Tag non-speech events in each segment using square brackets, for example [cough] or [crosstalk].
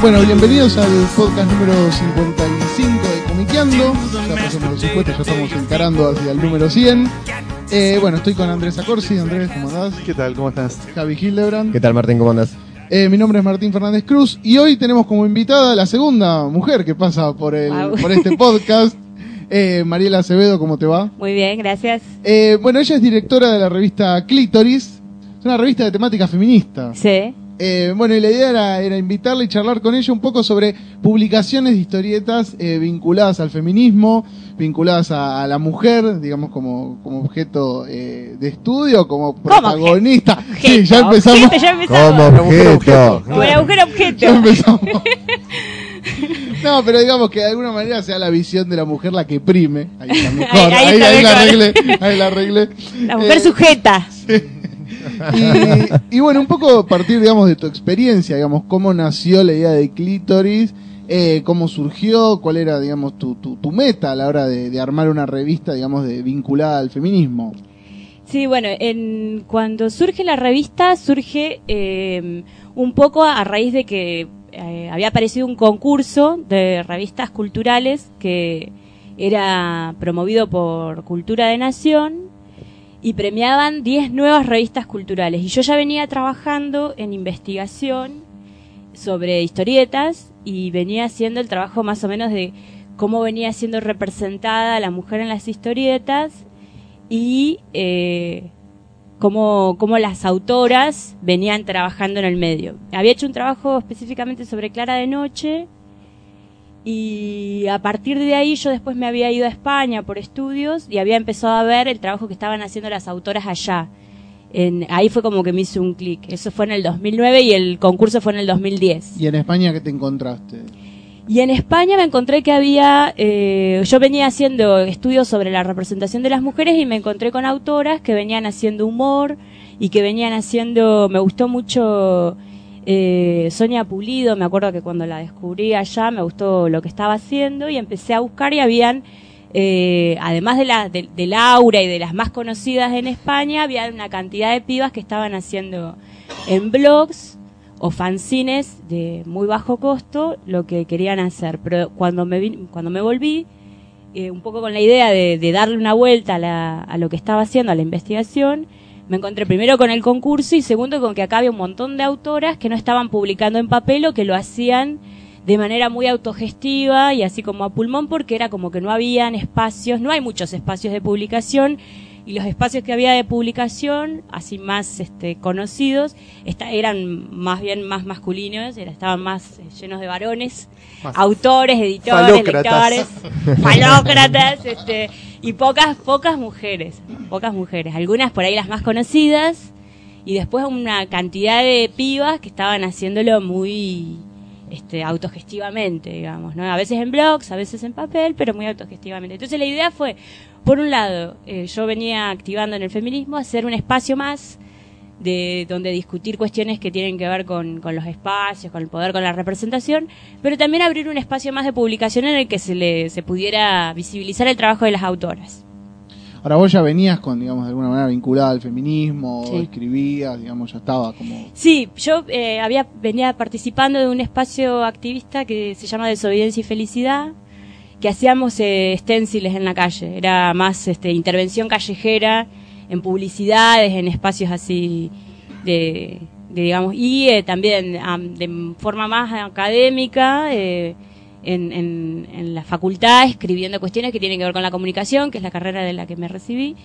Bueno, bienvenidos al podcast número 55 de Comiqueando. Ya pasamos los 50, ya estamos encarando hacia el número 100. Eh, bueno, estoy con Andrés Acorsi. Andrés, ¿cómo andás? ¿Qué tal? ¿Cómo estás? Javi Hildebrand. ¿Qué tal, Martín? ¿Cómo andas? Eh, mi nombre es Martín Fernández Cruz y hoy tenemos como invitada la segunda mujer que pasa por, el, Wow. por este podcast. Eh, Mariela Acevedo, ¿cómo te va? Muy bien, gracias. Eh, bueno, ella es directora de la revista Clítoris. Es una revista de temática feminista. Sí. Eh, bueno, y la idea era, era invitarla y charlar con ella un poco sobre publicaciones de historietas eh, vinculadas al feminismo, vinculadas a, a la mujer, digamos, como, como objeto eh, de estudio, como protagonista. Sí, ya empezamos. objeto, ya empezamos. Como objeto. Como la mujer objeto. Ya empezamos. [laughs] No, pero digamos que de alguna manera sea la visión de la mujer la que prime. Ahí está mejor. Ahí- ahí Ahí, la arreglé. Ahí la arreglé. La mujer Eh, sujeta. Y, bueno, un poco a partir, digamos, de tu experiencia, digamos, cómo nació la idea de Clítoris, eh, cómo surgió, cuál era, digamos, tu, tu, tu meta a la hora de, de armar una revista, digamos, de, vinculada al feminismo. Sí, bueno, en, cuando surge la revista, surge eh, un poco a raíz de que eh, había aparecido un concurso de revistas culturales que era promovido por Cultura de Nación y premiaban 10 nuevas revistas culturales. Y yo ya venía trabajando en investigación sobre historietas y venía haciendo el trabajo más o menos de cómo venía siendo representada la mujer en las historietas y eh, cómo, cómo las autoras venían trabajando en el medio. Había hecho un trabajo específicamente sobre Clara de Noche y a partir de ahí yo después me había ido a España por estudios y había empezado a ver el trabajo que estaban haciendo las autoras allá. En, ahí fue como que me hizo un clic. Eso fue en el 2009 y el concurso fue en el 2010. ¿Y en España qué te encontraste? Y en España me encontré que había, eh, yo venía haciendo estudios sobre la representación de las mujeres y me encontré con autoras que venían haciendo humor y que venían haciendo, me gustó mucho eh, Sonia Pulido, me acuerdo que cuando la descubrí allá me gustó lo que estaba haciendo y empecé a buscar y habían, eh, además de, la, de, de Laura y de las más conocidas en España, había una cantidad de pibas que estaban haciendo en blogs o fanzines de muy bajo costo lo que querían hacer. Pero cuando me, cuando me volví, eh, un poco con la idea de, de darle una vuelta a, la- a lo que estaba haciendo, a la investigación, me encontré primero con el concurso y segundo con que acá había un montón de autoras que no estaban publicando en papel o que lo hacían de manera muy autogestiva y así como a pulmón porque era como que no habían espacios, no hay muchos espacios de publicación y los espacios que había de publicación, así más este, conocidos, esta- eran más bien más masculinos, era- estaban más eh, llenos de varones, autores, editores, falócratas. lectores, [laughs] falócratas, este, y pocas, pocas mujeres, pocas mujeres, algunas por ahí las más conocidas, y después una cantidad de pibas que estaban haciéndolo muy este, autogestivamente, digamos, ¿no? A veces en blogs, a veces en papel, pero muy autogestivamente. Entonces la idea fue, por un lado, eh, yo venía activando en el feminismo, hacer un espacio más de donde discutir cuestiones que tienen que ver con, con los espacios, con el poder, con la representación, pero también abrir un espacio más de publicación en el que se le se pudiera visibilizar el trabajo de las autoras. Ahora vos ya venías con, digamos, de alguna manera vinculada al feminismo, Sí. escribías, digamos, ya estaba como... Sí, yo eh, había venía participando de un espacio activista que se llama Desobediencia y Felicidad, que hacíamos eh, stenciles en la calle. Era más este, intervención callejera en publicidades, en espacios así de, de, digamos, y eh, también am, de forma más académica. eh, en, en, en la facultad escribiendo cuestiones que tienen que ver con la comunicación, que es la carrera de la que me recibí,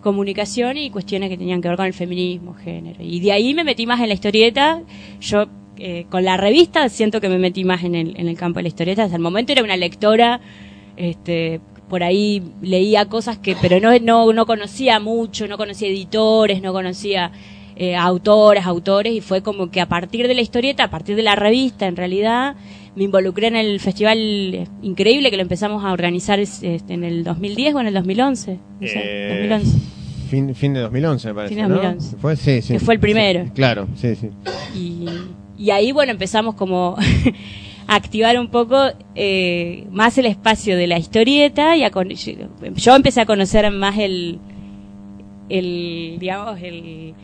comunicación y cuestiones que tenían que ver con el feminismo, género. Y de ahí me metí más en la historieta. Yo eh, con la revista siento que me metí más en el, en el campo de la historieta. Hasta el momento era una lectora, este, por ahí leía cosas que, pero no, no, no conocía mucho, no conocía editores, no conocía eh, autoras, autores, y fue como que a partir de la historieta, a partir de la revista, en realidad, me involucré en el festival eh, increíble que lo empezamos a organizar es- este, en el 2010 o en el 2011. No sé, Eh, 2011. Fin, fin de 2011, me parece. Fin de ¿no? 2011. ¿Fue? Sí, sí. Que fue el primero. Sí, claro, sí, sí. Y, y ahí, bueno, empezamos como [laughs] a activar un poco eh, más el espacio de la historieta y a con- yo empecé a conocer más el, el digamos, el,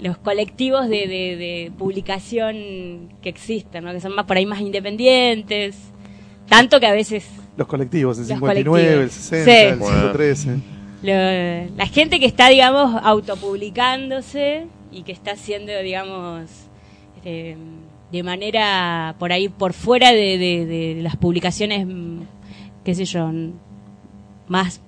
los colectivos de, de, de publicación que existen, ¿no? que son más por ahí más independientes, tanto que a veces Los colectivos, el Los 59, el colectivos. 60, Sí. el Bueno. 113. lo- la gente que está, digamos, autopublicándose y que está haciendo, digamos, eh, de manera por ahí, por fuera de, de- de las publicaciones, mm, qué sé yo, más,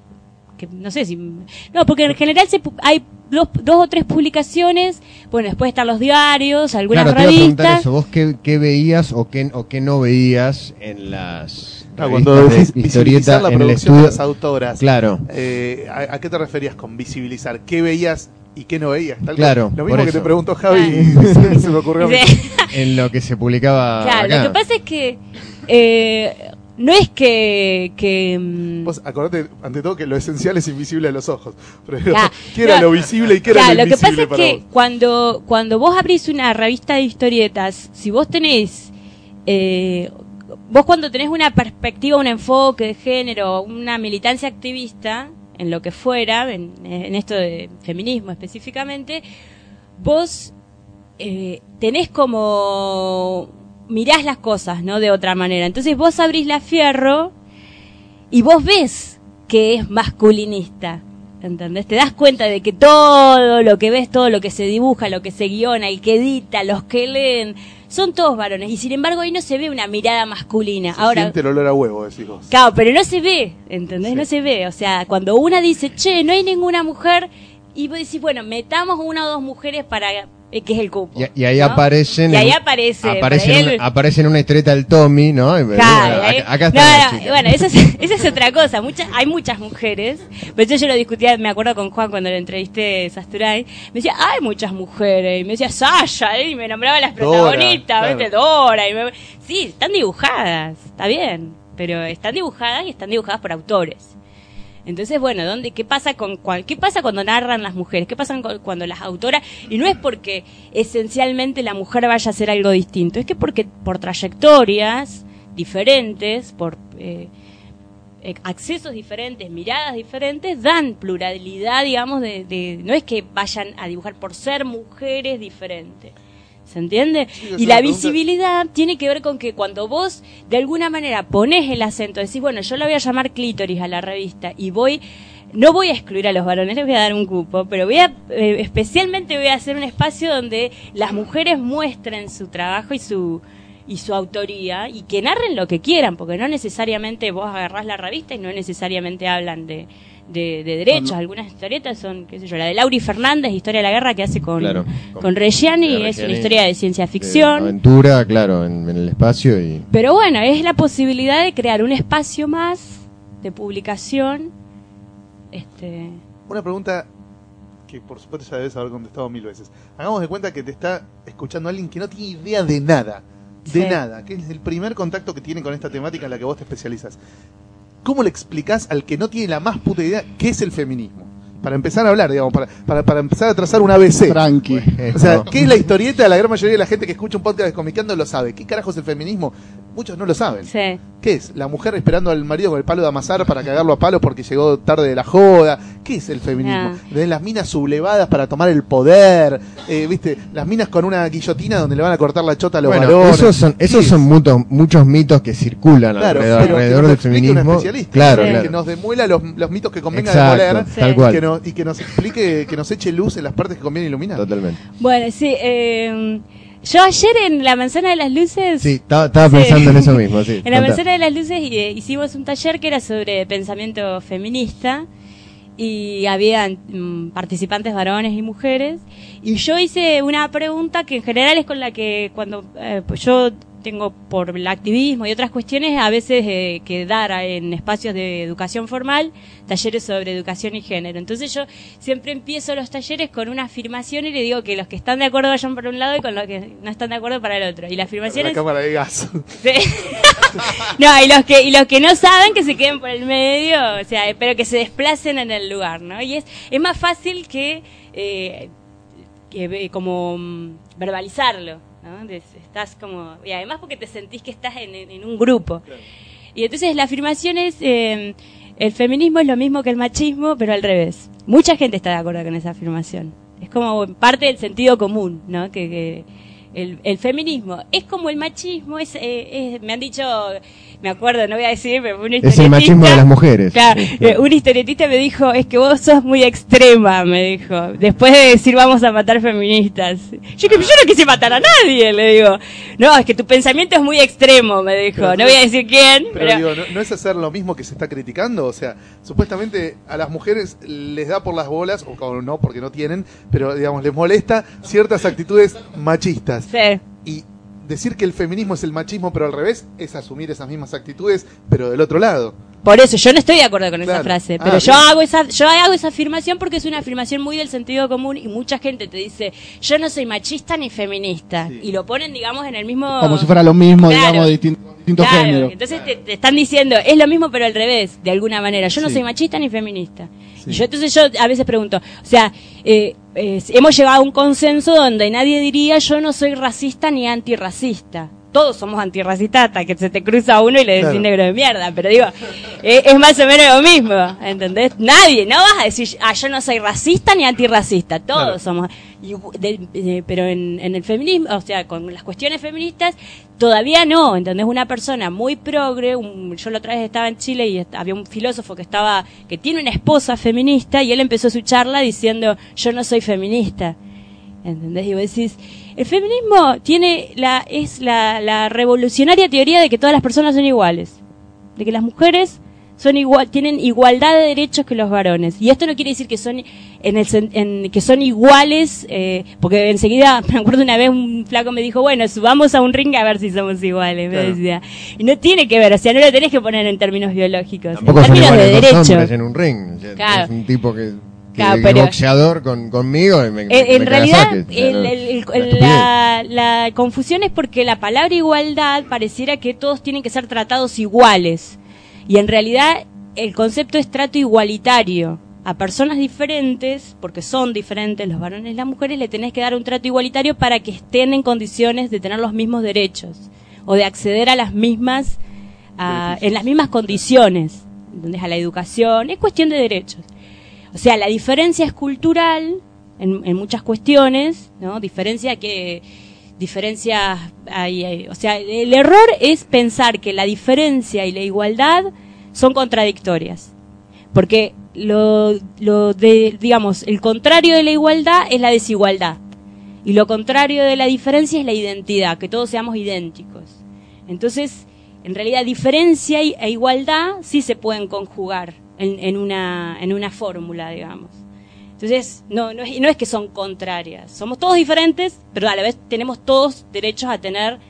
que no sé si... No, porque en general se, pu- hay dos, dos o tres publicaciones, bueno, después están los diarios, algunas Claro, te iba a preguntar revistas. eso. ¿Vos qué, qué veías o qué, o qué no veías en las Ah, revistas cuando de decís visibilizar historieta la en el producción de las autoras, Claro. eh, ¿a, a qué te referías con visibilizar? ¿Qué veías y qué no veías? Tal. Claro, Lo por mismo que eso. te preguntó Javi Claro. [laughs] y se me ocurrió a mí. Sí. En lo que se publicaba Claro, acá. lo que pasa es que eh, no es que... que mm, Vos acordate, ante todo, que lo esencial es invisible a los ojos. [laughs] Pero, ¿qué era no, lo visible y qué era Claro, lo lo que invisible pasa es que vos? cuando, cuando vos abrís una revista de historietas, si vos tenés, eh, vos cuando tenés una perspectiva, un enfoque de género, una militancia activista, en lo que fuera, en, en esto de feminismo específicamente, vos eh, tenés como mirás las cosas, ¿no? De otra manera. Entonces vos abrís la fierro y vos ves que es masculinista. ¿Entendés? Te das cuenta de que todo lo que ves, todo lo que se dibuja, lo que se guiona, el que edita, los que leen, son todos varones. Y sin embargo ahí no se ve una mirada masculina. Se Ahora, siente el olor a huevo, decís vos. Claro, pero no se ve, ¿entendés? Sí. No se ve. O sea, cuando una dice, che, no hay ninguna mujer, y vos decís, bueno, metamos una o dos mujeres para que es el cupo. Y, y ahí ¿no? aparecen. Y ahí aparece. Aparece, por ahí en el- una, historieta del Tommy, ¿no? Claro, acá, acá está no, bueno, esa es, [laughs] esa es otra cosa. Muchas, hay muchas mujeres. Pero yo lo discutía, me acuerdo con Juan cuando lo entrevisté Sasturay. Me decía, hay muchas mujeres. Y me decía, Sasha, ¿eh? y me nombraba las Dora, protagonistas, claro. ¿viste? Dora. Y me- Sí, están dibujadas, está bien. Pero están dibujadas y están dibujadas por autores. Entonces, bueno, ¿dónde, ¿qué pasa con qué pasa cuando narran las mujeres? ¿Qué pasa cuando las autoras? Y no es porque esencialmente la mujer vaya a hacer algo distinto, es que porque por trayectorias diferentes, por eh, eh, accesos diferentes, miradas diferentes, dan pluralidad, digamos, de, de- no es que vayan a dibujar por ser mujeres diferentes. ¿Se entiende? y la visibilidad tiene que ver con que cuando vos de alguna manera pones el acento, decís, bueno, yo la voy a llamar clítoris a la revista y voy, no voy a excluir a los varones, les voy a dar un cupo, pero voy a, eh, especialmente voy a hacer un espacio donde las mujeres muestren su trabajo y su y su autoría y que narren lo que quieran, porque no necesariamente vos agarrás la revista y no necesariamente hablan de, de, de derechos. Algunas historietas son, qué sé yo, la de Lauri Fernández, Historia de la Guerra, que hace con, Claro, con, con- Reggiani, de es una Reggiani, historia de ciencia De ficción. aventura, claro, en, en el espacio y. Pero bueno, es la posibilidad de crear un espacio más de publicación. Este, Una pregunta que por supuesto ya debes haber contestado mil veces. Hagamos de cuenta que te está escuchando alguien que no tiene idea de nada. De Sí. nada. Que es el primer contacto que tiene con esta temática en la que vos te especializas. ¿Cómo le explicás al que no tiene la más puta idea qué es el feminismo? Para empezar a hablar, digamos, para, para, para empezar a trazar un ABC. Tranqui. O sea, ¿qué es la historieta? La gran mayoría de la gente que escucha un podcast de Comiqueando lo sabe. ¿Qué carajo es el feminismo? Muchos no lo saben. sí. ¿Qué es? ¿La mujer esperando al marido con el palo de amasar para cagarlo a palos porque llegó tarde de la joda? ¿Qué es el feminismo? Ah. De las minas sublevadas para tomar el poder, eh, ¿viste? Las minas con una guillotina donde le van a cortar la chota a los Bueno, varones. esos son, esos ¿Qué son muchos, muchos mitos que circulan Claro, alrededor, pero que alrededor nos del explique un feminismo. especialista, Claro, Sí. claro. Que nos demuela los, los mitos que convenga Exacto, demoler Sí. tal y cual. que, nos, y que nos explique, que nos eche luz en las partes que conviene iluminar. Totalmente. Bueno, sí. eh, yo ayer en la Manzana de las Luces... Sí, estaba, pensando en eso mismo, sí. En la. Manzana de las Luces eh, hicimos un taller que era sobre pensamiento feminista y había mm, participantes varones y mujeres y yo hice una pregunta que en general es con la que cuando eh, pues yo tengo por el activismo y otras cuestiones a veces eh, que dar en espacios de educación formal talleres sobre educación y género. Entonces yo siempre empiezo los talleres con una afirmación y le digo que los que están de acuerdo vayan por un lado y con los que no están de acuerdo para el otro. Y la afirmación La es... cámara de gas. Sí. [laughs] no, y los que y los que no saben que se queden por el medio, o sea, pero que se desplacen en el lugar, ¿no? Y es es más fácil que, eh, que como mm, verbalizarlo, ¿no? Estás como y además porque te sentís que estás en, en- en un grupo. Y entonces la afirmación es eh, el feminismo es lo mismo que el machismo, pero al revés. Mucha gente está de acuerdo con esa afirmación. Es como parte del sentido común, ¿no? Que, que el, el feminismo es como el machismo, es, eh, es- me han dicho, me acuerdo, no voy a decir, pero un Es el machismo de las mujeres. Claro, eh, un historietista me dijo, es que vos sos muy extrema, me dijo, después de decir vamos a matar feministas. Yo, que- yo no quise matar a nadie, le digo. No, es que tu pensamiento es muy extremo, me dijo. Pero no voy a decir quién, Pero pero... digo, ¿no, no es hacer lo mismo que se está criticando? O sea, supuestamente a las mujeres les da por las bolas, o no, porque no tienen, pero digamos, les molesta ciertas actitudes machistas. Sí. Y decir que el feminismo es el machismo, pero al revés, es asumir esas mismas actitudes, pero del otro lado. Por eso, yo no estoy de acuerdo con esa frase, Ah, pero yo bien. hago esa, yo hago esa afirmación porque es una afirmación muy del sentido común y mucha gente te dice, yo no soy machista ni feminista, Sí. y lo ponen, digamos, en el mismo... Como si fuera lo mismo, Claro. digamos, de Claro, entonces te, te están diciendo, es lo mismo pero al revés, de alguna manera. Yo no Sí. soy machista ni feminista. Sí. Y yo entonces yo a veces pregunto, o sea, eh, eh, hemos llegado a un consenso donde nadie diría yo no soy racista ni antirracista. Todos somos antirracistas hasta que se te cruza uno y le decís Claro. negro de mierda, pero digo, eh, es más o menos lo mismo, ¿entendés? Nadie, no vas a decir, ah, yo no soy racista ni antirracista, todos Claro. somos. y- de- de- pero en, en el feminismo, o sea, con las cuestiones feministas, todavía no, ¿entendés? Una persona muy progre, un- yo la otra vez estaba en Chile y había un filósofo que estaba, que tiene una esposa feminista y él empezó su charla diciendo, yo no soy feminista. ¿Entendés? Y vos decís, el feminismo tiene la, es la, la revolucionaria teoría de que todas las personas son iguales. De que las mujeres son igual, tienen igualdad de derechos que los varones. Y esto no quiere decir que son, en el, sen- en, que son iguales, eh, porque enseguida, [laughs] me acuerdo una vez un flaco me dijo, bueno, subamos a un ring a ver si somos iguales, me decía. Y no tiene que ver, o sea, no lo tenés que poner en términos biológicos, Tampoco en son términos de derechos. en un ring. O sea, Claro. Es un tipo que, Claro, pero- boxeador con, conmigo y me, En, me- en realidad, el- el- la, la confusión es porque la palabra igualdad pareciera que todos tienen que ser tratados iguales. Y en realidad el concepto es trato igualitario. A personas diferentes, porque son diferentes los varones y las mujeres, le tenés que dar un trato igualitario para que estén en condiciones de tener los mismos derechos o de acceder a las mismas, a- en las mismas condiciones, ¿entendés? a la educación. Es cuestión de derechos. O sea, la diferencia es cultural en, en muchas cuestiones, ¿no? Diferencia que diferencias hay, hay- o sea, el error es pensar que la diferencia y la igualdad son contradictorias. Porque lo, lo de, digamos, el contrario de la igualdad es la desigualdad. Y lo contrario de la diferencia es la identidad, que todos seamos idénticos. Entonces, en realidad, diferencia e igualdad sí se pueden conjugar en, en una, en una fórmula, digamos. Entonces, no, no, es, no es que son contrarias. Somos todos diferentes, pero a la vez tenemos todos derechos a tener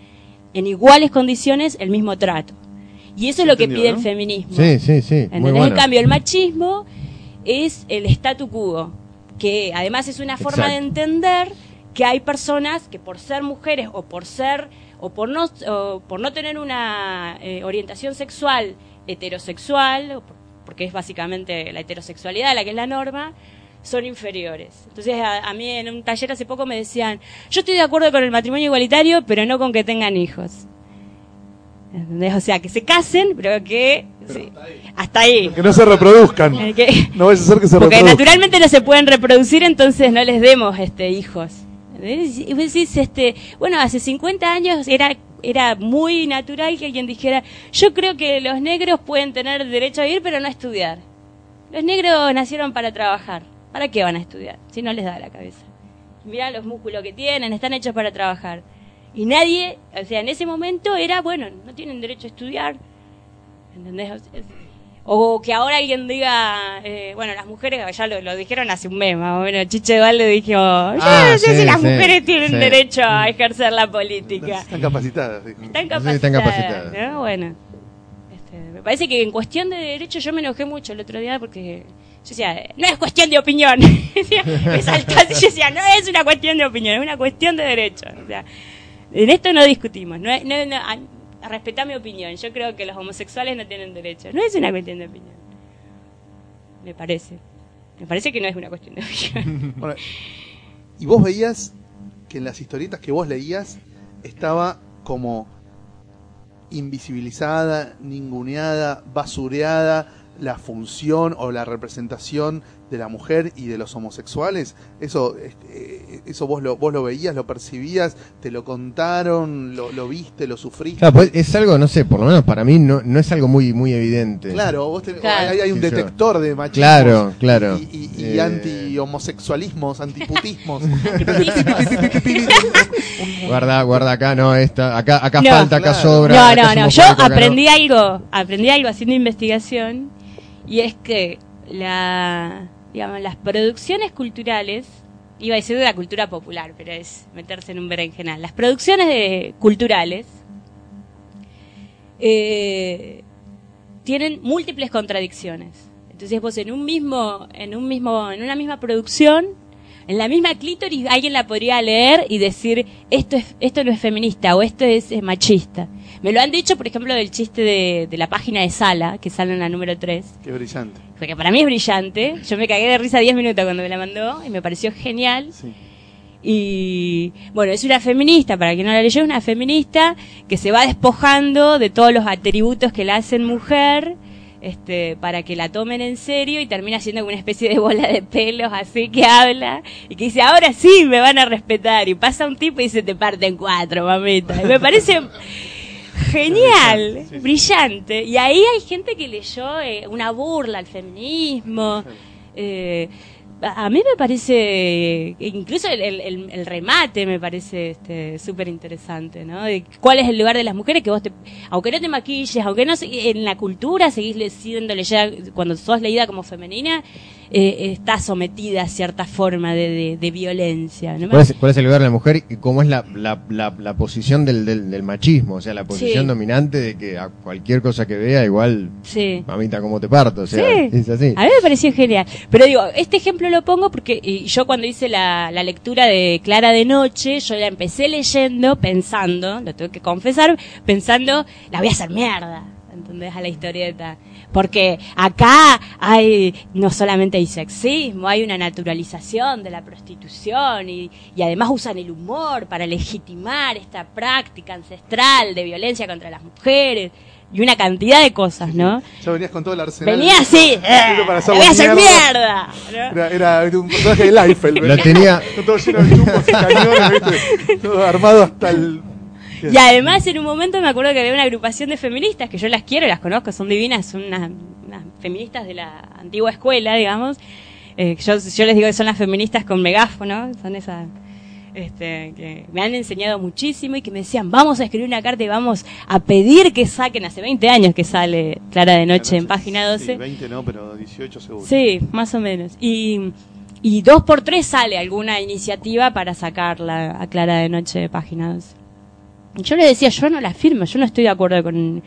en iguales condiciones el mismo trato. Y eso es lo que pide ¿no? el feminismo. Sí, sí, sí. Muy bueno. En cambio, el machismo es el statu quo, que además es una forma de entender que hay personas que por ser mujeres o por ser o por no o por no tener una eh, orientación sexual heterosexual, porque es básicamente la heterosexualidad la que es la norma, son inferiores. Entonces a, a mí en un taller hace poco me decían, yo estoy de acuerdo con el matrimonio igualitario, pero no con que tengan hijos. ¿Entendés? O sea, que se casen, pero que... sí, hasta ahí. Que no se reproduzcan. Eh, que- No vaya a ser que se porque reproduzcan. naturalmente no se pueden reproducir, entonces no les demos este hijos. Y vos decís, este, bueno, hace 50 años era era muy natural que alguien dijera, yo creo que los negros pueden tener derecho a vivir, pero no a estudiar. Los negros nacieron para trabajar. ¿Para qué van a estudiar? Si no les da la cabeza. Mirá los músculos que tienen, están hechos para trabajar. Y nadie, o sea, en ese momento era, bueno, no tienen derecho a estudiar. ¿Entendés? O sea, es- O que ahora alguien diga, eh, bueno, las mujeres, ya lo, lo dijeron hace un mes más o menos, Chiche Dualde dijo, yo Ah, no sé sí, si las sí, mujeres tienen sí. derecho a ejercer la política. Están capacitadas. Están Sí, capacitadas, están capacitadas. ¿no? Bueno, este, me parece que en cuestión de derechos yo me enojé mucho el otro día porque yo decía, no es cuestión de opinión. Me saltó así, yo decía, no es una cuestión de opinión, es una cuestión de derechos. O sea, en esto no discutimos, no, no, no, mi opinión. Yo creo que los homosexuales no tienen derechos. No es una cuestión de opinión. Me parece. Me parece que no es una cuestión de opinión. [laughs] Y vos veías que en las historietas que vos leías estaba como invisibilizada, ninguneada, basureada la función o la representación de la mujer y de los homosexuales. Eso, este, eso vos lo, vos lo veías, lo percibías, te lo contaron, lo, lo viste, lo sufriste. Claro, pues es algo, no sé, por lo menos para mí no, no es algo muy, muy evidente. Claro, vos tenés- Claro. Hay, hay un Sí, yo- detector de machismo. Claro, claro. Y, y- y Eh, anti-homosexualismos, antiputismos. [laughs] Guarda, guarda acá, no, esta, acá, acá No. falta, acá sobra. No, no, no. Yo no. aprendí algo, aprendí algo haciendo investigación y es que la, digamos, las producciones culturales, iba a decir de la cultura popular, pero es meterse en un berenjenal. Las producciones de, culturales eh, tienen múltiples contradicciones. Entonces vos en un mismo, en un mismo, en una misma producción, en la misma clítoris, alguien la podría leer y decir esto es, esto no es feminista o esto es, machista. Me lo han dicho, por ejemplo, del chiste de, de la página de Sala, que sale en la número 3, Qué brillante. porque para mí es brillante. Yo me cagué de risa 10 minutos cuando me la mandó y me pareció genial. Sí. Y bueno, es una feminista, para quien no la leyó, es una feminista que se va despojando de todos los atributos que la hacen mujer, este, para que la tomen en serio y termina siendo como una especie de bola de pelos así que habla y que dice, ahora sí me van a respetar. Y pasa un tipo y dice, te parte en cuatro, mamita. Y me parece genial, sí. brillante. Y ahí hay gente que leyó eh, una burla al feminismo. Eh, a mí me parece, incluso el, el- el- el remate me parece este, súper interesante, ¿no? De ¿Cuál es el lugar de las mujeres que vos te, aunque no te maquilles, aunque no, en la cultura seguís le- siendo leyida, cuando sos leída como femenina, eh, está sometida a cierta forma de, de- de violencia, ¿no? ¿Cuál es, cuál es el lugar de la mujer y cómo es la, la, la, la posición del, del, del machismo? O sea, la posición Sí. dominante de que a cualquier cosa que vea, igual, Sí. mamita, ¿cómo te parto? O sea, Sí. es así. A mí me pareció genial. Pero digo, este ejemplo lo pongo porque yo cuando hice la, la lectura de Clara de Noche, yo la empecé leyendo pensando, lo tengo que confesar, pensando, la voy a hacer mierda. ¿Entendés? A la historieta. Porque acá hay, no solamente hay sexismo, hay una naturalización de la prostitución y, y además usan el humor para legitimar esta práctica ancestral de violencia contra las mujeres y una cantidad de cosas, ¿no? Ya venías con todo el arsenal. Venía así, [laughs] Listo para ¡la hacer voy a hacer mierda. mierda! ¿no? Era, era un personaje de Liefeld. Lo tenía, Todo lleno de chupos y cañones, ¿viste? Todo armado hasta el. [laughs] Y además en un momento me acuerdo que había una agrupación de feministas, que yo las quiero, las conozco, son divinas, son unas, unas feministas de la antigua escuela, digamos. Eh, yo, yo les digo que son las feministas con megáfono, son esas este, que me han enseñado muchísimo y que me decían, vamos a escribir una carta y vamos a pedir que saquen, hace 20 años que sale Clara de Noche en página 12. Sí, 20 no, pero 18 seguro. Sí, más o menos. Y, y dos por tres sale alguna iniciativa para sacarla a Clara de Noche de página 12. Yo le decía, yo no la firmo, yo no estoy de acuerdo con,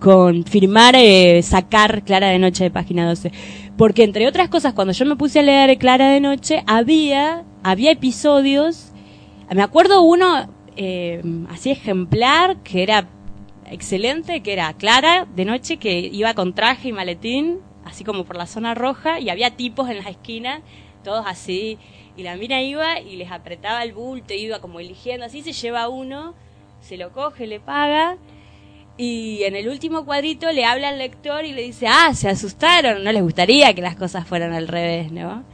con firmar, eh, sacar Clara de Noche de página 12. Porque entre otras cosas, cuando yo me puse a leer Clara de Noche, había, había episodios, me acuerdo uno eh, así ejemplar, que era excelente, que era Clara de Noche, que iba con traje y maletín, así como por la zona roja, y había tipos en las esquinas, todos así, y la mina iba y les apretaba el bulto, iba como eligiendo, así se lleva uno, se lo coge, le paga, y en el último cuadrito le habla al lector y le dice, ah, se asustaron, no les gustaría que las cosas fueran al revés, ¿no?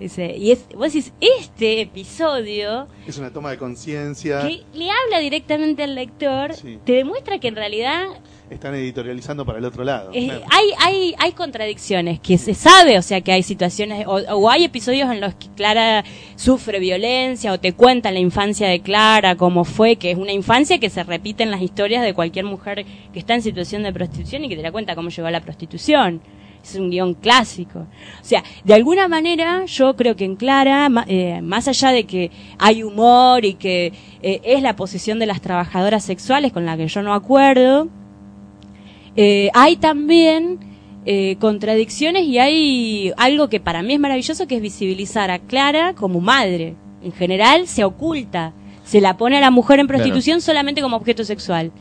Dice, y es, vos decís, este episodio Es una toma de conciencia. que le habla directamente al lector, Sí. te demuestra que en realidad están editorializando para el otro lado. Eh, Claro. hay, hay, hay contradicciones que se sabe, o sea que hay situaciones, o, o hay episodios en los que Clara sufre violencia o te cuentan la infancia de Clara, cómo fue, que es una infancia que se repite en las historias de cualquier mujer que está en situación de prostitución y que te la cuenta cómo llegó a la prostitución. Es un guion clásico. O sea, de alguna manera yo creo que en Clara, eh, más allá de que hay humor y que eh, es la posición de las trabajadoras sexuales con la que yo no acuerdo, eh, hay también eh, contradicciones y hay algo que para mí es maravilloso que es visibilizar a Clara como madre. En general se oculta, se la pone a la mujer en prostitución solamente como objeto sexual.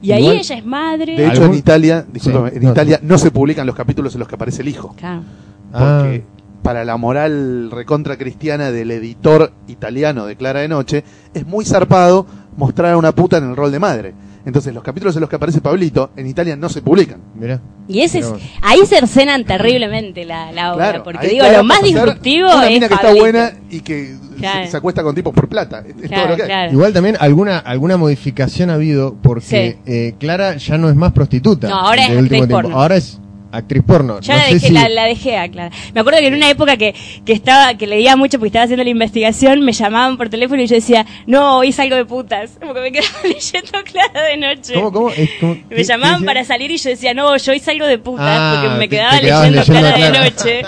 Y ahí Igual- ella es madre. De hecho, ¿Algún- en Italia, discúlpame, Sí, en no, Italia no se publican los capítulos en los que aparece el hijo. Claro. Porque Ah. para la moral recontra cristiana del editor italiano de Clara de Noche, es muy zarpado mostrar a una puta en el rol de madre. Entonces, los capítulos en los que aparece Pablito en Italia no se publican. Mira. Y ese es, Mirá ahí cercenan terriblemente la, la obra, Claro, porque digo, lo más disruptivo Una es mina que está buena y que Claro. se, se acuesta con tipos por plata. Es todo Claro, lo que hay. claro. Igual también alguna alguna modificación ha habido porque Sí. eh, Clara ya no es más prostituta. No, ahora es actriz porno. Ahora es actriz porno. Yo no la, dejé, si- la, dejé. Me acuerdo que en una época que, que estaba, que leía mucho porque estaba haciendo la investigación, me llamaban por teléfono y yo decía, no, hoy salgo de putas. [laughs] Porque me quedaba [laughs] leyendo Clara de noche. ¿Cómo, Me ¿qué- llamaban para salir y yo decía, no, yo hoy salgo de putas Ah, porque me quedaba te leyendo, leyendo Clara de Clara. noche.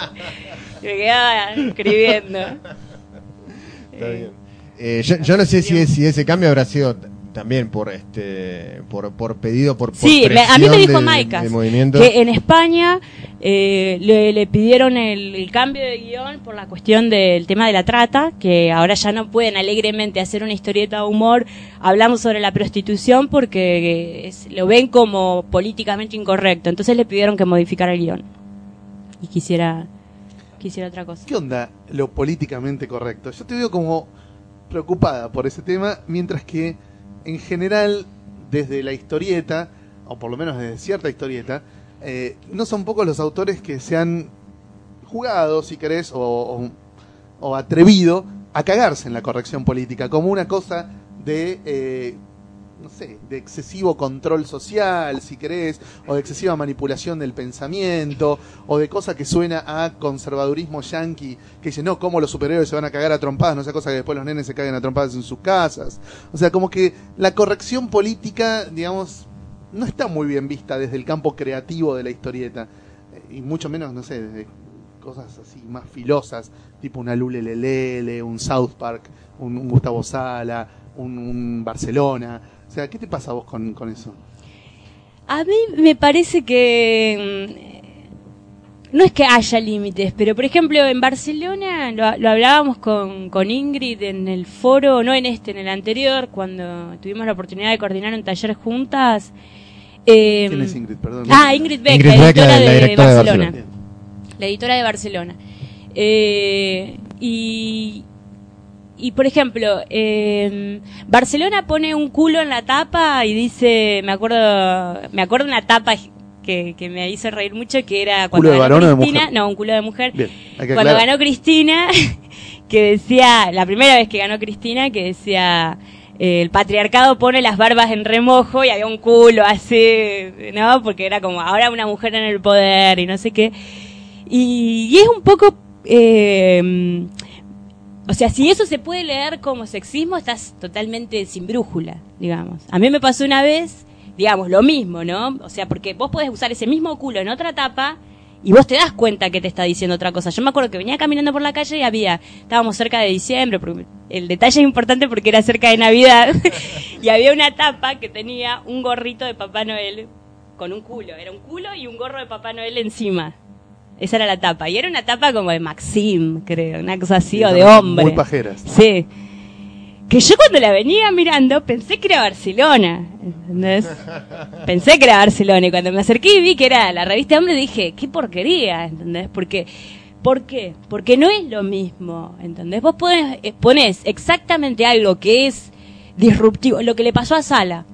Y [laughs] me quedaba escribiendo. Está bien. Eh, yo, yo no sé si, es- si ese cambio habrá sido también por este por, por pedido por, por Sí, me- a mí me dijo Maicas que en España eh, le, le pidieron el, el cambio de guion por la cuestión del tema de la trata, que ahora ya no pueden alegremente hacer una historieta de humor, hablamos sobre la prostitución porque eh, es- lo ven como políticamente incorrecto, entonces le pidieron que modificara el guion y quisiera quisiera otra cosa. ¿Qué onda lo políticamente correcto? Yo te veo como preocupada por ese tema, mientras que en general, desde la historieta, o por lo menos desde cierta historieta, eh, no son pocos los autores que se han jugado, si querés, o, atrevido a cagarse en la corrección política, como una cosa de, eh, no sé, de excesivo control social, si querés, o de excesiva manipulación del pensamiento, o de cosa que suena a conservadurismo yanqui, que dice, no, cómo los superhéroes se van a cagar a trompadas, no sea cosa que después los nenes se caguen a trompadas en sus casas. O sea, como que la corrección política, digamos, no está muy bien vista desde el campo creativo de la historieta, eh, y mucho menos, no sé, desde cosas así más filosas, tipo una Lule Lelele, un South Park, un, Gustavo Sala, un Barcelona. O sea, ¿qué te pasa a vos con, con eso? A mí me parece que mm, no es que haya límites, pero por ejemplo en Barcelona lo, lo hablábamos con, con Ingrid en el foro, no en este, en el anterior, cuando tuvimos la oportunidad de coordinar un taller juntas. Eh, ¿Quién es Ingrid? Perdón. Ah, Ingrid Beck, Ingrid la Beck, editora la- la de, directora de Barcelona. La editora de Barcelona. Eh, y, y por ejemplo, eh, Barcelona pone un culo en la tapa y dice, me acuerdo, me acuerdo una tapa que, que me hizo reír mucho que era cuando ¿Culo de ganó varón o de Cristina, mujer? no, un culo de mujer. Bien, Cuando aclarar. ganó Cristina, [laughs] que decía, la primera vez que ganó Cristina, que decía, eh, el patriarcado pone las barbas en remojo y había un culo así, ¿no? Porque era como, ahora una mujer en el poder y no sé qué. Y, y es un poco, eh, o sea, si eso se puede leer como sexismo, estás totalmente sin brújula, digamos. A mí me pasó una vez, digamos, lo mismo, ¿no? O sea, porque vos podés usar ese mismo culo en otra tapa y vos te das cuenta que te está diciendo otra cosa. Yo me acuerdo que venía caminando por la calle y había, estábamos cerca de diciembre, el detalle es importante porque era cerca de Navidad, [laughs] y había una tapa que tenía un gorrito de Papá Noel con un culo, era un culo y un gorro de Papá Noel encima. Esa era la tapa. Y era una tapa como de Maxim, creo, una cosa así, Sí, o de hombre. Muy pajeras. Sí. Que yo cuando la venía mirando pensé que era Barcelona. ¿Entendés? [laughs] Pensé que era Barcelona. Y cuando me acerqué y vi que era la revista Hombre, dije, qué porquería, ¿entendés? Porque, ¿Por qué? Porque no es lo mismo, ¿entendés? Vos pones, eh, ponés exactamente algo que es disruptivo, lo que le pasó a Sala.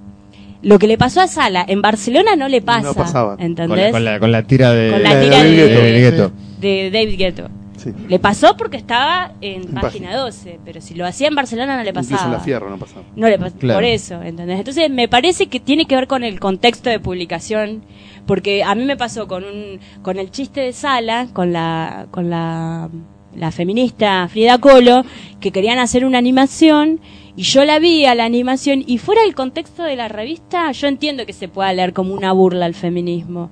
Lo que le pasó a Sala en Barcelona no le pasa, No pasaba. Con la, ¿entendés? con, la, con la tira de, Con la de tira David de- Guetta. de Gueto. de David Guetto. Sí. Le pasó porque estaba en, En página 12, pero si lo hacía en Barcelona no le Incluso pasaba. en la Fierro no pasaba. No le pas- Claro. por eso, ¿entendés? Entonces me parece que tiene que ver con el contexto de publicación, porque a mí me pasó con un con el chiste de Sala, con la con la la feminista Frida Kahlo, que querían hacer una animación y yo la vi a la animación y fuera del contexto de la revista, yo entiendo que se pueda leer como una burla al feminismo.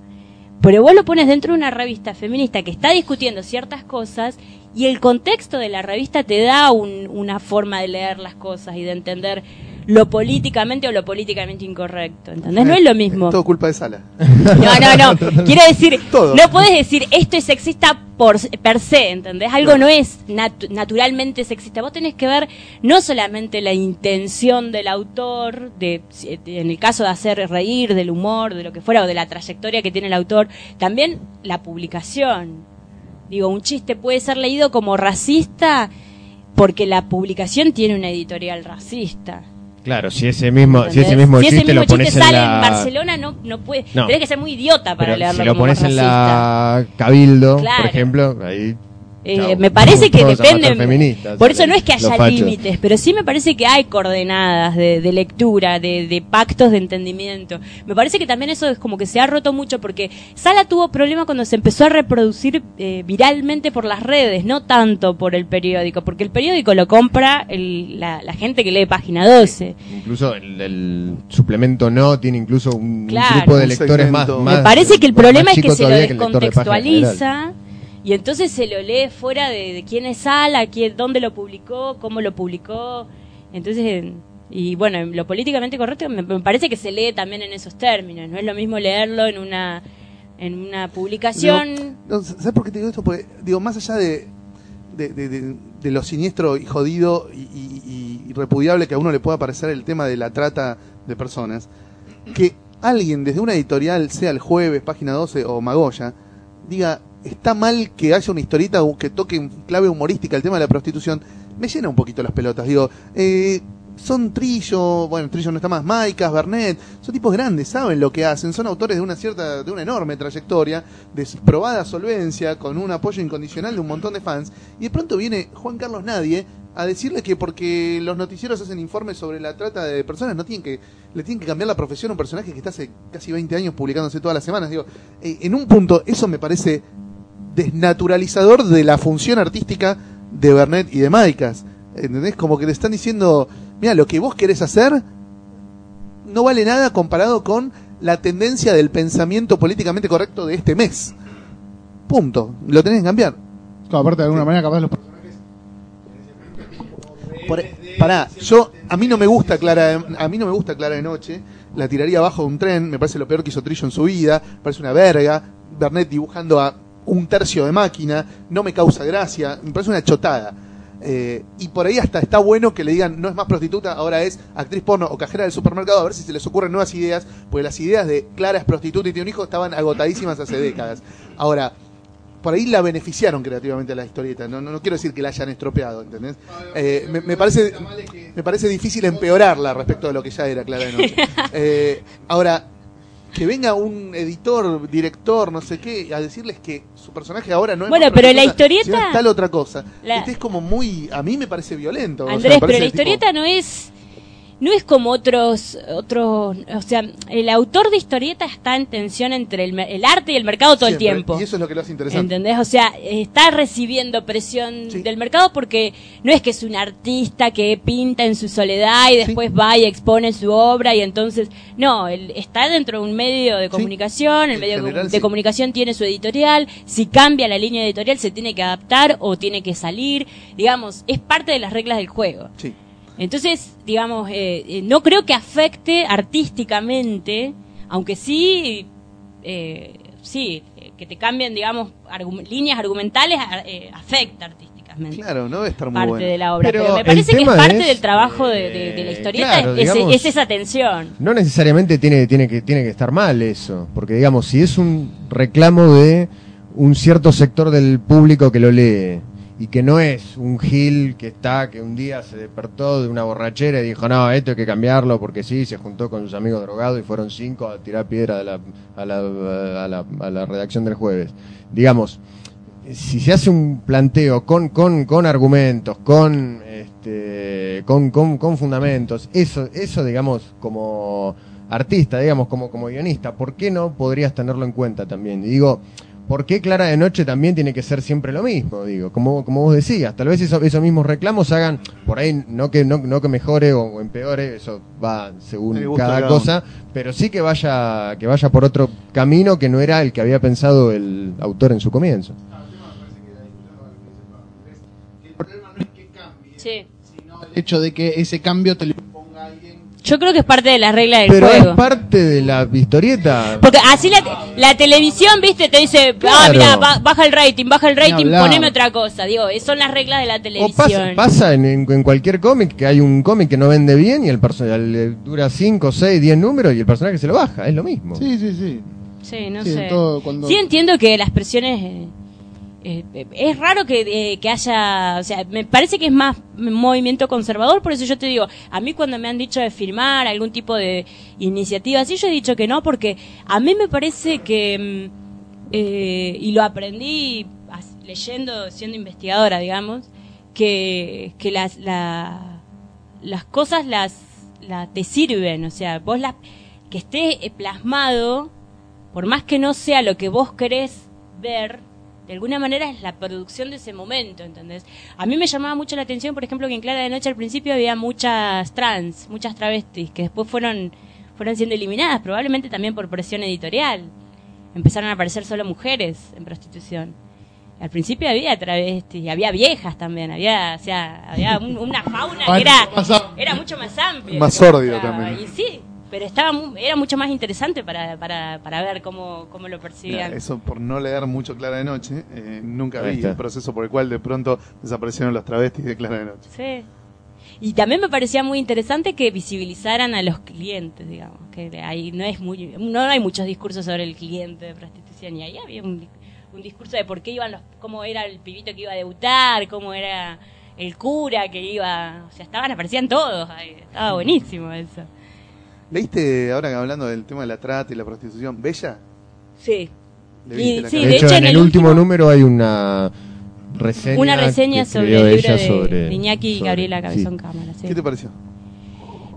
Pero vos lo pones dentro de una revista feminista que está discutiendo ciertas cosas y el contexto de la revista te da un- una forma de leer las cosas y de entender lo políticamente o lo políticamente incorrecto. ¿Entendés? No es lo mismo. Todo culpa de Sala. [laughs] No, no, no. [laughs] Quiero decir, Todo. no puedes decir esto es sexista por per se, ¿entendés? Algo no es nat- naturalmente sexista. Vos tenés que ver no solamente la intención del autor, de- en el caso de hacer reír, del humor, de lo que fuera, o de la trayectoria que tiene el autor, también la publicación. Digo, un chiste puede ser leído como racista porque la publicación tiene una editorial racista. Claro, si ese mismo, si ese mismo Si ese chiste mismo lo pones chiste en sale la... en Barcelona, no, no puede. No. Tenés que ser muy idiota para pero leerlo si lo pones en la Cabildo, Claro. por ejemplo, ahí... Eh, me parece que depende. por eso no es que haya límites, pero sí me parece que hay coordenadas de, de lectura, de, de pactos de entendimiento. Me parece que también eso es como que se ha roto mucho porque Sala tuvo problema cuando se empezó a reproducir eh, viralmente por las redes, no tanto por el periódico, porque el periódico lo compra el- la, la gente que lee página 12. Incluso el, el suplemento no tiene incluso un, Claro. grupo de Un lectores más, más- Me parece que el problema es que se lo descontextualiza y entonces se lo lee fuera de, quién es Sala, quién, dónde lo publicó, cómo lo publicó. Entonces, y bueno, lo políticamente correcto me, parece que se lee también en esos términos. No es lo mismo leerlo en una en una publicación. ¿Sabes por qué te digo esto? Porque, digo, más allá de- de lo siniestro y jodido y, y- y repudiable que a uno le pueda parecer el tema de la trata de personas, que alguien desde una editorial, sea el jueves, página 12 o Magoya, diga, está mal que haya una historieta que toque en clave humorística el tema de la prostitución, me llena un poquito las pelotas. Digo, eh, son Trillo, bueno, Trillo no está más, Maicas, Bernet, son tipos grandes, saben lo que hacen, son autores de una cierta, de una enorme trayectoria, de probada solvencia, con un apoyo incondicional de un montón de fans, y de pronto viene Juan Carlos Nadie a decirle que porque los noticieros hacen informes sobre la trata de personas, no tienen que, le tienen que cambiar la profesión a un personaje que está hace casi 20 años publicándose todas las semanas. Digo, eh, en un punto, eso me parece desnaturalizador de la función artística de Bernet y de Maicas. ¿Entendés? Como que le están diciendo, mira, lo que vos querés hacer no vale nada comparado con la tendencia del pensamiento políticamente correcto de este mes. Punto. Lo tenés que cambiar. Claro, aparte de alguna manera capaz los personajes Por- pará, yo a mí no me gusta Clara de, a mí no me gusta Clara de noche, la tiraría abajo de un tren, me parece lo peor que hizo Trillo en su vida, me parece una verga, Bernet dibujando a un tercio de máquina, no me causa gracia, me parece una chotada. Eh, y por ahí hasta está bueno que le digan no es más prostituta, ahora es actriz porno o cajera del supermercado, a ver si se les ocurren nuevas ideas, porque las ideas de Clara es prostituta y tiene un hijo estaban agotadísimas hace décadas. Ahora, por ahí la beneficiaron creativamente a la historieta. No, no, no quiero decir que la hayan estropeado, ¿entendés? Eh, me, me parece, me parece difícil empeorarla respecto a lo que ya era Clara de Noche. [laughs] Eh, ahora, que venga un editor, director, no sé qué, a decirles que su personaje ahora no es Bueno, pero la prostituta, historieta- tal otra cosa. La- Este es como muy, a mí me parece violento. o sea, Andrés, me pero la tipo- historieta no es no es como otros otros, o sea, el autor de historieta está en tensión entre el, el arte y el mercado todo el tiempo. Y eso es lo que lo hace interesante. ¿Entendés? O sea, está recibiendo presión Sí. del mercado porque no es que es un artista que pinta en su soledad y después va y expone su obra y entonces, no, él está dentro de un medio de comunicación, el medio de general, de sí. comunicación tiene su editorial, si cambia la línea editorial se tiene que adaptar o tiene que salir, digamos, es parte de las reglas del juego. Sí. Entonces, digamos, eh, eh, no creo que afecte artísticamente, aunque sí, eh, sí, eh, que te cambien, digamos, argu- líneas argumentales, eh, afecta artísticamente. Claro, no debe estar muy Parte bueno. de la obra, Pero pero, me parece que es parte es, del trabajo de, de- de la historieta, claro, es, digamos- es esa tensión. No necesariamente tiene, tiene, que, tiene que estar mal eso, porque digamos, si es un reclamo de un cierto sector del público que lo lee y que no es un gil que está, que un día se despertó de una borrachera y dijo, no, esto hay que cambiarlo porque sí, se juntó con sus amigos drogados y fueron cinco a tirar piedra a la, a la, a la, redacción del jueves. Digamos, si se hace un planteo con, con, con argumentos, con, este, con, con, con fundamentos, eso, eso digamos como artista, digamos como, como guionista, ¿por qué no podrías tenerlo en cuenta también? Y digo, ¿por qué Clara de Noche también tiene que ser siempre lo mismo? Digo, como, como vos decías, tal vez eso- esos mismos reclamos hagan, por ahí, no que, no, no que mejore o, o empeore, eso va según cada cada cosa, pero sí que vaya, que vaya por otro camino que no era el que había pensado el autor en su comienzo. El problema no es que cambie, Sí. sino el hecho de que ese cambio te lo. Yo creo que es parte de la regla del Pero juego. es parte de la historieta. Porque así la, la televisión, viste, te dice, ah, Claro. mira, ba- baja el rating, baja el rating, poneme otra cosa. Digo, son las reglas de la O televisión. pasa, pasa en, en- en cualquier cómic que hay un cómic que no vende bien y el personaje dura 5, 6, 10 números y el personaje se lo baja, es lo mismo. Sí, sí, sí. Sí, no Sí, sé. todo cuando- Sí entiendo que las presiones... eh, es raro que, eh, que haya... O sea, me parece que es más movimiento conservador, por eso yo te digo, a mí cuando me han dicho de firmar algún tipo de iniciativa así, yo he dicho que no, porque a mí me parece que... mm, eh, y lo aprendí leyendo, siendo investigadora, digamos, que, que las, la- las cosas las, la- te sirven, o sea, vos las, que esté plasmado, por más que no sea lo que vos querés ver, de alguna manera es la producción de ese momento, ¿entendés? A mí me llamaba mucho la atención, por ejemplo, que en Clara de Noche al principio había muchas trans, muchas travestis, que después fueron, fueron siendo eliminadas, probablemente también por presión editorial. Empezaron a aparecer solo mujeres en prostitución. Al principio había travestis, y había viejas también, había, o sea, había un- una fauna que era, Pasaba. era mucho más amplia. Más mostraba. también. Y sí, pero estaba mu- era mucho más interesante para, para, para ver cómo, cómo lo percibían. Mira, eso por no leer mucho Clara de Noche, eh, nunca vi el proceso por el cual de pronto desaparecieron los travestis de Clara de Noche. Sí. Y también me parecía muy interesante que visibilizaran a los clientes, digamos, que ahí no es muy, no hay muchos discursos sobre el cliente de prostitución y ahí había un, un discurso de por qué iban los, cómo era el pibito que iba a debutar, cómo era el cura que iba, o sea, estaban, aparecían todos, ahí, estaba buenísimo eso. ¿Leíste, ahora que hablando del tema de la trata y la prostitución, Bella? Sí. ¿Le Y- sí, de, hecho, en, en el último, último- número hay una reseña. Una reseña que sobre el libro ella de, sobre- Iñaki y sobre- Gabriela sí. Cabezón Cámara. sí. ¿Qué te pareció?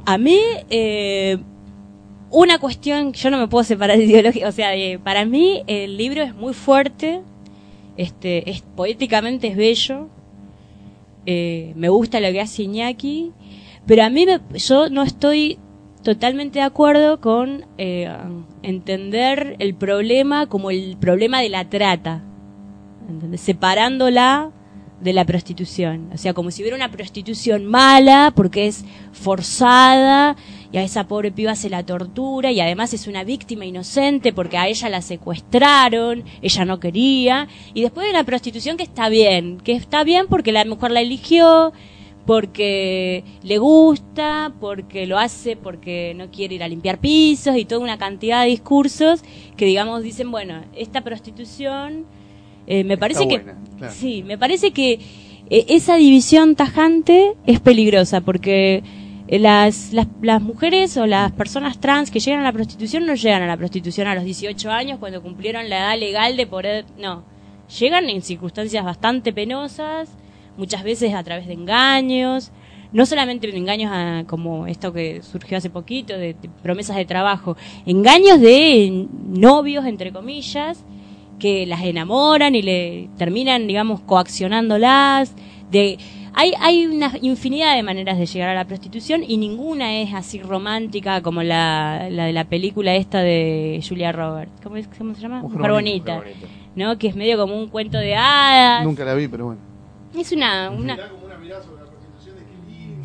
A mí, eh, una cuestión, yo no me puedo separar [laughs] de ideología, o sea, eh, para mí el libro es muy fuerte, este, es, poéticamente es bello, eh, me gusta lo que hace Iñaki, pero a mí me- yo no estoy totalmente de acuerdo con eh, entender el problema como el problema de la trata, ¿entendés? separándola de la prostitución. O sea, como si hubiera una prostitución mala porque es forzada y a esa pobre piba se la tortura y además es una víctima inocente porque a ella la secuestraron, ella no quería. Y después de la prostitución que está bien, que está bien porque la mujer la eligió, porque le gusta, porque lo hace, porque no quiere ir a limpiar pisos y toda una cantidad de discursos que digamos dicen, bueno, esta prostitución eh, me parece que buena, claro. sí, me parece que eh, esa división tajante es peligrosa porque eh, las, las, las mujeres o las personas trans que llegan a la prostitución no llegan a la prostitución a los 18 años cuando cumplieron la edad legal de poder, no, llegan en circunstancias bastante penosas, muchas veces a través de engaños, no solamente engaños a- como esto que surgió hace poquito, de, de promesas de trabajo, engaños de novios, entre comillas, que las enamoran y le terminan, digamos, coaccionándolas. De, hay, hay una infinidad de maneras de llegar a la prostitución y ninguna es así romántica como la, la de la película esta de Julia Roberts. ¿Cómo, es, cómo se llama? Mujer Mujer bonita. bonita. ¿No? Que es medio como un cuento de hadas. Nunca la vi, pero bueno. Es una... una...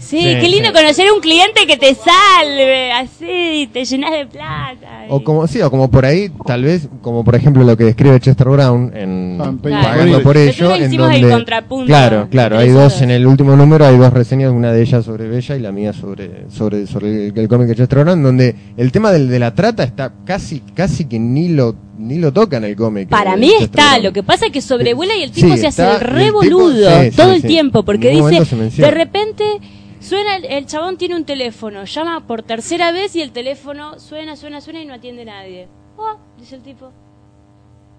Sí, Sí, qué lindo sí. conocer un cliente que te salve, así, te llenas de plata. O como, sí, o como por ahí, tal vez, como por ejemplo lo que describe Chester Brown en Ah, Claro. Pagando por ello. En hicimos el donde, contrapunto claro, claro, hay dos en el último número, hay dos reseñas, una de ellas sobre Bella y la mía sobre sobre, sobre el, el cómic de Chester Brown, donde el tema del, de la trata está casi casi que ni lo ni lo toca en el cómic. Para de mí está, lo que pasa es que sobrevuela y el tipo Sí, se hace el re boludo sí, todo sí, el sí. tiempo, porque dice, de repente suena, el, el chabón tiene un teléfono, llama por tercera vez y el teléfono suena, suena, suena y no atiende nadie. Oh, dice el tipo.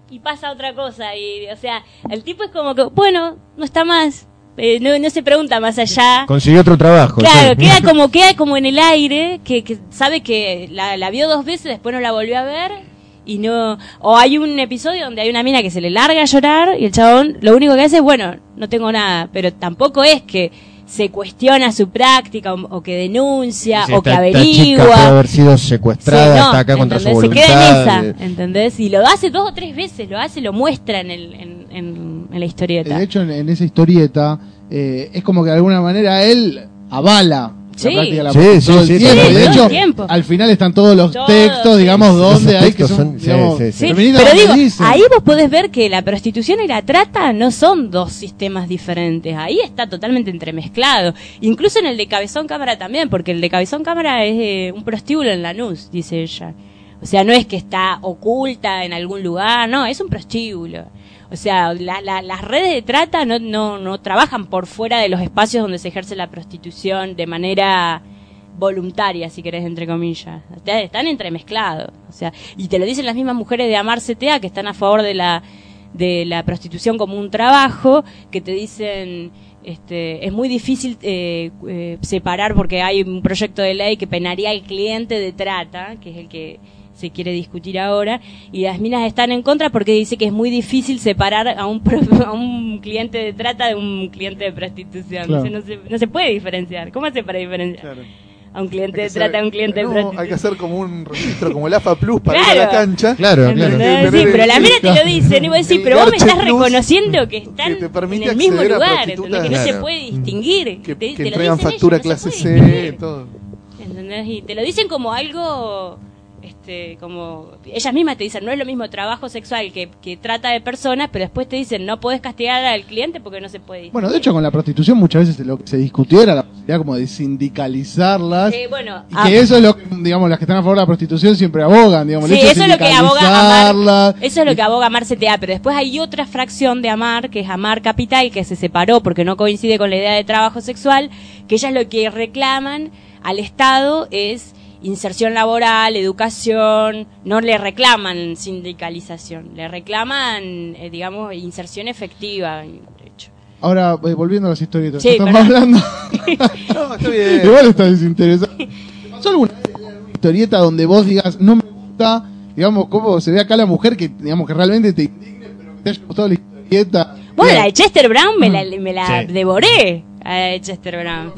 y pasa otra cosa. Y, o sea, el tipo es como que, bueno, no está más. Eh, no, no se pregunta más allá. Consiguió otro trabajo. Claro, sí. queda como [laughs] queda como en el aire, que, que sabe que la, la vio dos veces, después no la volvió a ver y no o hay un episodio donde hay una mina que se le larga a llorar y el chabón lo único que hace es bueno, no tengo nada, pero tampoco es que se cuestiona su práctica o, o que denuncia Sí, o que esta- esta chica averigua. puede haber sido secuestrada, Sí, no, está acá contra su. Se queda en eh, esa, ¿entendés? Y lo hace dos o tres veces, lo hace, lo muestra en, el, en, en- en la historieta. De hecho, en, en esa historieta, eh, es como que de alguna manera él avala Sí. la práctica de la Sí, sí, todo el sí, tiempo. todo de el hecho, tiempo. al final están todos los Todos, textos, sí. digamos, donde hay que textos son, son- sí, digamos, sí, sí. Sí, feministas pero donde digo, dicen. ahí vos podés ver que la prostitución y la trata no son dos sistemas diferentes. Ahí está totalmente entremezclado. Incluso en el de Cabezón Cámara también, porque el de Cabezón Cámara es eh, un prostíbulo en Lanús, dice ella. O sea, no es que está oculta en algún lugar, no, es un prostíbulo. O sea, la- la- las redes de trata no, no, no trabajan por fuera de los espacios donde se ejerce la prostitución de manera voluntaria, si querés, entre comillas. Está- Están entremezclados. O sea, y te lo dicen las mismas mujeres de Amar CTA que están a favor de la, de la prostitución como un trabajo, que te dicen, este, es muy difícil eh, eh, separar porque hay un proyecto de ley que penaría al cliente de trata, que es el que se quiere discutir ahora, y las minas están en contra porque dice que es muy difícil separar a un, pro- [laughs] a un cliente de trata de un cliente de prostitución. Claro. Dice, no, se, no se puede diferenciar. ¿Cómo hace para diferenciar? Claro. A un cliente de trata a un cliente no, de prostitución. Hay que hacer como un registro, como el AFA Plus para ir Claro. a la cancha. Claro, claro. Pero Sí, pero la mina te lo dicen y vos decís, pero vos me estás reconociendo que están que te permite en el mismo lugar. ¿entendés? Que no se puede distinguir. Que, Te- que te lo entregan dicen factura ellos, no clase se C, todo. ¿Entendés? Y te lo dicen como algo, este, como, ellas mismas te dicen, no es lo mismo trabajo sexual que, que trata de personas, pero después te dicen, no podés castigar al cliente porque no se puede. Bueno, de hecho, con la prostitución muchas veces lo que se discutió era la posibilidad como de sindicalizarlas. Eh, bueno, Y ah, que eso es lo que, digamos, las que están a favor de la prostitución siempre abogan, digamos. el Sí, de eso es lo que aboga Amar. Eso es lo que aboga Amar CTA, pero después hay otra fracción de Amar, que es Amar Capital, que se separó porque no coincide con la idea de trabajo sexual, que ellas lo que reclaman al Estado es inserción laboral, educación, no le reclaman sindicalización, le reclaman, eh, digamos, inserción efectiva. de hecho. Ahora, eh, volviendo a las historietas, Sí, que estamos perdón. hablando. [laughs] No, está bien. Igual está desinteresado. ¿Te pasó alguna vez leer una historieta donde vos digas, no me gusta, digamos, cómo se ve acá la mujer que, digamos, que realmente te indigne, pero que te haya gustado la historieta? Bueno, la de Chester Brown me la, me la Sí. devoré, a Chester Brown.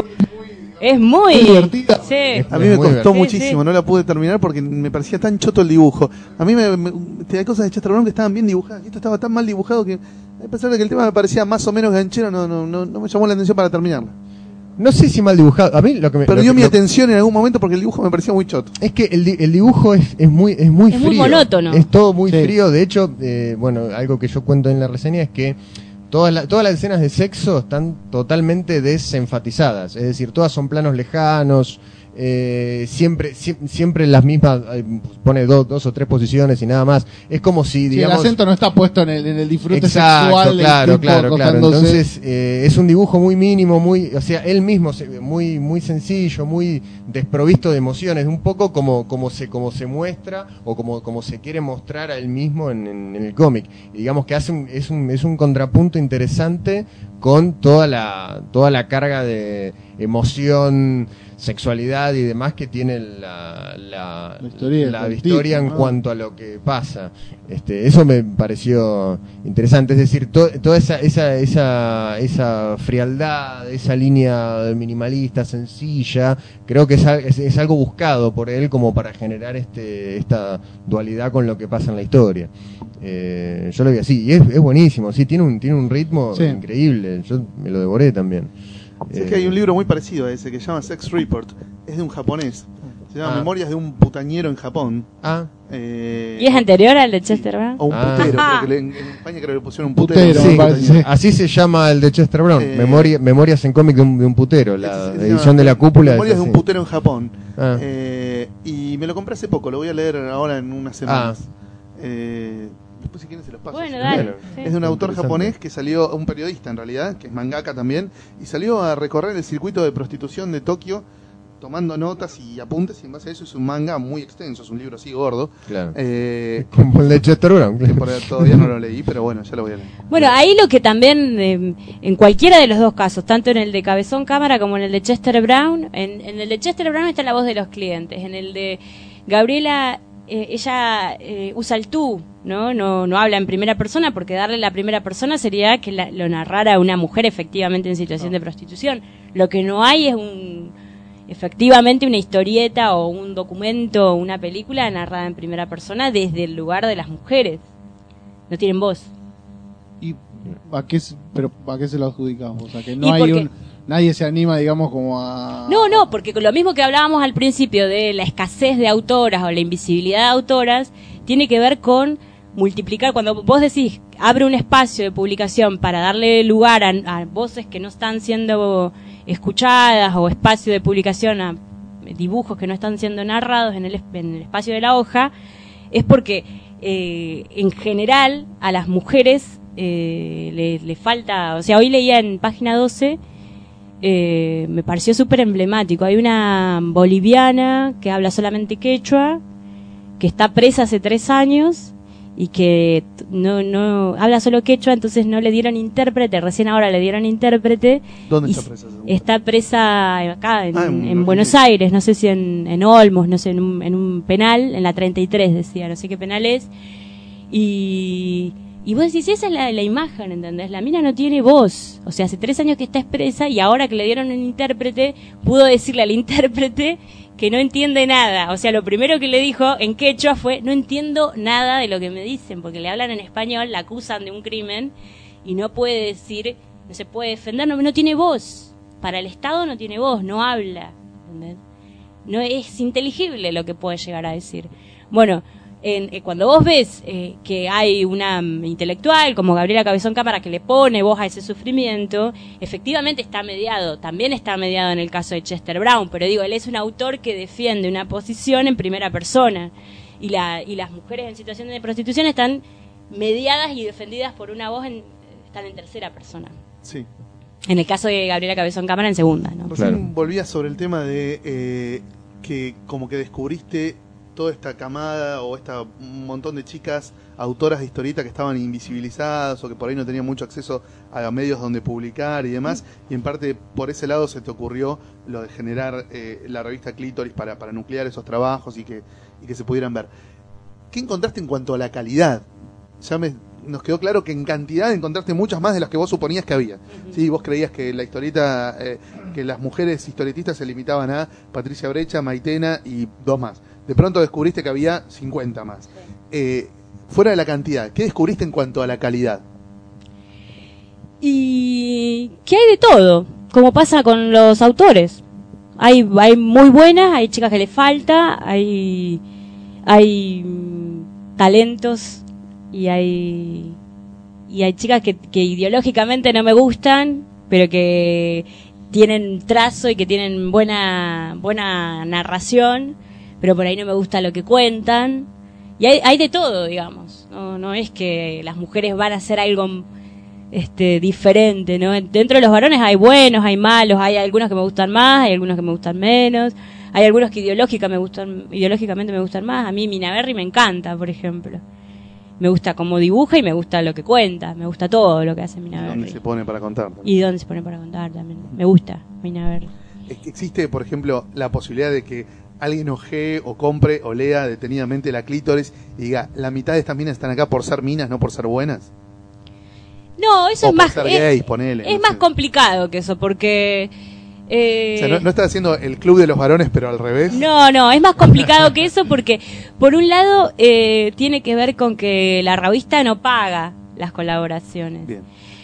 Es muy... Muy divertida. Sí. A mí me costó muchísimo, Sí, sí. no la pude terminar porque me parecía tan choto el dibujo. A mí me, me- tenía cosas de Chester Brown que estaban bien dibujadas. Esto estaba tan mal dibujado que, a pesar de que el tema me parecía más o menos ganchero, no, no, no, no me llamó la atención para terminarla. No sé si mal dibujado. A mí lo que me. Perdió mi lo- atención en algún momento porque el dibujo me parecía muy choto. Es que el, di- el dibujo es, es muy es muy Es frío. muy monótono. Es todo muy Sí. frío. De hecho, eh, bueno, algo que yo cuento en la reseña es que todas, todas las escenas de sexo están totalmente desenfatizadas. Es decir, todas son planos lejanos. Eh, siempre sie- siempre las mismas eh, pone dos, dos o tres posiciones y nada más es como si Sí, el digamos acento no está puesto en el, en el disfrute Exacto, sexual del claro, tipo claro, claro. Entonces eh, es un dibujo muy mínimo, muy, o sea, él mismo muy, muy sencillo, muy desprovisto de emociones, un poco como, como se, como se muestra o como, como se quiere mostrar a él mismo en, en- en el cómic. Digamos que hace un, es un, es un contrapunto interesante con toda la, toda la carga de emoción, sexualidad y demás que tiene la, la, La historia tipo, en ¿no? cuanto a lo que pasa. Este, eso me pareció interesante, es decir, to- toda esa, esa, esa, esa frialdad, esa línea minimalista, sencilla, creo que es, es, es algo buscado por él como para generar este, esta dualidad con lo que pasa en la historia. Eh, yo lo vi así, y es, es buenísimo, sí, tiene un, tiene un ritmo Sí. increíble, yo me lo devoré también. Sé Eh, que hay un libro muy parecido a ese que se llama Sex Report. Es de un japonés. Se llama Ah. Memorias de un putañero en Japón. Ah, Eh, ¿Y es anterior al de Chester Brown? O un Ah. putero, Ajá. creo que le- en, en [laughs] España creo que le pusieron un Putero, putero. sí, parece. así se llama el de Chester Brown, Eh, Memoria- Memorias en cómic de un, de un putero, la Este se edición llama de la cúpula. es Memorias de un putero en Japón. Ah. Eh, y me lo compré hace poco, lo voy a leer ahora en unas semanas. Eh, después si quieren se los paso. Bueno, dale. Bueno. sí. Es de un autor japonés que salió, un periodista en realidad, que es mangaka también, y salió a recorrer el circuito de prostitución de Tokio tomando notas y apuntes y en base a eso es un manga muy extenso, es un libro así gordo. Claro. Eh, [laughs] Como el de Chester Brown. todavía no lo leí, pero bueno, ya lo voy a leer. Bueno, ahí lo que también, eh, en cualquiera de los dos casos, tanto en el de Cabezón Cámara como en el de Chester Brown, en, en el de Chester Brown está la voz de los clientes, en el de Gabriela, eh, ella eh, usa el tú, ¿no? ¿no? No habla en primera persona porque darle la primera persona sería que la- lo narrara una mujer efectivamente en situación de prostitución. Lo que no hay es un efectivamente una historieta o un documento o una película narrada en primera persona desde el lugar de las mujeres. No tienen voz. ¿Y a qué, pero, a qué se lo adjudicamos? O sea, que Y no hay porque- un... Nadie se anima, digamos, como a... No, no, porque con lo mismo que hablábamos al principio de la escasez de autoras o la invisibilidad de autoras, tiene que ver con multiplicar. Cuando vos decís, abre un espacio de publicación para darle lugar a, a voces que no están siendo escuchadas o espacio de publicación a dibujos que no están siendo narrados en el, en el espacio de la hoja, es porque eh, en general a las mujeres eh, le, le falta, o sea, hoy leía en página 12 eh, me pareció súper emblemático. Hay una boliviana que habla solamente quechua, que está presa hace tres años y que no, no habla solo quechua, entonces no le dieron intérprete, recién ahora le dieron intérprete. ¿Dónde está presa? Está presa acá, en, Ah, en en Buenos. Aires, no sé si en, en Olmos, no sé, en un, en un penal, en la 33 decía, no sé qué penal es. Y, y vos decís, esa es la, imagen, ¿entendés? La mina no tiene voz. O sea, hace tres años que está expresa y ahora que le dieron un intérprete, pudo decirle al intérprete que no entiende nada. O sea, lo primero que le dijo en quechua fue, no entiendo nada de lo que me dicen, porque le hablan en español, la acusan de un crimen y no puede decir, no se puede defender, no, no tiene voz. Para el Estado no tiene voz, no habla. ¿entendés? No es inteligible lo que puede llegar a decir. Bueno, en- eh, cuando vos ves eh, que hay una mm, intelectual como Gabriela Cabezón Cámara que le pone voz a ese sufrimiento, efectivamente está mediado, también está mediado en el caso de Chester Brown, pero digo, él es un autor que defiende una posición en primera persona y, la, y las mujeres en situación de prostitución están mediadas y defendidas por una voz, en, están en tercera persona. Sí. En el caso de Gabriela Cabezón Cámara en segunda, ¿no? Claro. volvías sobre el tema de eh, que como que descubriste toda esta camada o esta un montón de chicas autoras de historieta que estaban invisibilizadas o que por ahí no tenían mucho acceso a medios donde publicar y demás y en parte por ese lado se te ocurrió lo de generar eh, la revista Clítoris para, para nuclear esos trabajos y que, y que se pudieran ver. ¿Qué encontraste en cuanto a la calidad? Ya me, nos quedó claro que en cantidad encontraste muchas más de las que vos suponías que había. Sí, vos creías que la historieta, eh, que las mujeres historietistas se limitaban a Patricia Brecha, Maitena y dos más. De pronto descubriste que había 50 más. Eh, fuera de la cantidad, ¿qué descubriste en cuanto a la calidad? Y que hay de todo, como pasa con los autores. Hay, hay muy buenas, hay chicas que le falta, hay, hay mm, talentos y hay, y hay chicas que, que ideológicamente no me gustan, pero que tienen trazo y que tienen buena, buena narración, pero por ahí no me gusta lo que cuentan. Y hay, hay de todo, digamos. No, no es que las mujeres van a hacer algo este diferente, ¿no? Dentro de los varones hay buenos, hay malos, hay algunos que me gustan más, hay algunos que me gustan menos, hay algunos que ideológica me gustan, ideológicamente me gustan más. A mí Mina Berry me encanta, por ejemplo. Me gusta cómo dibuja y me gusta lo que cuenta, me gusta todo lo que hace Mina ¿Dónde Berry. se pone para contar? Y dónde se pone para contar también. Me gusta Mina Berry. Es que Existe, por ejemplo, la posibilidad de que alguien ojee o compre o lea detenidamente la clítoris y diga, la mitad de estas minas están acá por ser minas, no por ser buenas. No, eso o es más es, gays, ponele. es no más sé. complicado que eso porque eh, O sea, no, no estás haciendo el club de los varones, pero al revés. No, no, es más complicado que eso porque, por un lado, eh, tiene que ver con que la revista no paga las colaboraciones. Bien.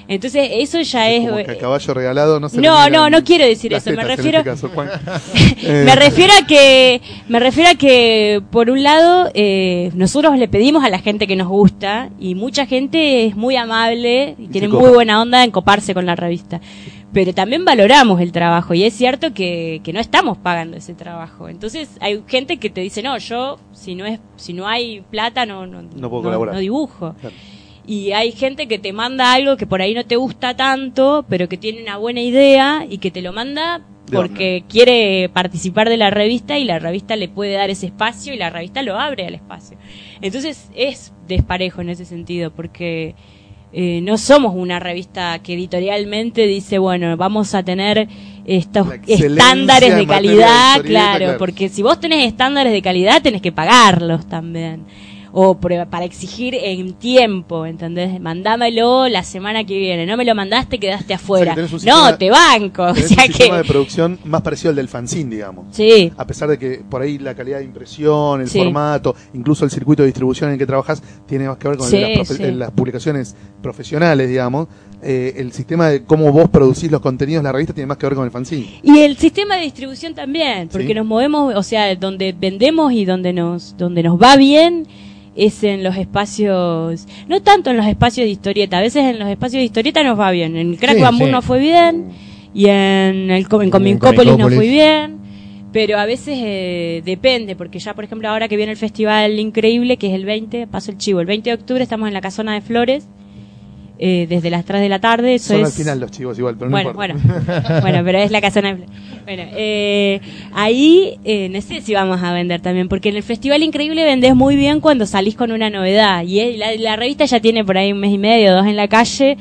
Entonces, eso ya es... Como que a eh, caballo regalado no se No, no, no quiero decir eso, me tetas refiero- este caso. [laughs] [laughs] Eh, me refiero a que me refiero a que por un lado eh, nosotros le pedimos a la gente que nos gusta y mucha gente es muy amable y, Y tiene muy buena onda en coparse con la revista pero también valoramos el trabajo y es cierto que, que no estamos pagando ese trabajo entonces hay gente que te dice no yo si no es si no hay plata no no, No puedo colaborar. no dibujo Claro. Y hay gente que te manda algo que por ahí no te gusta tanto, pero que tiene una buena idea y que te lo manda porque quiere participar de la revista y la revista le puede dar ese espacio y la revista lo abre al espacio. Entonces es desparejo en ese sentido, porque eh, no somos una revista que editorialmente dice, bueno, vamos a tener estos estándares de calidad, claro, claro. porque si vos tenés estándares de calidad tenés que pagarlos también. O para exigir en tiempo, ¿entendés? Mandámelo la semana que viene. No me lo mandaste, quedaste afuera. no, sistema- te banco. O sea un sistema de que. producción más parecido al del fanzine, digamos. Sí, A pesar de que por ahí la calidad de impresión, el Sí. formato, incluso el circuito de distribución en el que trabajas, tiene más que ver con Sí, el de las, sí. las publicaciones profesionales, digamos. Eh, el sistema de cómo vos producís los contenidos de la revista tiene más que ver con el fanzine. Y el sistema de distribución también, porque nos movemos, o sea, donde vendemos y donde nos, donde nos va bien es en los espacios, no tanto en los espacios de historieta, a veces en los espacios de historieta nos va bien, en el Crack Sí, nos fue bien y en el en Comincópolis Comincópolis. fue bien, pero a veces eh, depende, porque ya por ejemplo ahora que viene el festival increíble, que es el 20, paso el chivo, el 20 de octubre estamos en la Casona de Flores, eh, desde las 3 de la tarde, eso Son es... al final los chivos igual, pero no Bueno, importa. bueno, [laughs] bueno, pero es la casona de Bueno, eh, ahí eh, no sé si vamos a vender también, porque en el Festival Increíble vendés muy bien cuando salís con una novedad. Y es- la, la revista ya tiene por ahí un mes y medio, dos en la calle.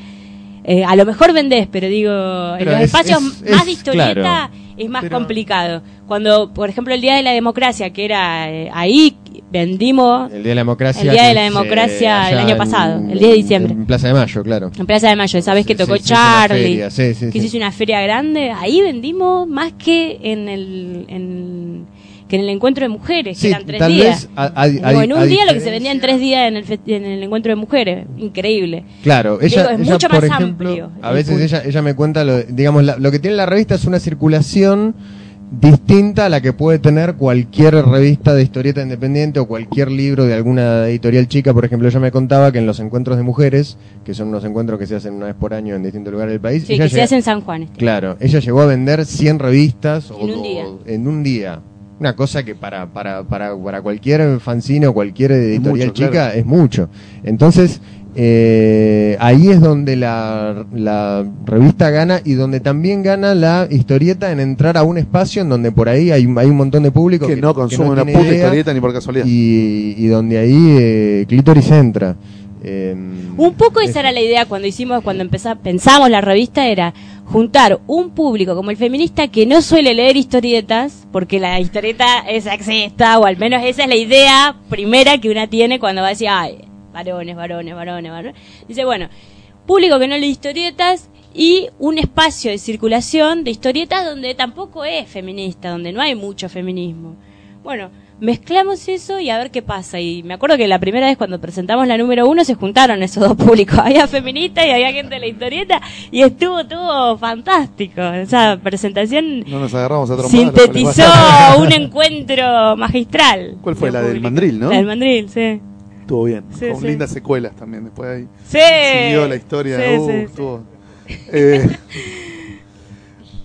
Eh, a lo mejor vendés, pero digo, en los es- espacios es- más de historieta claro. es más Pero- complicado. Cuando, por ejemplo, el Día de la Democracia, que era eh, ahí, vendimos El Día de la Democracia. El Día de la Democracia el año pasado, en- el 10 de diciembre. En Plaza de Mayo, claro. en Plaza de Mayo, esa vez que tocó Charlie feria, sí, sí, que se hizo una feria grande, ahí vendimos más que en el, en, que en el encuentro de mujeres, Sí, que eran tres tal días. vez a- a- Digo, a- en a un día lo que se vendía en tres días en el, en el encuentro de mujeres, increíble. Claro, ella, Digo, es ella, mucho por más ejemplo, amplio a veces ella, ella me cuenta, lo, digamos, la- lo que tiene la revista es una circulación distinta a la que puede tener cualquier revista de historieta independiente o cualquier libro de alguna editorial chica. Por ejemplo, ella me contaba que en los encuentros de mujeres, que son unos encuentros que se hacen una vez por año en distintos lugares del país, Sí, ella que se llega- hace en San Juan. este. Claro, ella llegó a vender 100 revistas o- En un o- día. en un día. Una cosa que para, para, para, para cualquier fanzine o cualquier editorial mucho, chica claro. es mucho. Entonces, eh, ahí es donde la, la revista gana y donde también gana la historieta en entrar a un espacio en donde por ahí hay, hay un montón de público que, no consume una puta idea historieta ni por casualidad. y, y donde ahí eh, Clítoris entra. Eh, Un poco es- esa era la idea cuando hicimos, cuando empezamos, pensamos la revista, era juntar un público como el feminista que no suele leer historietas, porque la historieta es sexista, o al menos esa es la idea primera que una tiene cuando va a decir, ay, varones, varones, varones, varones. Dice, bueno, público que no lee historietas y un espacio de circulación de historietas donde tampoco es feminista, donde no hay mucho feminismo. Bueno, mezclamos eso y a ver qué pasa. Y me acuerdo que la primera vez cuando presentamos la número uno se juntaron esos dos públicos. [laughs] Había feministas y había gente de la historieta y estuvo todo fantástico. Esa presentación No nos agarramos a sintetizó un encuentro magistral. ¿Cuál fue? La del mandril, ¿no? La del mandril, sí. Estuvo bien. Sí, Con sí. lindas secuelas también después ahí. Sí. Siguió la historia. Sí, uh, sí, sí. estuvo- [laughs] Eh,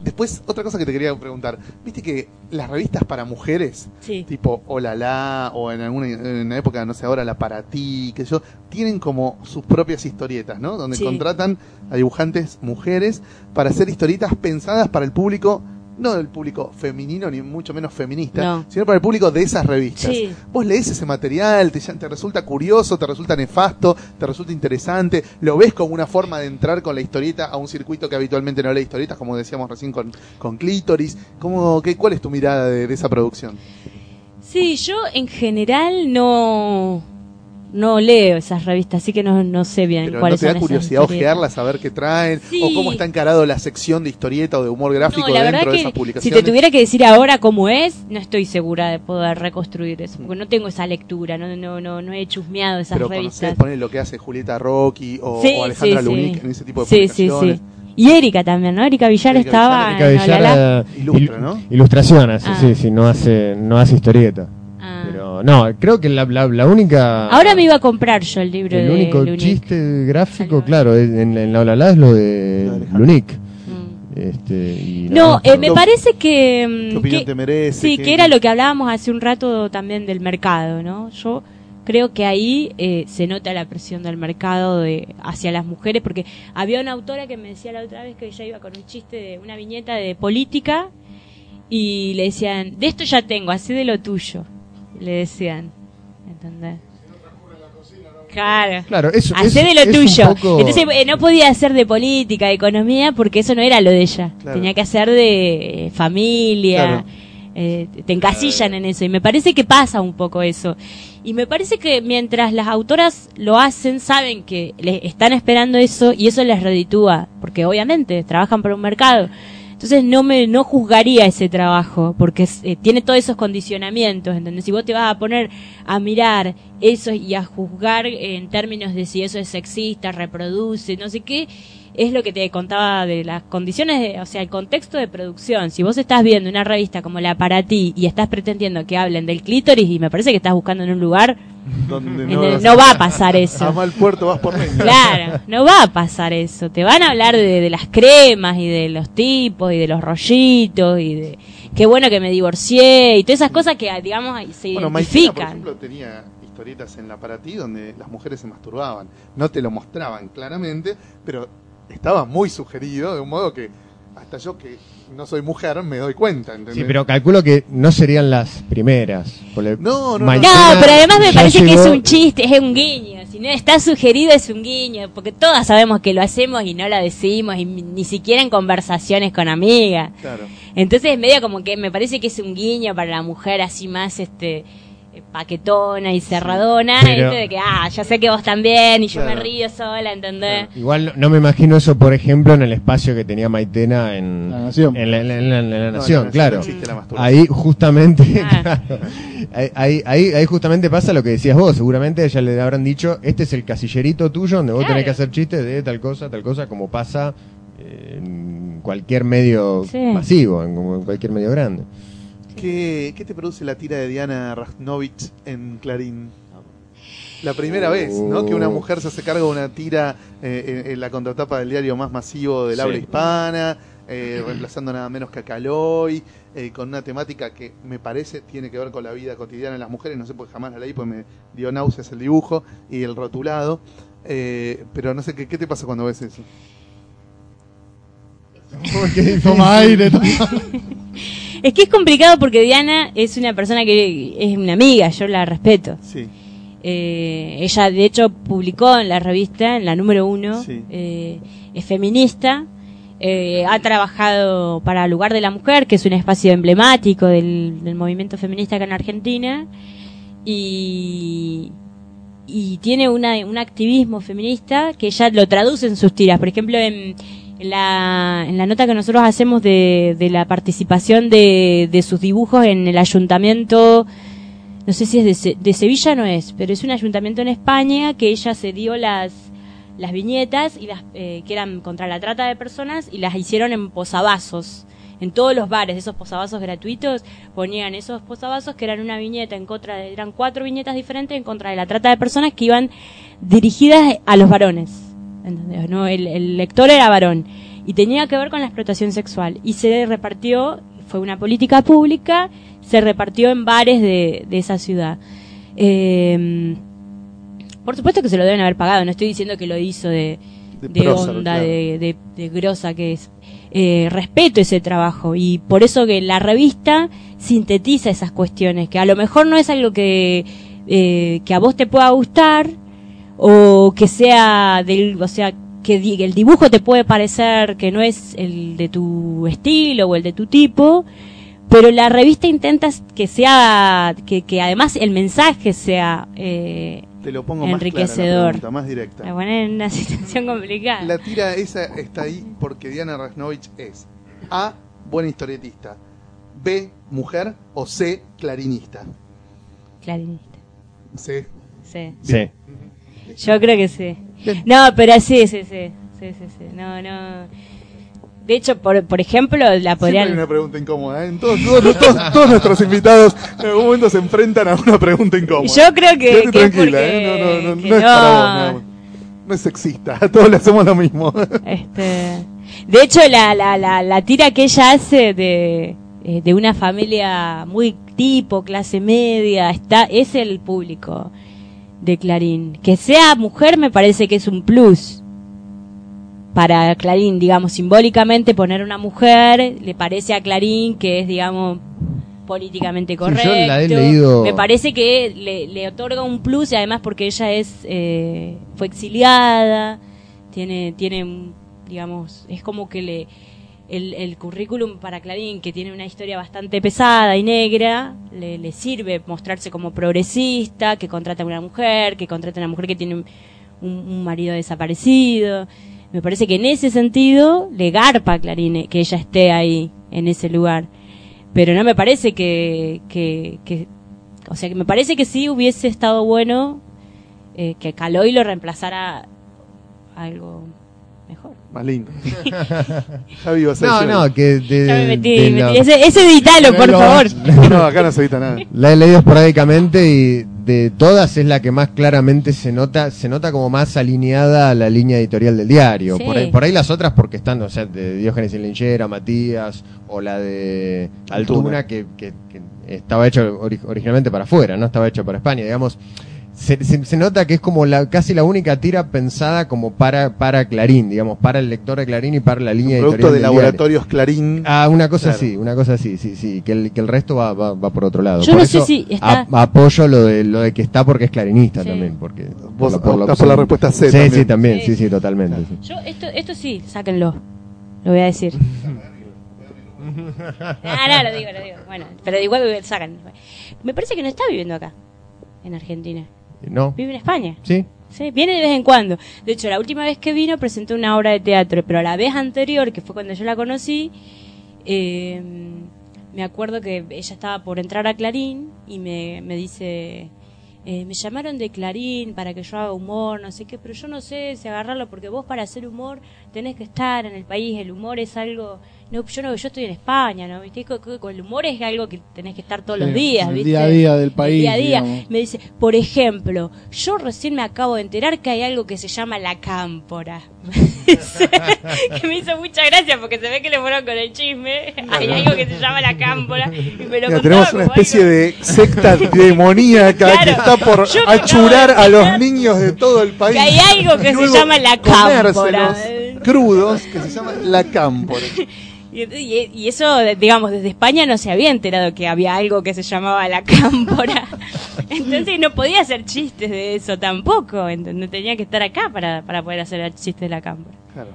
después, otra cosa que te quería preguntar. ¿Viste que las revistas para mujeres, Sí. tipo Hola La, o en alguna en una época, no sé, ahora La Para Ti, que yo, tienen como sus propias historietas, ¿no? Donde Sí. contratan a dibujantes mujeres para hacer historietas pensadas para el público, no del público femenino, ni mucho menos feminista, No. sino para el público de esas revistas. Sí. Vos lees ese material, te, te resulta curioso, te resulta nefasto, te resulta interesante, lo ves como una forma de entrar con la historieta a un circuito que habitualmente no lee historietas, como decíamos recién con, con Clítoris. ¿Cómo, qué, ¿Cuál es tu mirada de, de esa producción? Sí, yo en general no no leo esas revistas, así que no, no sé bien Pero ¿no cuáles te da curiosidad ojearlas, saber qué traen? Sí. ¿O cómo está encarado la sección de historieta o de humor gráfico No, la dentro verdad de esas si publicaciones? te tuviera que decir ahora cómo es, no estoy segura de poder reconstruir eso, porque no tengo esa lectura, no no no, no he chusmeado esas Pero revistas. poner lo que hace Julieta Rocky o, Sí, o Alejandra sí, sí. Lunik en ese tipo de Sí, sí, publicaciones. sí. Y Erika también, ¿no? Erika Villar Erika estaba Erika en Villar, Olala. eh, Ilustra, il- ¿no? Ilustración hace, Ah. sí, sí, no hace, no hace historieta. Pero no, creo que la, la, la única. Ahora me iba a comprar yo el libro El de único Lunik. chiste gráfico, claro, en, en la Olala es lo de. Lunik. Mm. Este, y No, eh, me ¿Qué- parece que... mm, ¿Qué opinión que- te merece? Sí, ¿Qué- que era lo que hablábamos hace un rato también del mercado, ¿no? Yo creo que ahí eh, se nota la presión del mercado de hacia las mujeres, porque había una autora que me decía la otra vez que ella iba con un chiste de una viñeta de política y le decían, de esto ya tengo, así de lo tuyo. Le decían. ¿Entendés? Claro. Claro, eso Hacé es- de lo es tuyo. poco- Entonces eh, no podía hacer de política, de economía, porque eso no era lo de ella. Claro. Tenía que hacer de eh, familia. Claro. eh, te encasillan en eso. Y me parece que pasa un poco eso. Y me parece que mientras las autoras lo hacen, saben que le están esperando eso y eso les reditúa. Porque obviamente trabajan para un mercado. Entonces no me no juzgaría ese trabajo porque eh, tiene todos esos condicionamientos, ¿entendés? Si vos te vas a poner a mirar eso y a juzgar en términos de si eso es sexista, reproduce, no sé qué, es lo que te contaba de las condiciones, de, o sea, el contexto de producción. Si vos estás viendo una revista como la para ti y estás pretendiendo que hablen del clítoris y me parece que estás buscando en un lugar, Donde el- no va a pasar [laughs] eso. A mal puerto vas por. Claro, no va a pasar eso. Te van a hablar de, de las cremas y de los tipos y de los rollitos y de qué bueno que me divorcié y todas esas cosas que, digamos, se Bueno, Maitena, por identifican. ejemplo, tenía historietas en la para ti donde las mujeres se masturbaban. No te lo mostraban claramente, pero estaba muy sugerido de un modo que hasta yo que no soy mujer me doy cuenta. ¿entendés? Sí, pero calculo que no serían las primeras. No, no, no. no, Maitena pero además me parece que es llegó- un chiste, es un guiño. Si no está sugerido es un guiño, porque todas sabemos que lo hacemos y no lo decimos, y ni siquiera en conversaciones con amigas. Claro. Entonces medio como que me parece que es un guiño para la mujer así más este paquetona y cerradona, Pero- de que ah, ya sé que vos también y yo Claro. me río sola, ¿entendés? Igual no, no me imagino eso, por ejemplo, en el espacio que tenía Maitena en La Nación. En la, en la- en la- en la No, en la Nación, claro. la. Ahí justamente, Ah. claro, ahí, ahí, ahí- justamente pasa lo que decías vos. Seguramente ella le habrán dicho, este es el casillerito tuyo donde vos tenés que hacer chistes de tal cosa, tal cosa, como pasa eh, en cualquier medio Sí. masivo, en como en cualquier medio grande. ¿Qué, qué te produce la tira de Diana Rasnovich en Clarín? La primera vez, ¿no? Que una mujer se hace cargo de una tira eh, en, en la contratapa del diario más masivo del Sí. habla hispana, eh, reemplazando nada menos que a Caloy, eh, con una temática que me parece tiene que ver con la vida cotidiana de las mujeres, no sé por qué jamás la leí, pues me dio náuseas el dibujo y el rotulado, eh, pero no sé, ¿qué, ¿qué te pasa cuando ves eso? [laughs] [laughs] Toma aire. toma- [laughs] Es que es complicado porque Diana es una persona que es una amiga, yo la respeto. Sí, Eh, ella de hecho publicó en la revista, en la número uno, Sí. eh, es feminista, eh, ha trabajado para Lugar de la Mujer, que es un espacio emblemático del, del movimiento feminista acá en Argentina, y, y tiene una, un activismo feminista que ella lo traduce en sus tiras. Por ejemplo, en, en la, en la nota que nosotros hacemos de, de la participación de, de sus dibujos en el ayuntamiento, no sé si es de, de Sevilla, no es, pero es un ayuntamiento en España que ella se dio las, las viñetas y las eh, que eran contra la trata de personas y las hicieron en posavasos. En todos los bares, esos posavasos gratuitos, ponían esos posavasos que eran una viñeta en contra de, eran cuatro viñetas diferentes en contra de la trata de personas que iban dirigidas a los varones. ¿Entendés? ¿No? El, el lector era varón y tenía que ver con la explotación sexual y se repartió, fue una política pública, se repartió en bares de, de esa ciudad. Eh, por supuesto que se lo deben haber pagado, no estoy diciendo que lo hizo de, De onda, claro. de, de grosa que es. Eh, respeto ese trabajo y por eso que la revista sintetiza esas cuestiones, que a lo mejor no es algo que, eh, que a vos te pueda gustar o que sea del, o sea, que el dibujo te puede parecer que no es el de tu estilo o el de tu tipo, pero la revista intenta que sea, que, que además el mensaje sea eh, te lo pongo más Enriquecedor. clara la pregunta, más directa. me pone en una [laughs] situación complicada. La tira esa está ahí porque Diana Rasnovich es A, buena historietista, B, mujer o C, clarinista. Clarinista. C. Sí. Sí. Yo creo que sí. No, pero sí, sí, sí. Sí, sí, sí. No, no. De hecho, por, por ejemplo, la Siempre hay podrían. una pregunta incómoda. ¿eh? En todos, todos, todos- [laughs] todos nuestros invitados en algún momento se enfrentan a una pregunta incómoda. Yo creo que, tranquila, porque- ¿eh? no, no, no, no es para vos. no. es sexista, a [laughs] todos le hacemos lo mismo. Este, de hecho, la, la, la, la tira que ella hace de, eh, de una familia muy tipo, clase media, está, es el público de Clarín. Que sea mujer me parece que es un plus. para Clarín, digamos, simbólicamente poner una mujer, le parece a Clarín que es, digamos, políticamente yo correcto. la he leído- Me parece que le, le otorga un plus y además porque ella es eh, fue exiliada, tiene tiene digamos, es como que le el, el currículum para Clarín, que tiene una historia bastante pesada y negra, le, sirve mostrarse como progresista, que contrata a una mujer, que contrata a una mujer que tiene un marido desaparecido. Me parece que en ese sentido le garpa a Clarín eh, que ella esté ahí, en ese lugar. Pero no me parece que, que, que- o sea, que me parece que sí hubiese estado bueno eh, que Caloy lo reemplazara algo mejor. Más lindo. Javi, vas a No, decir no, que de, Ya me metí, de me la- metí. Ese, ese editalo, por [laughs] No, favor. No, acá no se evita nada. [laughs] La he leído esporádicamente y de todas es la que más claramente se nota, se nota como más alineada a la línea editorial del diario. Sí. Por, ahí, por ahí las otras porque están, o sea, de Diógenes y Linchera, Matías, o la de Altuna, Altuna. que, que- que estaba hecho ori- originalmente para afuera, no estaba hecho para España, digamos. Se, se- se nota que es como la, casi la única tira pensada como para, para Clarín, digamos, para el lector de Clarín y para la línea Producto de del diario. laboratorios Clarín. Ah, una cosa Claro. así, una cosa así, sí, sí, que el, que el resto va, va, va por otro lado. Yo Por no sé si está- a- apoyo lo de lo de que está porque es clarinista Sí. también, porque Vos que por la respuesta C Sí, también. sí, también, Sí. sí, sí, totalmente. sí. Yo, esto, esto sí, sáquenlo. Lo voy a decir. [laughs] Ah, no, lo digo, lo digo. Bueno, pero igual sacan. Me parece que no está viviendo acá, en Argentina. ¿No? Vive en España. Sí. Sí, viene de vez en cuando. De hecho, la última vez que vino presentó una obra de teatro, pero la vez anterior, que fue cuando yo la conocí, eh, me acuerdo que ella estaba por entrar a Clarín y me, me dice, eh, me llamaron de Clarín para que yo haga humor, no sé qué, pero yo no sé si agarrarlo porque vos para hacer humor tenés que estar en el país, el humor es algo... No, yo no, yo estoy en España, ¿no? ¿Viste? Co- co- co- El humor es algo que tenés que estar todos Sí, los días, el ¿viste? día a día del El país, día a día. digamos. Me dice, por ejemplo, yo recién me acabo de enterar que hay algo que se llama la cámpora. [laughs] que me hizo mucha gracia porque se ve que le fueron con el chisme. Hay algo que se llama la cámpora. Y me lo tenemos una especie algo- de secta [laughs] demoníaca Claro. que está por achurar a los niños de todo el país. que hay algo que se llama la cámpora. crudos que se llama la cámpora. [laughs] Y, y- y eso, digamos, desde España no se había enterado que había algo que se llamaba la [laughs] cámpora. Entonces no podía hacer chistes de eso tampoco. ¿entendés? Tenía que estar acá para, para poder hacer chistes de la cámpora. Claro.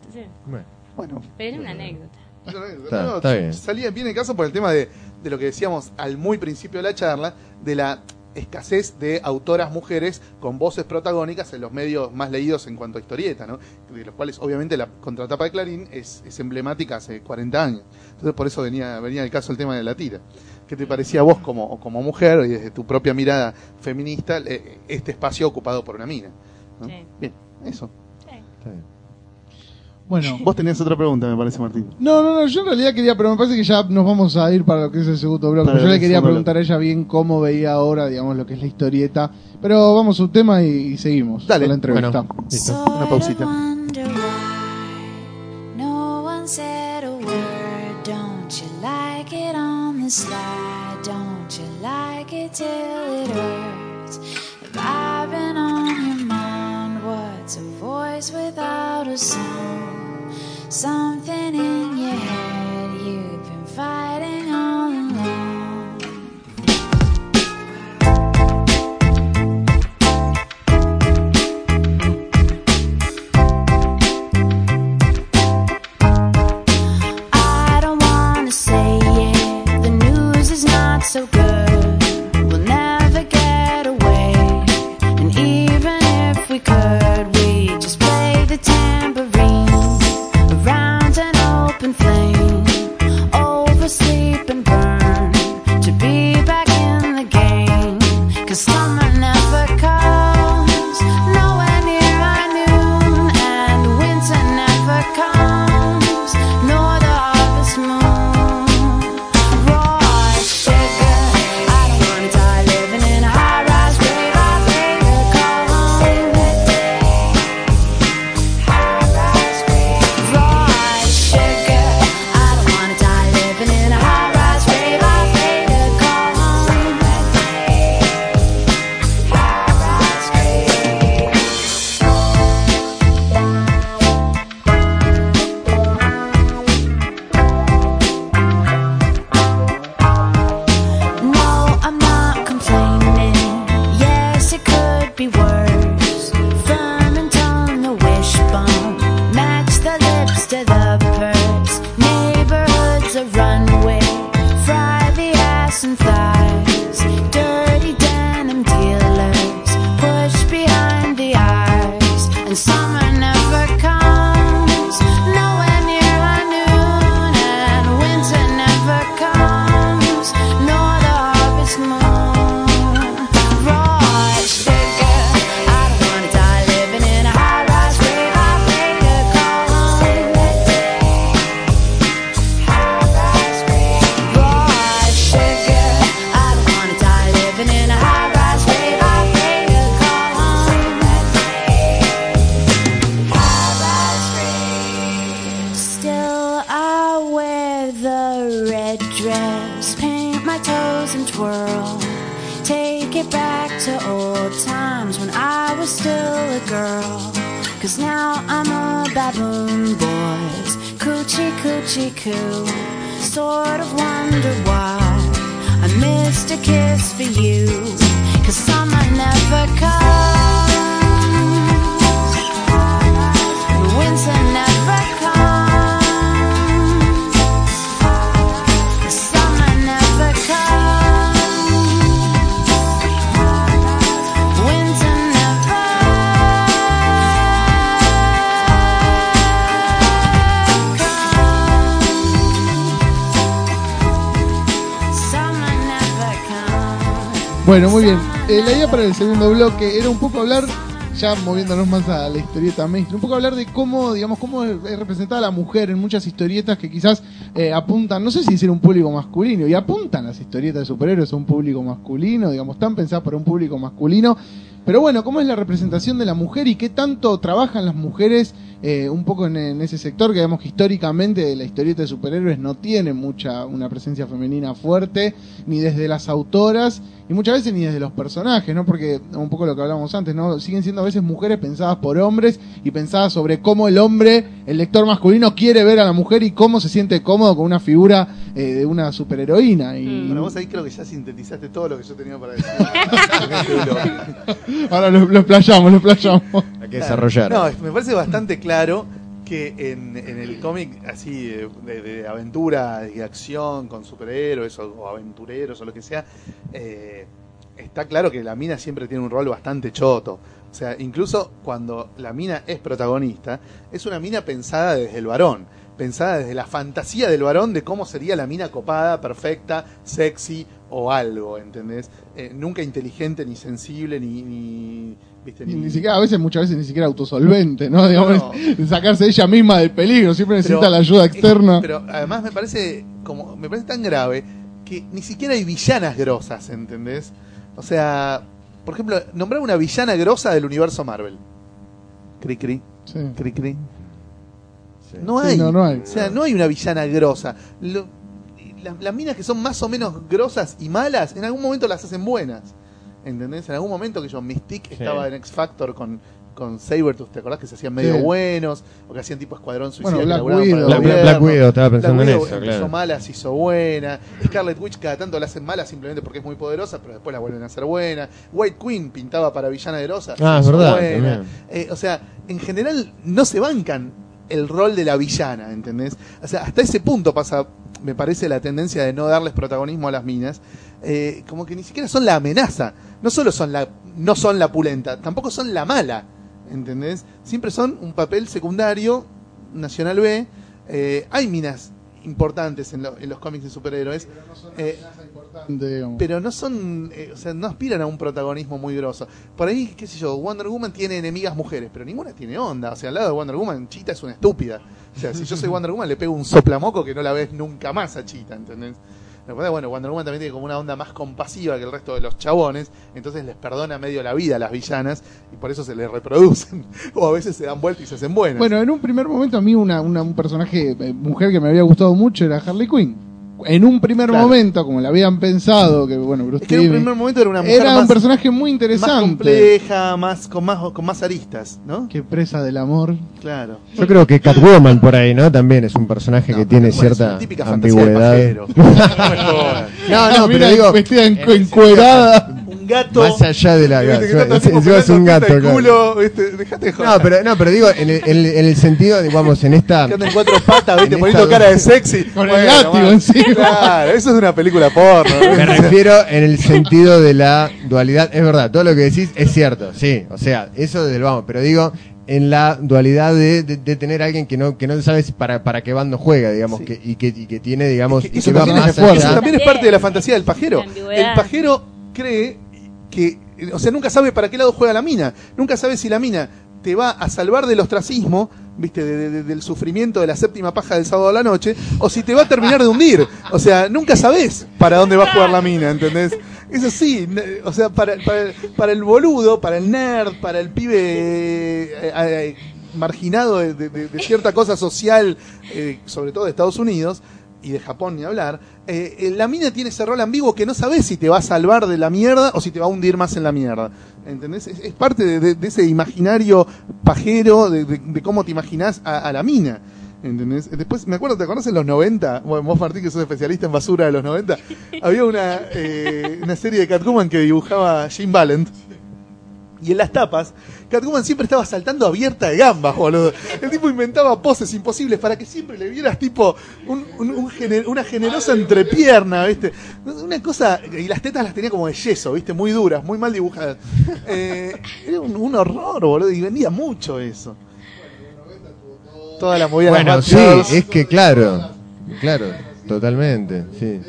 Entonces, Bueno, Bueno, pero era una anécdota. Está- No, está bien. Salía bien el caso por el tema de, de lo que decíamos al muy principio de la charla, de la escasez de autoras mujeres con voces protagónicas en los medios más leídos en cuanto a historieta, ¿no? De los cuales obviamente la contratapa de Clarín es, es emblemática hace 40 años. Entonces por eso venía, venía el caso el tema de la tira. ¿Qué te parecía a vos como, como mujer y desde tu propia mirada feminista eh, este espacio ocupado por una mina? ¿no? Sí. Bien, eso. está bien. Bueno. Vos tenías otra pregunta, me parece, Martín. No, no, no, yo en realidad quería, pero me parece que ya nos vamos a ir para lo que es el segundo bloque. Yo le quería preguntar a ella bien cómo veía ahora, digamos, lo que es la historieta. Pero vamos a un tema y, y seguimos Dale. con la entrevista. Bueno, listo. Una pausita. wonder why no one said a word. Don't you like it on the slide? Don't you like it till it hurts? Have I been on your mind? What's a voice without a sound? Something in your head you've been fighting all along. I don't wanna say it. The news is not so good. Bueno, muy bien. Eh, la idea para el segundo bloque era un poco hablar, ya moviéndonos más a la historieta mainstream, un poco hablar de cómo, digamos, cómo es representada la mujer en muchas historietas que quizás eh, apuntan, no sé si decir un público masculino, y apuntan las historietas de superhéroes a un público masculino, digamos, están pensadas para un público masculino. Pero bueno, ¿cómo es la representación de la mujer y qué tanto trabajan las mujeres eh, un poco en, ese sector? Que digamos que históricamente la historieta de superhéroes no tiene mucha una presencia femenina fuerte, ni desde las autoras, y muchas veces ni desde los personajes, ¿no? Porque un poco lo que hablábamos antes, ¿no? Siguen siendo a veces mujeres pensadas por hombres y pensadas sobre cómo el hombre, el lector masculino, quiere ver a la mujer y cómo se siente cómodo con una figura eh, de una superheroína. Y Mm. Bueno, vos ahí creo que ya sintetizaste todo lo que yo tenía para decir. [laughs] Ahora lo, lo explayamos, lo explayamos. Hay que desarrollar. No, me parece bastante claro que en, el cómic así de, de- de aventura y acción con superhéroes o, o aventureros o lo que sea, eh, está claro que la mina siempre tiene un rol bastante choto. O sea, incluso cuando la mina es protagonista, es una mina pensada desde el varón, pensada desde la fantasía del varón de cómo sería la mina copada, perfecta, sexy o algo, ¿entendés? Eh, nunca inteligente ni sensible ni ¿viste? Ni, ni siquiera, a veces, muchas veces ni siquiera autosolvente, ¿no? Digamos, No. de sacarse ella misma del peligro, siempre necesita Pero- la ayuda externa. Pero además me parece como me parece tan grave que ni siquiera hay villanas grosas, ¿entendés? O sea, por ejemplo, nombrar una villana grosa del universo Marvel. Cri cri, Sí. cri cri. Sí. No Sí, hay. no, no hay. O sea, no hay una villana grosa. Lo- las, las minas que son más o menos grosas y malas, en algún momento las hacen buenas. ¿Entendés? En algún momento que yo, Mystique estaba en X Factor con, con Sabertooth, ¿te acordás que se hacían medio Sí. buenos? O que hacían tipo Escuadrón Suicida. Bueno, que Black Widow. Black. Black Widow, estaba pensando Black en Widow eso, empezó claro. mala, se hizo buena. Scarlet Witch cada tanto la hacen mala simplemente porque es muy poderosa, pero después la vuelven a hacer buena. White Queen pintaba para villana grosa. se Ah, es hizo verdad. Eh, o sea, en general no se bancan el rol de la villana, ¿entendés? O sea, hasta ese punto pasa, me parece, la tendencia de no darles protagonismo a las minas. Eh, como que ni siquiera son la amenaza. No solo son la, no son la pulenta, tampoco son la mala, ¿entendés? Siempre son un papel secundario, Nacional B. Eh, hay minas importantes en, lo- en los cómics de superhéroes. Eh, pero no son, eh, o sea, no aspiran a un protagonismo muy grosso. Por ahí, qué sé yo, Wonder Woman tiene enemigas mujeres, pero ninguna tiene onda. O sea, al lado de Wonder Woman, Chita es una estúpida. O sea, si yo soy Wonder Woman, le pego un soplamoco que no la ves nunca más a Chita, ¿entendés? Bueno, Wonder Woman también tiene como una onda más compasiva que el resto de los chabones, entonces les perdona medio la vida a las villanas y por eso se les reproducen. [laughs] o a veces se dan vuelta y se hacen buenas. Bueno, en un primer momento a mí una, una- un personaje eh, mujer que me había gustado mucho era Harley Quinn. En un primer Claro. momento, como la habían pensado, que bueno, Bruce es que en un primer momento era una mujer era más, un personaje muy más interesante. compleja, más, con, más, con más aristas, ¿no? Que presa del amor. Claro. Yo creo que Catwoman por ahí, ¿no? También es un personaje No, que tiene bueno, cierta ambigüedad. No. [laughs] No, no, Ah, pero mira, digo, vestida en, en- encuerada. Gato. más allá de la el encima es un gato, el claro. culo, ¿viste? Dejate de joder. No, pero no, pero digo en el, en el- en el sentido, digamos, en esta Que en cuatro patas, ¿viste? [laughs] En Poniendo cara de sexy. Con el látigo man. encima. Claro, eso es una película porno. Me [laughs] refiero en el sentido de la dualidad. Es verdad, todo lo que decís es cierto, sí. O sea, eso desde el vamos. Pero digo, en la dualidad de, de- de tener a alguien que no, que no sabes para, para qué bando juega, digamos, Sí. que, y, que, y que tiene, digamos, Es que y eso que va también, más es, eso allá. también es parte de la fantasía del pajero. El pajero cree que, o sea, nunca sabe para qué lado juega la mina. Nunca sabe si la mina te va a salvar del ostracismo, viste, de- de- de- del sufrimiento de la séptima paja del sábado a la noche, o si te va a terminar de hundir. O sea, nunca sabes para dónde va a jugar la mina, ¿entendés? Eso sí, o sea, para, para, para el boludo, para el nerd, para el pibe eh, eh, marginado de- de cierta cosa social, eh, sobre todo de Estados Unidos, y de Japón ni hablar, eh, eh, la mina tiene ese rol ambiguo que no sabes si te va a salvar de la mierda o si te va a hundir más en la mierda. ¿Entendés? Es, es parte de, de- de ese imaginario pajero de, de- de cómo te imaginás a, a la mina. ¿Entendés? Después, me acuerdo, ¿te acordás en los 90? Bueno, vos, Martín, que sos especialista en basura de los 90, [laughs] había una, eh, una serie de Catwoman que dibujaba Jim Valent. Y en las tapas, Catwoman siempre estaba saltando abierta de gambas, boludo. El tipo inventaba poses imposibles para que siempre le vieras tipo un- un- un gener- una generosa entrepierna, ¿viste? Una cosa, y las tetas las tenía como de yeso, ¿viste? Muy duras, muy mal dibujadas. Eh, era un, un horror, boludo, y vendía mucho eso. Toda la movida de Bueno, las sí, Batgirls. es que claro, claro, totalmente, sí.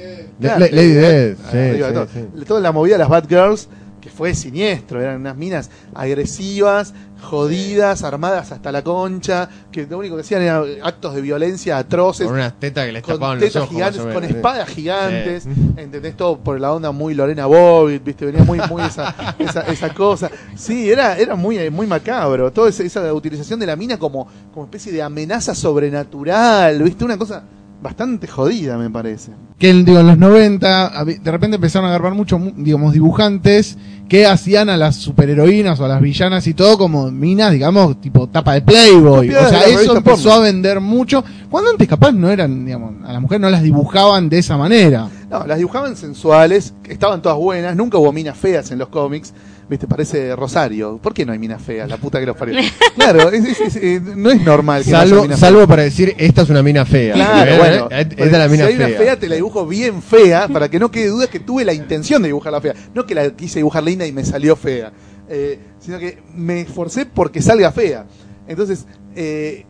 Claro, Lady Death, sí, arriba de sí, todo. sí. Toda la movida de las Batgirls, que fue siniestro, eran unas minas agresivas, jodidas, armadas hasta la concha, que lo único que hacían eran actos de violencia atroces. Con unas tetas que les con tapaban los tetas ojos. gigantes, con espadas gigantes, Sí. [laughs] ¿entendés? Todo por la onda muy Lorena Bobbitt, ¿viste? Venía muy, muy esa, [laughs] esa, esa cosa. Sí, era, era muy, muy macabro. Toda esa, esa utilización de la mina como, como especie de amenaza sobrenatural, ¿viste? Una cosa bastante jodida, me parece. Que en, digo, en los 90 hab- de repente empezaron a agarrar muchos, mu- digamos, dibujantes que hacían a las superheroínas o a las villanas y todo como minas, digamos, tipo tapa de Playboy. O sea, eso empezó porno. a vender mucho. Cuando antes capaz no eran, digamos, a las mujeres no las dibujaban de esa manera. No, las dibujaban sensuales, estaban todas buenas, nunca hubo minas feas en los cómics. Viste, parece Rosario. ¿Por qué no hay minas feas? La puta que los parió. [laughs] Claro, es- es- es- eh, no es normal que no haya Salvo, minas salvo para decir, esta es una mina fea. Claro, ¿Eh? bueno. Eh, Esta es la mina si hay fea. una fea, te la dibujo bien fea, para que no quede duda que tuve la intención de dibujarla fea. No que la quise dibujar linda y me salió fea. Eh, sino que me esforcé porque salga fea. Entonces, eh,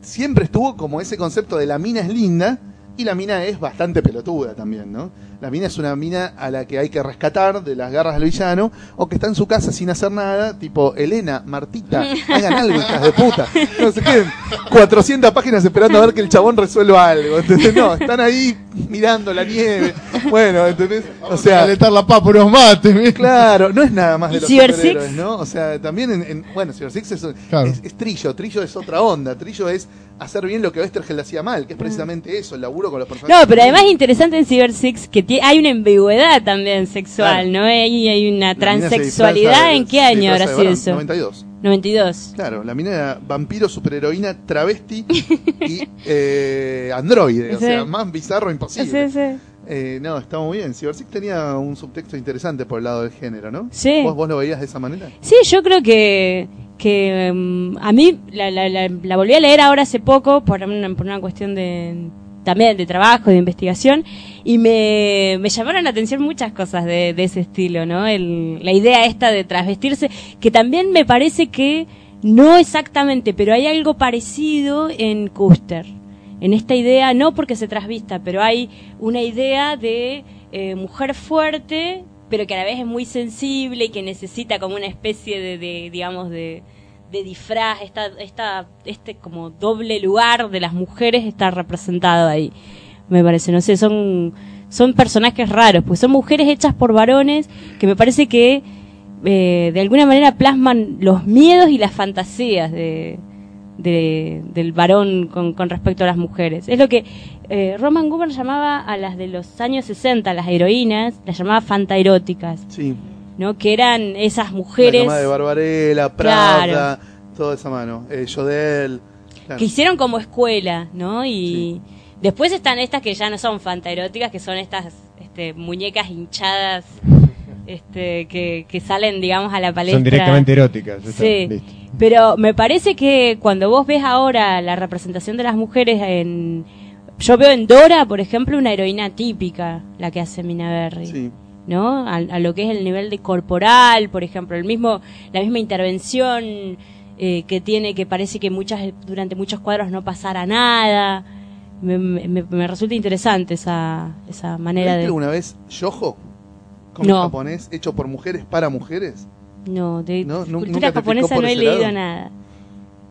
siempre estuvo como ese concepto de la mina es linda y la mina es bastante pelotuda también, ¿no? La mina es una mina a la que hay que rescatar de las garras del villano o que está en su casa sin hacer nada, tipo Elena, Martita, [laughs] hagan algo, hijas de puta. No se queden 400 páginas esperando a ver que el chabón resuelva algo, ¿entendés? No, están ahí mirando la nieve. Bueno, ¿entendés? O sea, Calentar la papa unos mates. Claro, no es nada más de los Cyber superhéroes, Six. ¿no? O sea, también en, en- bueno, Cyber Six es, Claro. es, es Trillo, Trillo es otra onda, Trillo es hacer bien lo que Westergel hacía mal, que es precisamente eso, el laburo con los personajes. No, pero además es interesante en Cyber Six que tie- hay una ambigüedad también sexual, Claro. ¿no? Hay, hay una transexualidad. de- ¿En qué año habrá sido eso? 92. 92. Claro, la mina era vampiro, superheroína, travesti y eh, androide, o sea, más bizarro imposible. Sí, sí. Eh, no, está muy bien. Cyber Six tenía un subtexto interesante por el lado del género, ¿no? Sí. ¿Vos, vos lo veías de esa manera? Sí, yo creo que, que mm, a mí la, la, la, la volví a leer ahora hace poco por una, por una cuestión de también de trabajo, de investigación, y me, me llamaron la atención muchas cosas de, de ese estilo, ¿no? El, la idea esta de trasvestirse, que también me parece que no exactamente, pero hay algo parecido en Custer. En esta idea, no porque se trasvista, pero hay una idea de eh, mujer fuerte, pero que a la vez es muy sensible y que necesita como una especie de, de, digamos, de, de disfraz, esta, esta, este como doble lugar de las mujeres está representado ahí. Me parece, no sé, son, son personajes raros, pues son mujeres hechas por varones que me parece que eh, de alguna manera plasman los miedos y las fantasías de, de- del varón con, respecto a las mujeres. Es lo que eh, Roman Goober llamaba a las de los años 60, las heroínas, las llamaba fantaeróticas, Sí. ¿No? Que eran esas La mujeres cama de Barbarella, Prada, toda esa mano. Eh, Jodel. claro. que hicieron como escuela, ¿no? Y después están estas que ya no son fantaeróticas, que son estas este, muñecas hinchadas este, que, que salen, digamos, a la palestra. Son directamente eróticas. Sí. listo. Pero me parece que cuando vos ves ahora la representación de las mujeres en... Yo veo en Dora, por ejemplo, una heroína típica, la que hace Mina Berry. Sí. ¿No? A, a lo que es el nivel de corporal, por ejemplo, el mismo, la misma intervención eh, que tiene, que parece que muchas, durante muchos cuadros no pasara nada. Me, me- me resulta interesante esa, esa manera ¿Viste de... alguna vez Yojo? Cómic No. japonés hecho por mujeres para mujeres. No, de No, cultura japonesa no he leído lado. nada.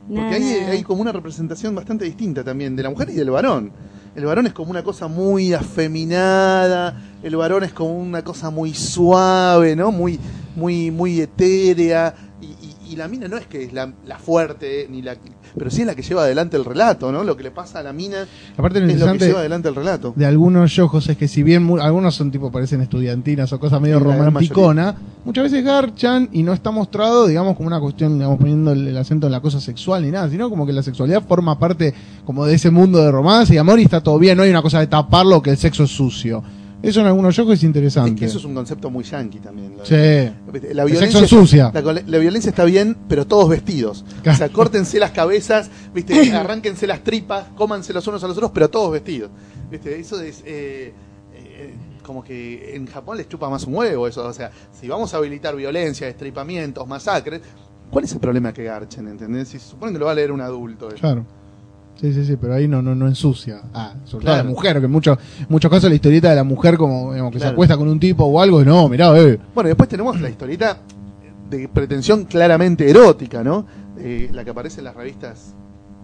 Porque Nada, nada. hay como una representación bastante distinta también de la mujer y del varón. El varón es como una cosa muy afeminada, el varón es como una cosa muy suave, ¿no? Muy, muy, muy etérea. Y, y- y la mina no es que es la, la fuerte, ni la pero sí es la que lleva adelante el relato, ¿no? Lo que le pasa a la mina Aparte lo es lo que lleva adelante el relato. de algunos yojos es que si bien mu- algunos son tipo parecen estudiantinas o cosas medio Sí, romanticona, muchas veces garchan y no está mostrado, digamos, como una cuestión, digamos, poniendo el, el acento en la cosa sexual ni nada, sino como que la sexualidad forma parte como de ese mundo de romance y amor y está todo bien, no hay una cosa de taparlo que el sexo es sucio. Eso en algunos yojos es Es interesante. que eso es un concepto muy yankee también. lo Sí. La violencia, sexo. La, la violencia está bien, pero todos vestidos. O sea, córtense las cabezas, ¿viste? [laughs] arránquense las tripas, cómanse los unos a los otros, pero todos vestidos. ¿Viste? Eso es. eh, eh, como que en Japón les chupa más un huevo eso. O sea, si vamos a habilitar violencia, estripamientos, masacres, ¿cuál es el problema que garchen? ¿Entendés? Si se supone que lo va a leer un adulto. eso. Claro. Sí, sí, sí, pero ahí no, no, no ensucia. Ah, sobre todo Claro. la mujer, que en muchos, muchos casos la historieta de la mujer como digamos, que se acuesta con un tipo o algo, no, mirá, eh. Bueno, después tenemos la historieta de pretensión claramente erótica, ¿no? Eh, la que aparece en las revistas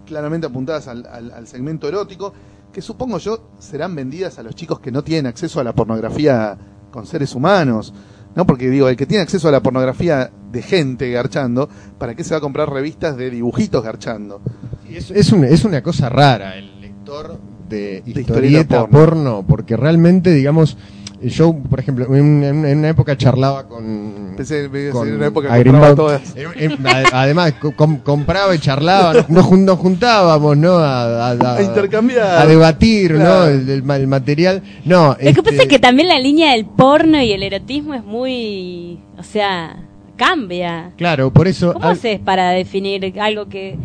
claramente apuntadas al, al- al segmento erótico, que supongo yo serán vendidas a los chicos que no tienen acceso a la pornografía con seres humanos, ¿no? Porque digo, el que tiene acceso a la pornografía de gente garchando, ¿para qué se va a comprar revistas de dibujitos garchando? Es, es, un- es una cosa rara el lector de historieta historieta porno. porno. porque realmente, digamos, yo, por ejemplo, en, en- en una época charlaba con. Pensé que con en una época compraba todas. En- en- a- además, co- com- compraba y charlaba, nos, nos jun- nos juntábamos, ¿no? A, a- a- A intercambiar. a debatir, ¿no? El, el ma- el material. No, Lo que este, pasa es que también la línea del porno y el erotismo es muy. O sea, cambia. Claro, por eso. ¿Cómo al- haces para definir algo que,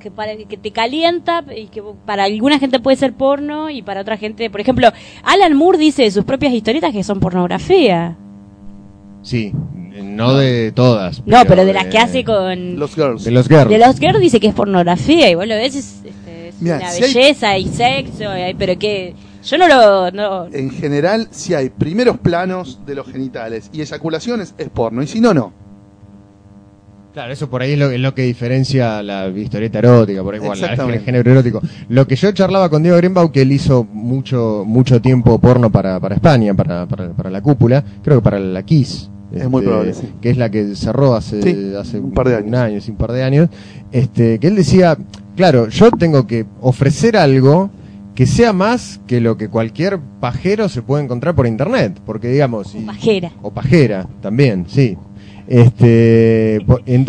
que, para, que te calienta y que para alguna gente puede ser porno y para otra gente, por ejemplo, Alan Moore dice de sus propias historietas que son pornografía. Sí, no de todas. No, pero de las que hace con... Los girls. De los girls. De los girls dice que es pornografía y vos lo ves, es, este, es Mirá, una si hay- belleza y sexo, y- pero que yo no lo... No, En general, si hay primeros planos de los genitales y eyaculaciones, es porno, y si no, no. Claro, eso por ahí es lo, es lo que diferencia la historieta erótica, por ahí, bueno, la- el género erótico. Lo que yo charlaba con Diego Greenbaum, que él hizo mucho mucho tiempo porno para, para España, para, para, para la cúpula, creo que para la Kiss. Es muy probable, sí. Que es la que cerró hace, Sí, hace un par de años. un año, un par de años. Este, que él decía, claro, yo tengo que ofrecer algo que sea más que lo que cualquier pajero se puede encontrar por internet. Porque digamos... y- pajera. o pajera también, sí. Este,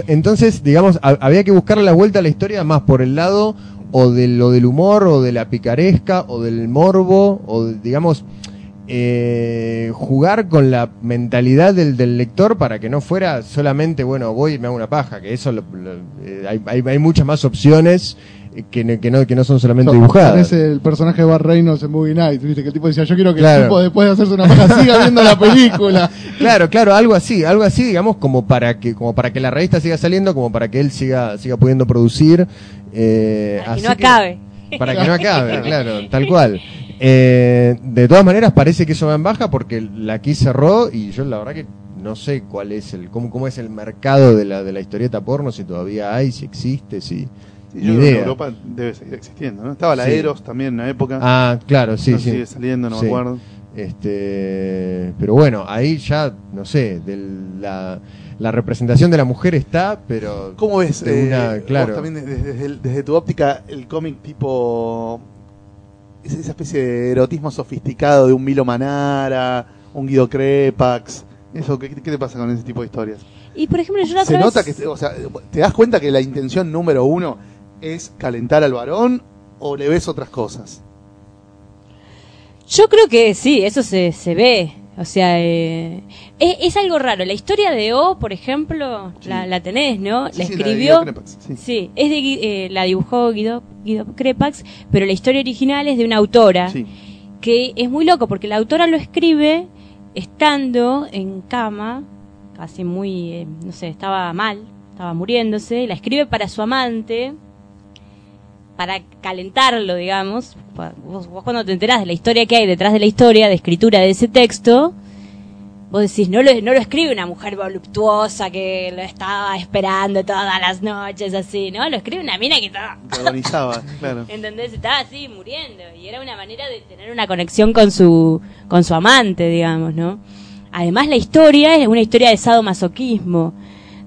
entonces, digamos, ha- había que buscarle la vuelta a la historia más por el lado o de lo del humor o de la picaresca o del morbo o digamos eh, jugar con la mentalidad del, del lector para que no fuera solamente bueno voy y me hago una paja que eso lo- eh, hay, hay, hay muchas más opciones que, no- que no que no son solamente dibujadas Es el personaje de Bar Reynolds en Movie Night, ¿viste? Que el tipo decía, yo quiero que Claro. el tipo después de hacerse una paja siga viendo la película. [laughs] Claro, claro, algo así, algo así, digamos, como para que, como para que la revista siga saliendo, como para que él siga, siga pudiendo producir. Eh, Para que así no acabe. Para que no acabe, [laughs] claro, tal cual. Eh, de todas maneras, parece que eso va en baja porque la aquí cerró y yo la verdad que no sé cuál es el, cómo, cómo es el mercado de la, de la historieta porno, si todavía hay, si existe, si. Sí, ni yo creo que. Europa debe seguir existiendo, ¿no? Estaba la Sí. Eros también en una época. Ah, claro, sí, no sí. sigue saliendo, no Sí. me acuerdo. Este, pero bueno, ahí ya, no sé, del- la, la representación de la mujer está, pero ¿Cómo ves, de eh, vos claro. también desde, desde tu óptica, el cómic tipo. es esa especie de erotismo sofisticado de un Milo Manara, un Guido Crepax? Eso, ¿qué, qué te pasa con ese tipo de historias? Y por ejemplo, yo la Se otra nota vez- que, o sea, ¿te das cuenta que la intención número uno es calentar al varón o le ves otras cosas? Yo creo que sí, eso se, se ve. O sea, eh, es, es algo raro. La historia de O, por ejemplo, Sí. la, la tenés, ¿no? Sí, la sí, escribió. Crepax, sí. sí, es de, eh, la dibujó Guido, Guido Crepax, pero la historia original es de una autora. Sí. que es muy loco porque la autora lo escribe estando en cama, casi muy, eh, no sé, estaba mal, estaba muriéndose, la escribe para su amante, para calentarlo, digamos. Vos, vos cuando te enterás de la historia que hay detrás de la historia, de escritura de ese texto, vos decís, no lo, no lo escribe una mujer voluptuosa que lo estaba esperando todas las noches, así, ¿no? Lo escribe una mina que estaba... Agonizaba, claro. [laughs] ¿Entendés? Estaba así muriendo y era una manera de tener una conexión con su con su amante, digamos, ¿no? Además la historia es una historia de sadomasoquismo,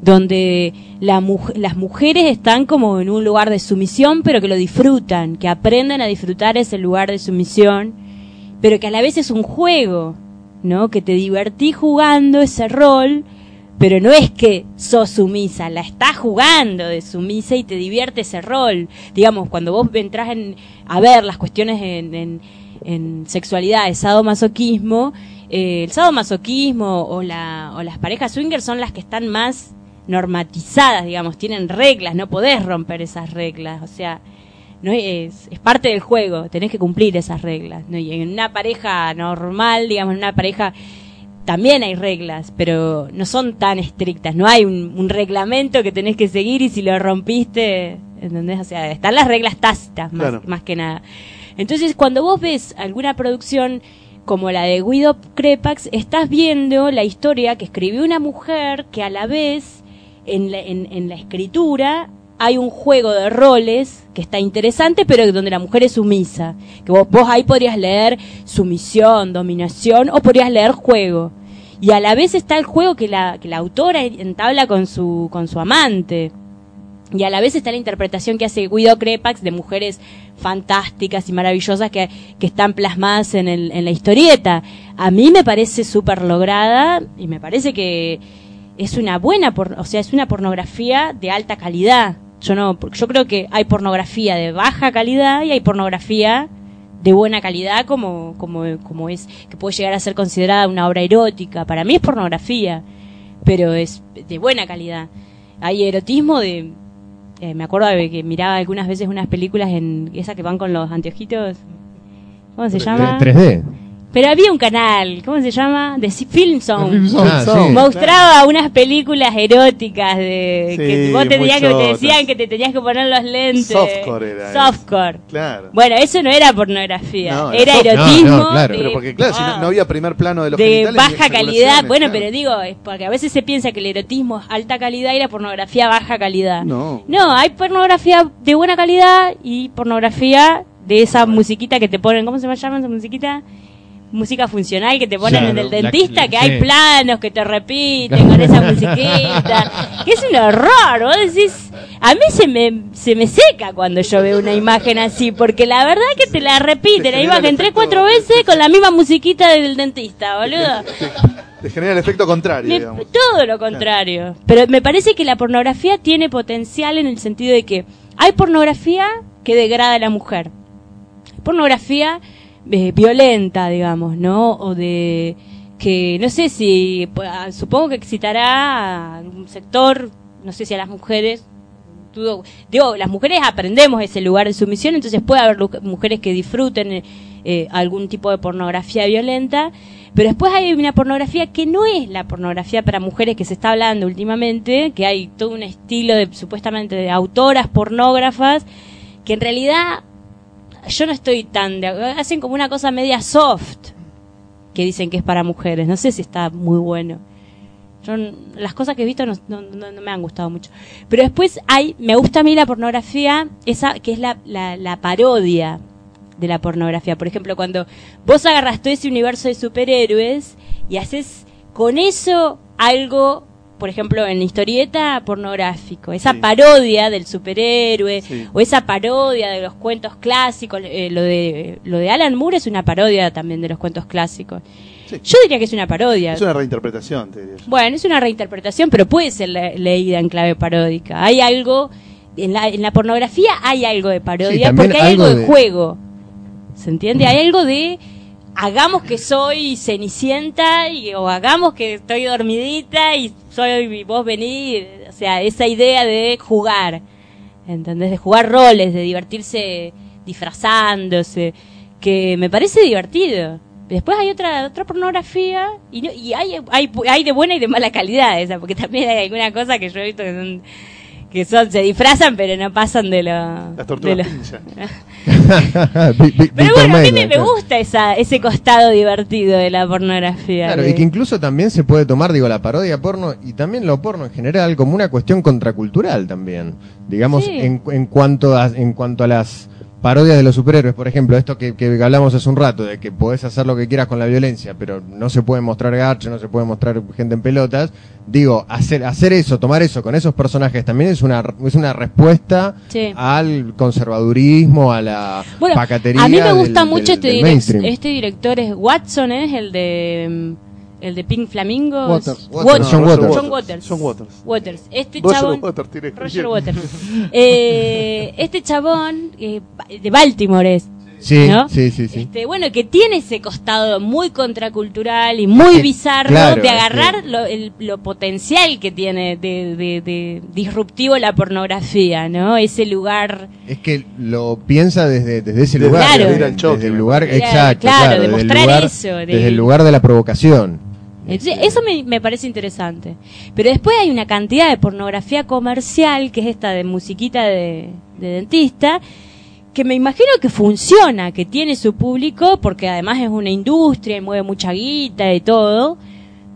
donde la muj- las mujeres están como en un lugar de sumisión, pero que lo disfrutan, que aprenden a disfrutar ese lugar de sumisión, pero que a la vez es un juego, ¿no? Que te divertís jugando ese rol, pero no es que sos sumisa, la estás jugando de sumisa y te divierte ese rol. Digamos, cuando vos entras en, a ver las cuestiones en, en, en sexualidad, de sadomasoquismo, eh, el sadomasoquismo o, la, o las parejas swinger son las que están más normatizadas, digamos, tienen reglas, no podés romper esas reglas, o sea, no es, es parte del juego, tenés que cumplir esas reglas, ¿no? Y en una pareja normal, digamos, en una pareja también hay reglas, pero no son tan estrictas, no hay un, un reglamento que tenés que seguir y si lo rompiste, ¿entendés? O sea, están las reglas tácitas más, Claro. más que nada. Entonces, cuando vos ves alguna producción como la de Guido Crepax, estás viendo la historia que escribió una mujer que a la vez en la, en, en la escritura hay un juego de roles que está interesante, pero donde la mujer es sumisa. Que vos, vos ahí podrías leer sumisión, dominación, o podrías leer juego. Y a la vez está el juego que la, que la autora entabla con su, con su amante. Y a la vez está la interpretación que hace Guido Crepax de mujeres fantásticas y maravillosas que, que están plasmadas en, el, en la historieta. A mí me parece súper lograda y me parece que es una buena, por, o sea, es una pornografía de alta calidad. Yo no, yo creo que hay pornografía de baja calidad y hay pornografía de buena calidad como, como, como es, que puede llegar a ser considerada una obra erótica. Para mí es pornografía, pero es de buena calidad. Hay erotismo de, eh, me acuerdo de que miraba algunas veces unas películas en esas que van con los anteojitos. ¿Cómo se llama? 3D. Pero había un canal, ¿cómo se llama? De Film Zone. Film Zone. Ah, Zone. sí. Mostraba unas películas eróticas de Sí, que vos tenías que, te decían que te tenías que poner los lentes. Softcore era Softcore. Claro. Bueno, eso no era pornografía, No, era erotismo. No, no, claro. de- Pero porque, claro, si no, no había primer plano de los de baja calidad. Bueno, claro. pero digo, es porque a veces se piensa que el erotismo es alta calidad y la pornografía baja calidad. No. No, hay pornografía de buena calidad y pornografía de esa musiquita que te ponen, ¿cómo se llama esa musiquita? Música funcional que te ponen Claro, en el la- dentista, que sí. hay planos que te repiten con esa musiquita, que es un horror, vos decís, a mí se me, se me seca cuando yo veo una imagen así, porque la verdad que te la Te repiten, la imagen tres, cuatro veces con la misma musiquita del dentista, boludo. Te genera el efecto contrario, Me- digamos. todo lo contrario. Pero me parece que la pornografía tiene potencial en el sentido de que hay pornografía que degrada a la mujer. Pornografía eh, violenta, digamos, ¿no? O de que no sé si, pues, ah, supongo que excitará a un sector, no sé si a las mujeres. digo, las mujeres aprendemos ese lugar de sumisión, entonces puede haber mujeres que disfruten eh, algún tipo de pornografía violenta, pero después hay una pornografía que no es la pornografía para mujeres que se está hablando últimamente, que hay todo un estilo de supuestamente de autoras pornógrafas, que en realidad yo no estoy tan de hacen como una cosa media soft que dicen que es para mujeres, no sé si está muy bueno. Yo, las cosas que he visto no, no- no- no me han gustado mucho. Pero después hay, me gusta a mí la pornografía, esa que es la, la, la parodia de la pornografía. Por ejemplo, cuando vos agarras todo ese universo de superhéroes y haces con eso algo, por ejemplo, en historieta pornográfico, esa Sí. parodia del superhéroe Sí. o esa parodia de los cuentos clásicos, eh, lo de lo de Alan Moore es una parodia también de los cuentos clásicos. Sí. Yo diría que es una parodia. Es una reinterpretación, te diría. Bueno, es una reinterpretación, pero puede ser le- leída en clave paródica. Hay algo, en la, en la pornografía hay algo de parodia porque hay algo, algo de, de- juego. ¿Se entiende? Hay algo de hagamos que soy cenicienta y, o hagamos que estoy dormidita y soy y vos venís. O sea, esa idea de jugar. ¿Entendés? De jugar roles, de divertirse disfrazándose, que me parece divertido. Después hay otra otra pornografía y, y hay, hay hay de buena y de mala calidad esa, porque también hay alguna cosa que yo he visto que son que son se disfrazan pero no pasan de lo Las de tortugas [laughs] [laughs] vi- pero bueno, a mí me, gusta esa, ese costado divertido de la pornografía. Claro, de- y que incluso también se puede tomar, digo, la parodia porno y también lo porno en general como una cuestión contracultural también. Digamos, Sí. en, en cuanto a, en cuanto a las parodias de los superhéroes, por ejemplo, esto que, que hablamos hace un rato, de que podés hacer lo que quieras con la violencia, pero no se puede mostrar garche, no se puede mostrar gente en pelotas, digo, hacer, hacer eso, tomar eso con esos personajes también es una, es una respuesta Sí. al conservadurismo, a la Bueno, pacatería a mí me gusta del- mucho este, del este director, es Watson, ¿es? El de, mm, el de Pink Flamingos. Waters. Waters. John Waters. John Waters. John Waters. Waters. Este Roger chabón. Waters Roger. Waters. [laughs] Eh, este chabón, eh, de Baltimore es. Sí, ¿no? sí, sí, sí. Este, bueno, que tiene ese costado muy contracultural y muy bizarro claro, de agarrar lo, el- lo potencial que tiene de, de- de disruptivo la pornografía, ¿no? Ese lugar Es que lo piensa desde, desde ese Desde lugar. Claro. desde, el lugar, exacto, Claro, claro, desde el demostrar lugar, eso, de- desde el lugar de la provocación. Eso me, me parece interesante. Pero después hay una cantidad de pornografía comercial, que es esta de musiquita de, de dentista, que me imagino que funciona, que tiene su público, porque además es una industria y mueve mucha guita y todo.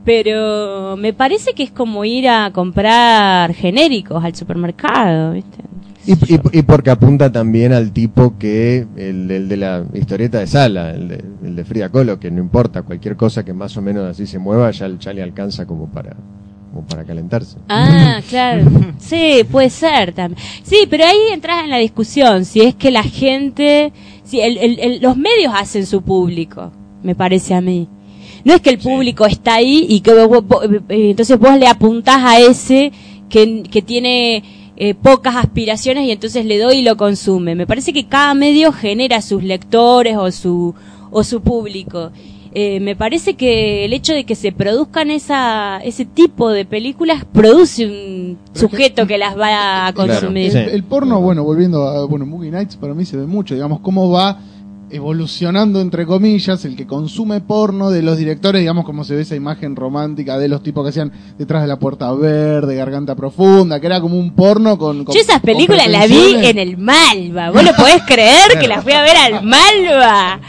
Pero me parece que es como ir a comprar genéricos al supermercado, ¿viste? Y, y, y porque apunta también al tipo que, el, el de la historieta de sala, el de, el de Frida Kahlo, que no importa, cualquier cosa que más o menos así se mueva, ya, ya le alcanza como para, como para calentarse. Ah, [laughs] claro. Sí, puede ser también. Sí, pero ahí entras en la discusión, si es que la gente, si el, el- el- los medios hacen su público, me parece a mí. No es que el público está ahí y que vos- vos- eh, entonces vos le apuntás a ese que, que tiene eh, pocas aspiraciones y entonces le doy y lo consume. Me parece que cada medio genera sus lectores o su, o su público. Eh, me parece que el hecho de que se produzcan esa, ese tipo de películas produce un Pero es que- sujeto que las va a Claro, consumir. sí. El, el porno, bueno, volviendo a bueno, Movie Nights, para mí se ve mucho, digamos, cómo va evolucionando, entre comillas, el que consume porno de los directores, digamos, como se ve esa imagen romántica de los tipos que hacían detrás de la puerta verde, garganta profunda, que era como un porno con... con Yo esas películas las vi en el Malva. ¿Vos lo podés creer que las fui a ver al Malva?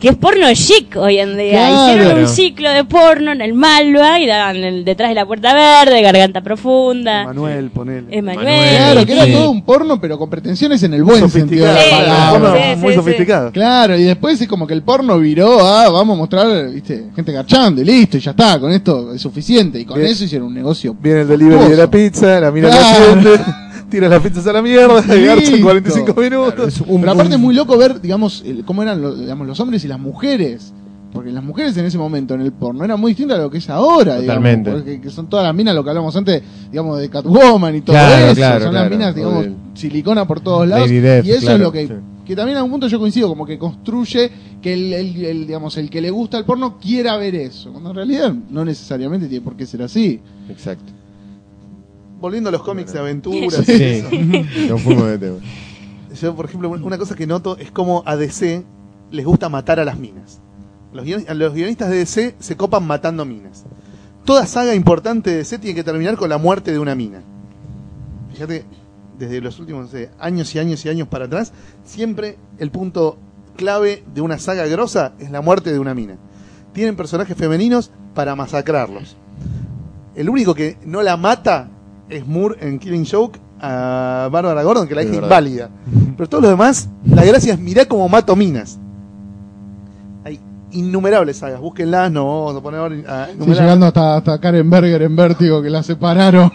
Que es porno chic hoy en día. Claro. Hicieron un ciclo de porno en el Malva y daban el- detrás de la puerta verde, garganta profunda. Manuel, ponele. Emanuel. Claro, que era Sí. todo un porno, pero con pretensiones en el buen sentido de la. Sí, palabra. Sí, muy sí, sofisticado. Claro, y después es como que el porno viró a, vamos a mostrar, viste, gente garchando y listo, y ya está, con esto es suficiente. Y con Bien. eso hicieron un negocio. Viene el delivery de la pizza, la mira Claro. la [laughs] gente, tira las pizzas a la mierda, y garcha en Listo. 45 minutos. Claro, es un- Pero aparte un- es muy loco ver, digamos, el- cómo eran los, digamos, los hombres y las mujeres. Porque las mujeres en ese momento en el porno eran muy distintas a lo que es ahora, Totalmente. digamos. Porque que son todas las minas, lo que hablamos antes, digamos, de Catwoman y todo Claro, eso. claro, son las minas, digamos, silicona por todos lados. Lady Death, y eso claro, es lo que, sí. que también a un punto yo coincido, como que construye que el, el- el, digamos, el que le gusta el porno quiera ver eso. Cuando en realidad no necesariamente tiene por qué ser así. Exacto. Volviendo a los cómics de aventuras. Sí, y eso. nos fuimos de tema. Yo, por ejemplo, una cosa que noto es cómo a DC les gusta matar a las minas. Los, guion- a los guionistas de DC se copan matando minas. Toda saga importante de DC tiene que terminar con la muerte de una mina. Fíjate, desde los últimos no sé, años y años y años para atrás, siempre el punto clave de una saga grosa es la muerte de una mina. Tienen personajes femeninos para masacrarlos. El único que no la mata es Moore en Killing Joke a Bárbara Gordon, que la Es deja inválida. Pero todos los demás, la gracia es mirá cómo mato minas. Hay innumerables sagas, búsquenlas, no vamos a poner ahora Sí, llegando hasta, hasta Karen Berger en Vértigo, que la separaron.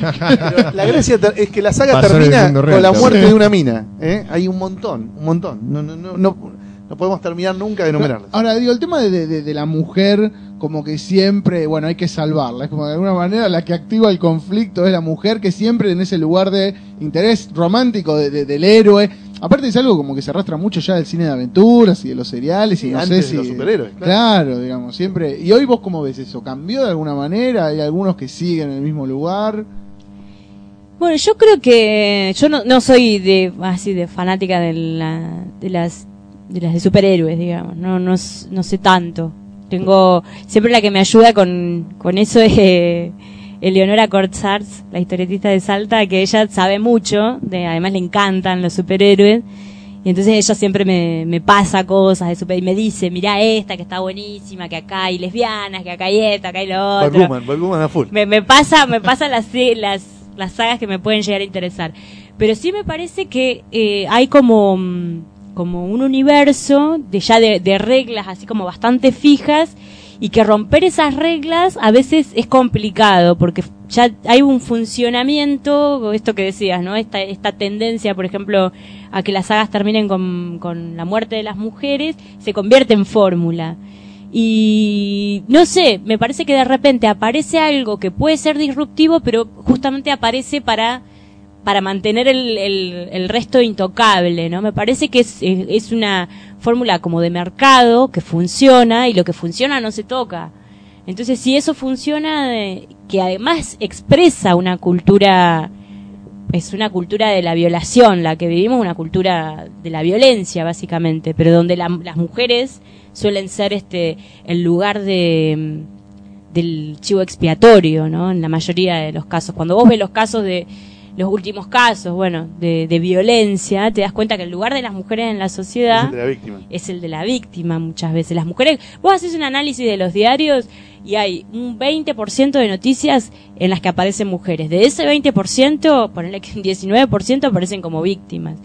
Pero la gracia es que la saga Pasó termina con la muerte Sí. de una mina. ¿eh? Hay un montón, un montón. No, no, no, no, no podemos terminar nunca de enumerarlas. Ahora, digo, el tema de, de- de- la mujer, como que siempre, bueno, hay que salvarla. Es como de alguna manera la que activa el conflicto es la mujer que siempre en ese lugar de interés romántico de- de- del héroe. Aparte es algo como que se arrastra mucho ya del cine de aventuras y de los seriales y no antes sé de si... los superhéroes, claro. Claro, digamos, siempre... ¿Y hoy vos cómo ves eso? ¿Cambió de alguna manera? ¿Hay algunos que siguen en el mismo lugar? Bueno, yo creo que yo no, no soy de así de fanática de, la, de las de las de superhéroes, digamos. No, no no sé tanto. Tengo siempre la que me ayuda con, con eso es eh, Eleonora Cortzars, la historietista de Salta, que ella sabe mucho, de, además le encantan los superhéroes. Y entonces ella siempre me, me pasa cosas de super y me dice, mirá esta que está buenísima, que acá hay lesbianas, que acá hay esta, acá hay lo otro Batwoman, Batwoman a full. me, me pasa me pasa las las las sagas que me pueden llegar a interesar. Pero sí me parece que eh, hay como, mm, como un universo de ya de, de reglas así como bastante fijas y que romper esas reglas a veces es complicado porque ya hay un funcionamiento, esto que decías, ¿no? Esta, esta tendencia, por ejemplo, a que las sagas terminen con, con la muerte de las mujeres, se convierte en fórmula. Y no sé, me parece que de repente aparece algo que puede ser disruptivo, pero justamente aparece para para mantener el, resto intocable, ¿no? Me parece que es una fórmula como de mercado que funciona y lo que funciona no se toca. Entonces, si eso funciona, eh, que además expresa una cultura, es una cultura de la violación, la que vivimos, una cultura de la violencia, básicamente, pero donde la- las mujeres suelen ser este el lugar de mm, del chivo expiatorio, ¿no? En la mayoría de los casos. Cuando vos ves los casos de los últimos casos, bueno, de, de violencia, te das cuenta que el lugar de las mujeres en la Es sociedad el de la víctima. es el de la víctima muchas veces. Las mujeres, vos haces un análisis de los diarios y hay un 20% de noticias en las que aparecen mujeres. De ese 20%, ponele que un 19% aparecen como víctimas.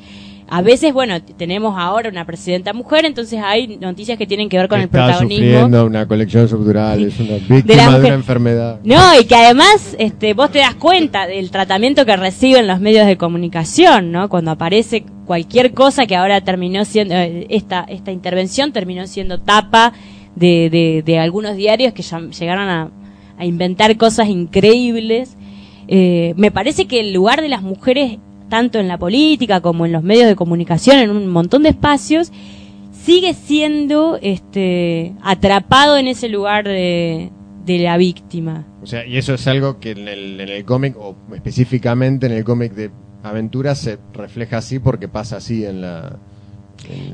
A veces, bueno, tenemos ahora una presidenta mujer, entonces hay noticias que tienen que ver con el protagonismo. sufriendo una colección subdural, es una De víctima de, mujer. una enfermedad. No, y que además este, vos te das cuenta del tratamiento que reciben los medios de comunicación, ¿no? Cuando aparece cualquier cosa que ahora terminó siendo, eh, esta, esta intervención terminó siendo tapa de, de, de algunos diarios que ya llegaron a, a inventar cosas increíbles. Eh, me parece que el lugar de las mujeres, tanto en la política como en los medios de comunicación, en un montón de espacios, sigue siendo este atrapado en ese lugar de, la víctima. O sea, y eso es algo que en el, en el cómic, o específicamente en el cómic de aventuras, se refleja así porque pasa así en la.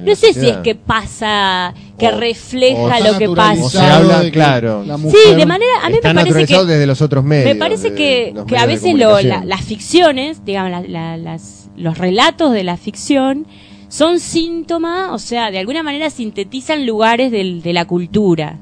No sé si es que pasa, que O- refleja o lo que O se pasa. habla, claro. la Sí, mujer- de manera, a mí Está me parece que desde los otros medios. me parece que, a veces lo- la- las ficciones, digamos, la- la- las, los relatos de la ficción son síntoma, o sea, de alguna manera sintetizan lugares del- de la cultura,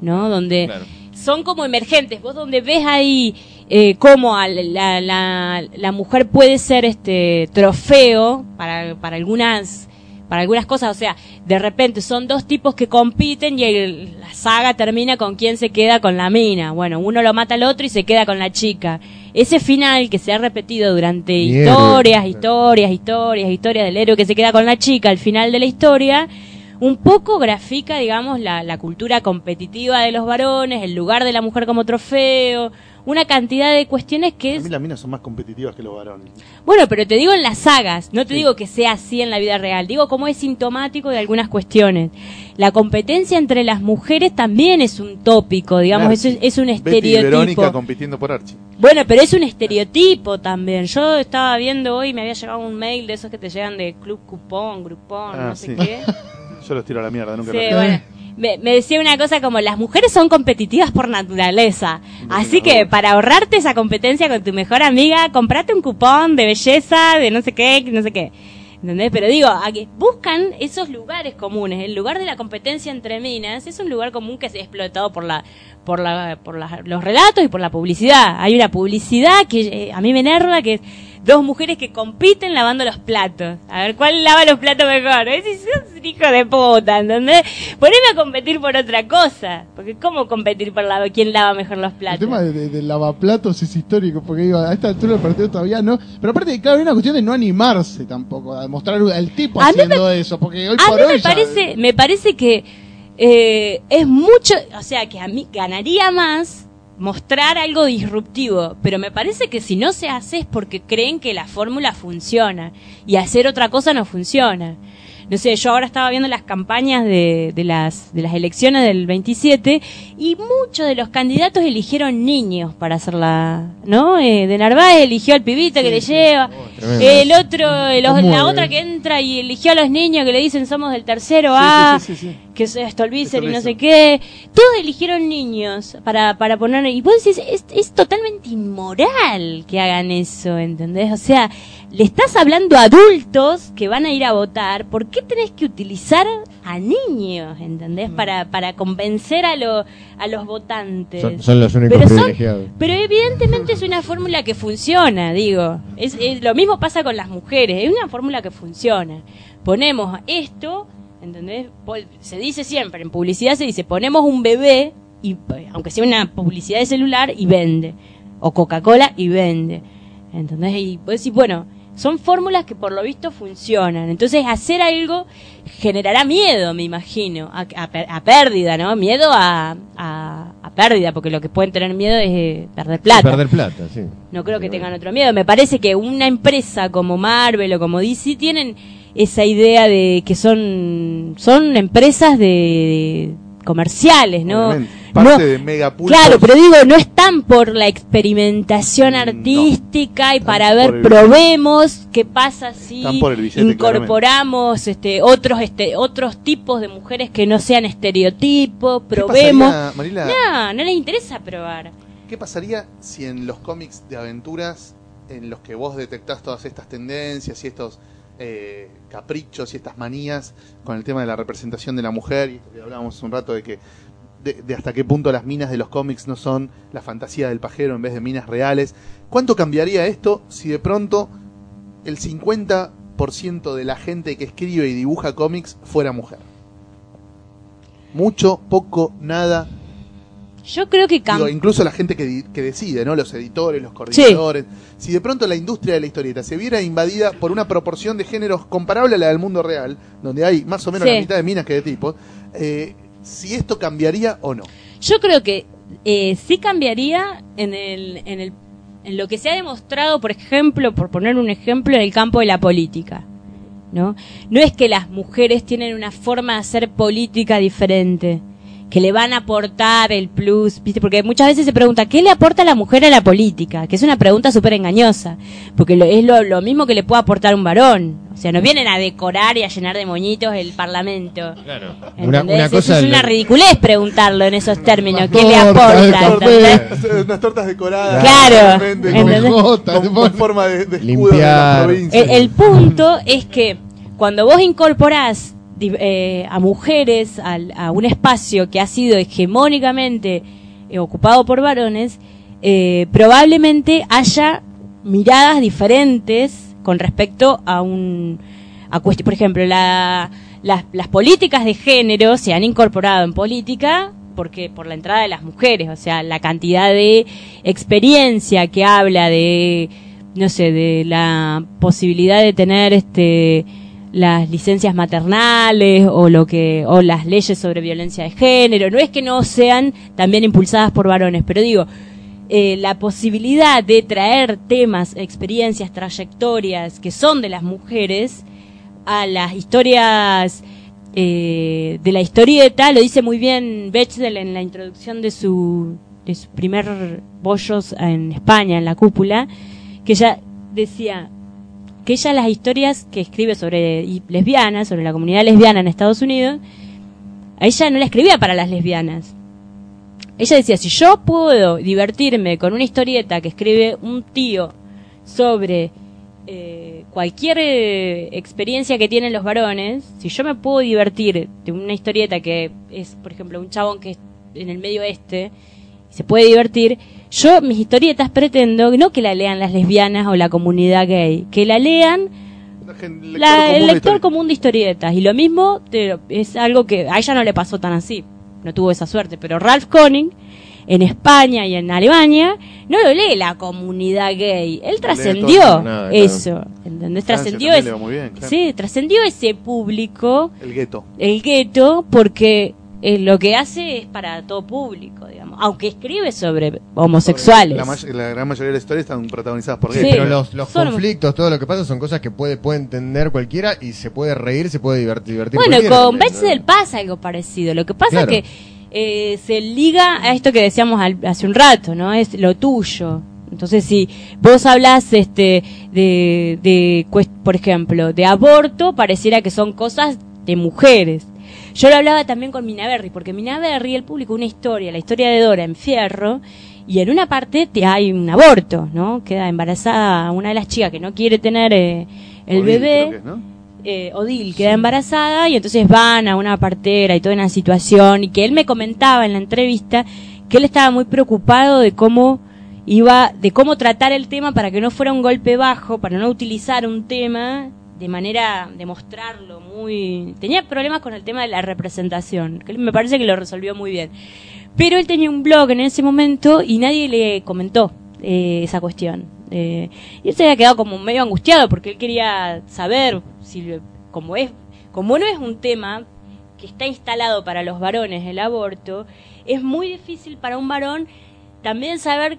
¿no? Donde Claro. son como emergentes. Vos donde ves ahí eh, cómo a la, la, la mujer puede ser este trofeo para, para algunas para algunas cosas, o sea, de repente son dos tipos que compiten y el- la saga termina con quién se queda con la mina. Bueno, uno lo mata al otro y se queda con la chica. Ese final que se ha repetido durante historias, historias, historias, historias del héroe que se queda con la chica al final de la historia, un poco grafica, digamos, la, la cultura competitiva de los varones, el lugar de la mujer como trofeo, una cantidad de cuestiones que A es... mí las minas son más competitivas que los varones. Bueno, pero te digo en las sagas, no te Sí. digo que sea así en la vida real, digo cómo es sintomático de algunas cuestiones. La competencia entre las mujeres también es un tópico, digamos, es, es un Betty y Verónica estereotipo. compitiendo por Archie. Bueno, pero es un estereotipo también. Yo estaba viendo hoy, me había llegado un mail de esos que te llegan de Club Cupón, Grupón, Ah, no sé sí. qué. [laughs] Yo los tiro a la mierda, nunca Sí, los bueno. Me, me decía una cosa como las mujeres son competitivas por naturaleza. Así que para ahorrarte esa competencia con tu mejor amiga, comprate un cupón de belleza, de no sé qué, no sé qué. ¿Entendés? Pero digo, a que buscan esos lugares comunes. El lugar de la competencia entre minas es un lugar común que se ha explotado por la, por la, por la- los relatos y por la publicidad. Hay una publicidad que eh, a mí me enerva que dos mujeres que compiten lavando los platos. A ver cuál lava los platos mejor. Es decir, sos un hijo de puta, ¿entendés? Poneme a competir por otra cosa. Porque ¿cómo competir por la, quién lava mejor los El platos? tema de- de- del lavaplatos es histórico, porque digo, a esta altura del partido todavía no. Pero aparte, claro, hay una cuestión de no animarse tampoco, a demostrar al tipo A haciendo eso, porque hoy A por mí hoy me ya- parece, me parece que eh, es mucho, o sea, que a mí ganaría más mostrar algo disruptivo, pero me parece que si no se hace es porque creen que la fórmula funciona y hacer otra cosa no funciona. No sé, yo ahora estaba viendo las campañas de, de las de las elecciones del 27 y muchos de los candidatos eligieron niños para hacer la, ¿no? Eh, de Narváez eligió al pibito que le lleva, tremendo. el otro, el- Conmueve. la otra que entra y eligió a los niños que le dicen somos del tercero Sí, A. sí, sí, sí, sí. que es Stolbizer y no sé qué. Todos eligieron niños para, para poner. Y vos decís, es, es totalmente inmoral que hagan eso, ¿entendés? O sea, le estás hablando a adultos que van a ir a votar. ¿Por qué tenés que utilizar a niños, ¿entendés? Mm. Para, para convencer a, lo- a los votantes. Son, son los únicos Pero son- privilegiados. Pero evidentemente es una fórmula que funciona, digo. Es, es- lo mismo pasa con las mujeres, es una fórmula que funciona. Ponemos esto, ¿entendés? Se dice siempre, en publicidad se dice, ponemos un bebé, y eh, aunque sea una publicidad de celular, y vende. O Coca-Cola y vende. ¿Entendés? Y vos decís, bueno, son fórmulas que por lo visto funcionan. Entonces hacer algo generará miedo, me imagino, a, a a pérdida, ¿no? Miedo a, a, a pérdida, porque lo que pueden tener miedo es eh, perder plata. Perder plata, sí. No creo que tengan otro miedo. Me parece que una empresa como Marvel o como DC tienen esa idea de que son son empresas de comerciales, ¿no? Parte No- de megapulpos. Claro, pero digo, no están por la experimentación Mm, no. artística y para ver, probemos qué pasa si billete, incorporamos este otros este otros tipos de mujeres que no sean estereotipos, ¿Qué probemos. pasaría, No, no les interesa probar. ¿Qué pasaría si en los cómics de aventuras, en los que vos detectás todas estas tendencias y estos eh, caprichos y estas manías con el tema de la representación de la mujer, y esto hablábamos un rato de que de, de hasta qué punto las minas de los cómics no son la fantasía del pajero en vez de minas reales, ¿cuánto cambiaría esto si de pronto el 50% de la gente que escribe y dibuja cómics fuera mujer? Mucho, poco, nada, Yo creo que cam- Digo, incluso la gente que, que decide, ¿no? Los editores, los coordinadores. Si de pronto la industria de la historieta se viera invadida por una proporción de géneros comparable a la del mundo real, donde hay más o menos Sí. la mitad de minas que de tipos, eh, si esto cambiaría o no. Yo creo que eh, sí cambiaría en, el, en, el, en lo que se ha demostrado, por ejemplo, por poner un ejemplo, en el campo de la política. ¿no? no es que las mujeres tienen una forma de hacer política diferente, que le van a aportar el plus, ¿viste? porque muchas veces se pregunta, ¿qué le aporta la mujer a la política? Que es una pregunta súper engañosa, porque lo- es lo, lo mismo que le puede aportar un varón. O sea, no vienen a decorar y a llenar de moñitos el parlamento. Una, ¿Entendés? una cosa es una lo- ridiculez preguntarlo en esos términos. ¿Qué le tortas, aporta? Unas tortas decoradas. Claro, con, con- con forma de, de escudo de la Limpiar. provincia. El, el punto es que cuando vos incorporás eh, a mujeres al- a un espacio que ha sido hegemónicamente eh, ocupado por varones, eh, probablemente haya miradas diferentes con respecto a un a por ejemplo la- las, las políticas de género se han incorporado en política porque por la entrada de las mujeres o sea la cantidad de experiencia que habla de no sé de la posibilidad de tener este las licencias maternales o lo que o las leyes sobre violencia de género. No es que no sean también impulsadas por varones pero digo eh, la posibilidad de traer temas, experiencias, trayectorias que son de las mujeres a las historias eh, de la historieta, lo dice muy bien Betzel en la introducción de su, de su primer bollos en España, en la cúpula, que ella decía que ella las historias que escribe sobre lesbianas, sobre la comunidad lesbiana en Estados Unidos, a ella no la escribía para las lesbianas, ella decía, si yo puedo divertirme con una historieta que escribe un tío sobre eh, cualquier eh, experiencia que tienen los varones, si yo me puedo divertir de una historieta que es, por ejemplo, un chabón que es en el medio este, se puede divertir, yo mis historietas pretendo no que la lean las lesbianas o la comunidad gay, que la lean La gen- lector la- común el lector común de historietas. Y lo mismo te- es algo que a ella no le pasó tan así. No tuvo esa suerte. Pero Ralph Koenig, en España y en Alemania, no lo lee la comunidad gay. Él trascendió eso. ¿Entendés? Trascendió ese, bien, claro. sí, trascendió ese público, El gueto. el gueto, porque eh, lo que hace es para todo público, digamos. Aunque escribe sobre homosexuales. La, may- la gran mayoría de las historias están protagonizadas por Sí. gays. Pero los, los Son- conflictos, todo lo que pasa son cosas que puede, puede entender cualquiera y se puede reír, se puede divertir. divertir Bueno, con ¿no? pasa algo parecido. Lo que pasa Claro. es que eh, se liga a esto que decíamos al- hace un rato, ¿no? Es lo tuyo. Entonces, si vos hablas, este, de, de, por ejemplo, de aborto, pareciera que son cosas de mujeres. Yo lo hablaba también con Minaberry, porque Minaberry, él publicó una historia, la historia de Dora en Fierro, y en una parte te hay un aborto, ¿no? Queda embarazada una de las chicas que no quiere tener eh, el Odil, bebé creo que es, ¿no? eh, Odil queda embarazada y entonces van a una partera y toda una situación y que él me comentaba en la entrevista que él estaba muy preocupado de cómo iba, de cómo tratar el tema para que no fuera un golpe bajo, para no utilizar un tema de manera de mostrarlo muy... Tenía problemas con el tema de la representación, que me parece que lo resolvió muy bien. Pero él tenía un blog en ese momento y nadie le comentó eh, esa cuestión. Eh, y él se había quedado como medio angustiado porque él quería saber si, como es, como no es un tema que está instalado para los varones el aborto, es muy difícil para un varón también saber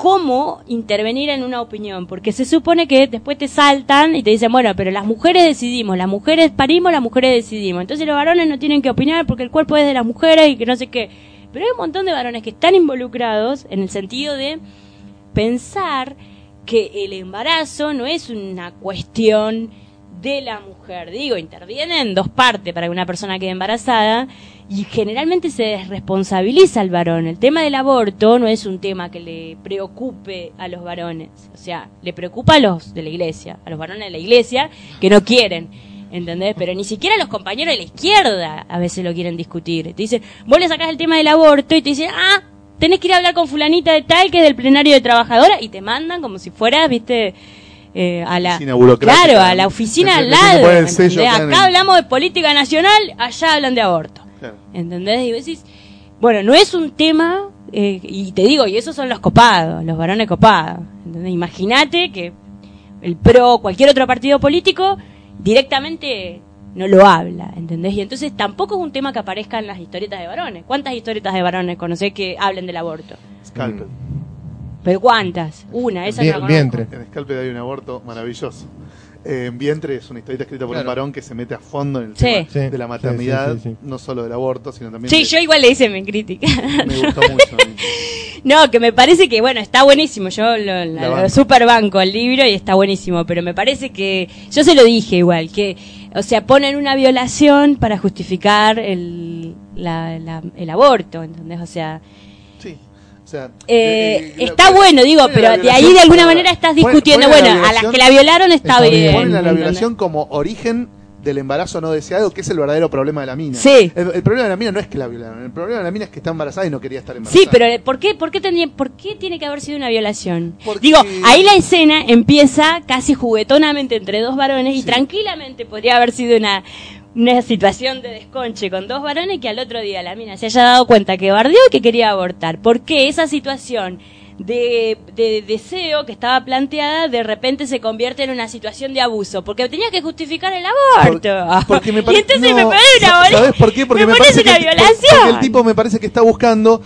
cómo intervenir en una opinión, porque se supone que después te saltan y te dicen, bueno, pero las mujeres decidimos, las mujeres parimos, las mujeres decidimos. Entonces los varones no tienen que opinar porque el cuerpo es de las mujeres y que no sé qué. Pero hay un montón de varones que están involucrados en el sentido de pensar que el embarazo no es una cuestión de la mujer. Digo, intervienen dos partes para que una persona quede embarazada y generalmente se desresponsabiliza al varón. El tema del aborto no es un tema que le preocupe a los varones. O sea, le preocupa a los de la iglesia, a los varones de la iglesia que no quieren. ¿Entendés? Pero ni siquiera los compañeros de la izquierda a veces lo quieren discutir. Te dicen, vos le sacás el tema del aborto y te dicen, ah, tenés que ir a hablar con fulanita de tal que es del plenario de trabajadora y te mandan como si fueras, viste, eh, a la Oficina burocrática. claro, a la oficina al lado. acá en hablamos de política nacional, allá hablan de aborto. Claro. ¿Entendés? Y decís, bueno, no es un tema, eh, y te digo, y esos son los copados, los varones copados. ¿entendés? Imagínate que el PRO, cualquier otro partido político, directamente no lo habla, ¿entendés? Y entonces tampoco es un tema que aparezca en las historietas de varones. ¿Cuántas historietas de varones conocés que hablen del aborto? Scalpel. ¿Pero cuántas? Una, esa Bien- no la vientre. En Scalpel hay un aborto maravilloso. Eh, en Vientre es una historieta escrita por Claro. un varón que se mete a fondo en el Sí. tema Sí, de la maternidad, sí, sí, sí. no solo del aborto, sino también Sí, de- yo igual le hice mi crítica. me gustó mucho. a mí. [laughs] No, que me parece que, bueno, está buenísimo. Yo lo, super banco el libro y está buenísimo. Pero me parece que. Yo se lo dije igual, que. O sea, ponen una violación para justificar el, la- la- el aborto, ¿entendés? O sea. Sea, eh, está bueno, digo, pero de ahí de alguna manera estás discutiendo. la bueno, a las que la violaron está, Está bien. Ponen a la violación como origen del embarazo no deseado, que es el verdadero problema de la mina. Sí. El, el problema de la mina no es que la violaron, el problema de la mina es que está embarazada y no quería estar embarazada. Sí, pero eh, ¿por qué, por, qué tendría- ¿por qué tiene que haber sido una violación? Porque- Digo, ahí la escena empieza casi juguetonamente entre dos varones y tranquilamente podría haber sido una, una situación de desconche con dos varones que al otro día la mina se haya dado cuenta que bardeó y que quería abortar. ¿Por qué esa situación de, de deseo que estaba planteada de repente se convierte en una situación de abuso? Porque tenía que justificar el aborto. Por- porque [laughs] y entonces me parece una ¿Sabes por qué? Porque me me, parece parece una que, violación. porque el tipo me parece que está buscando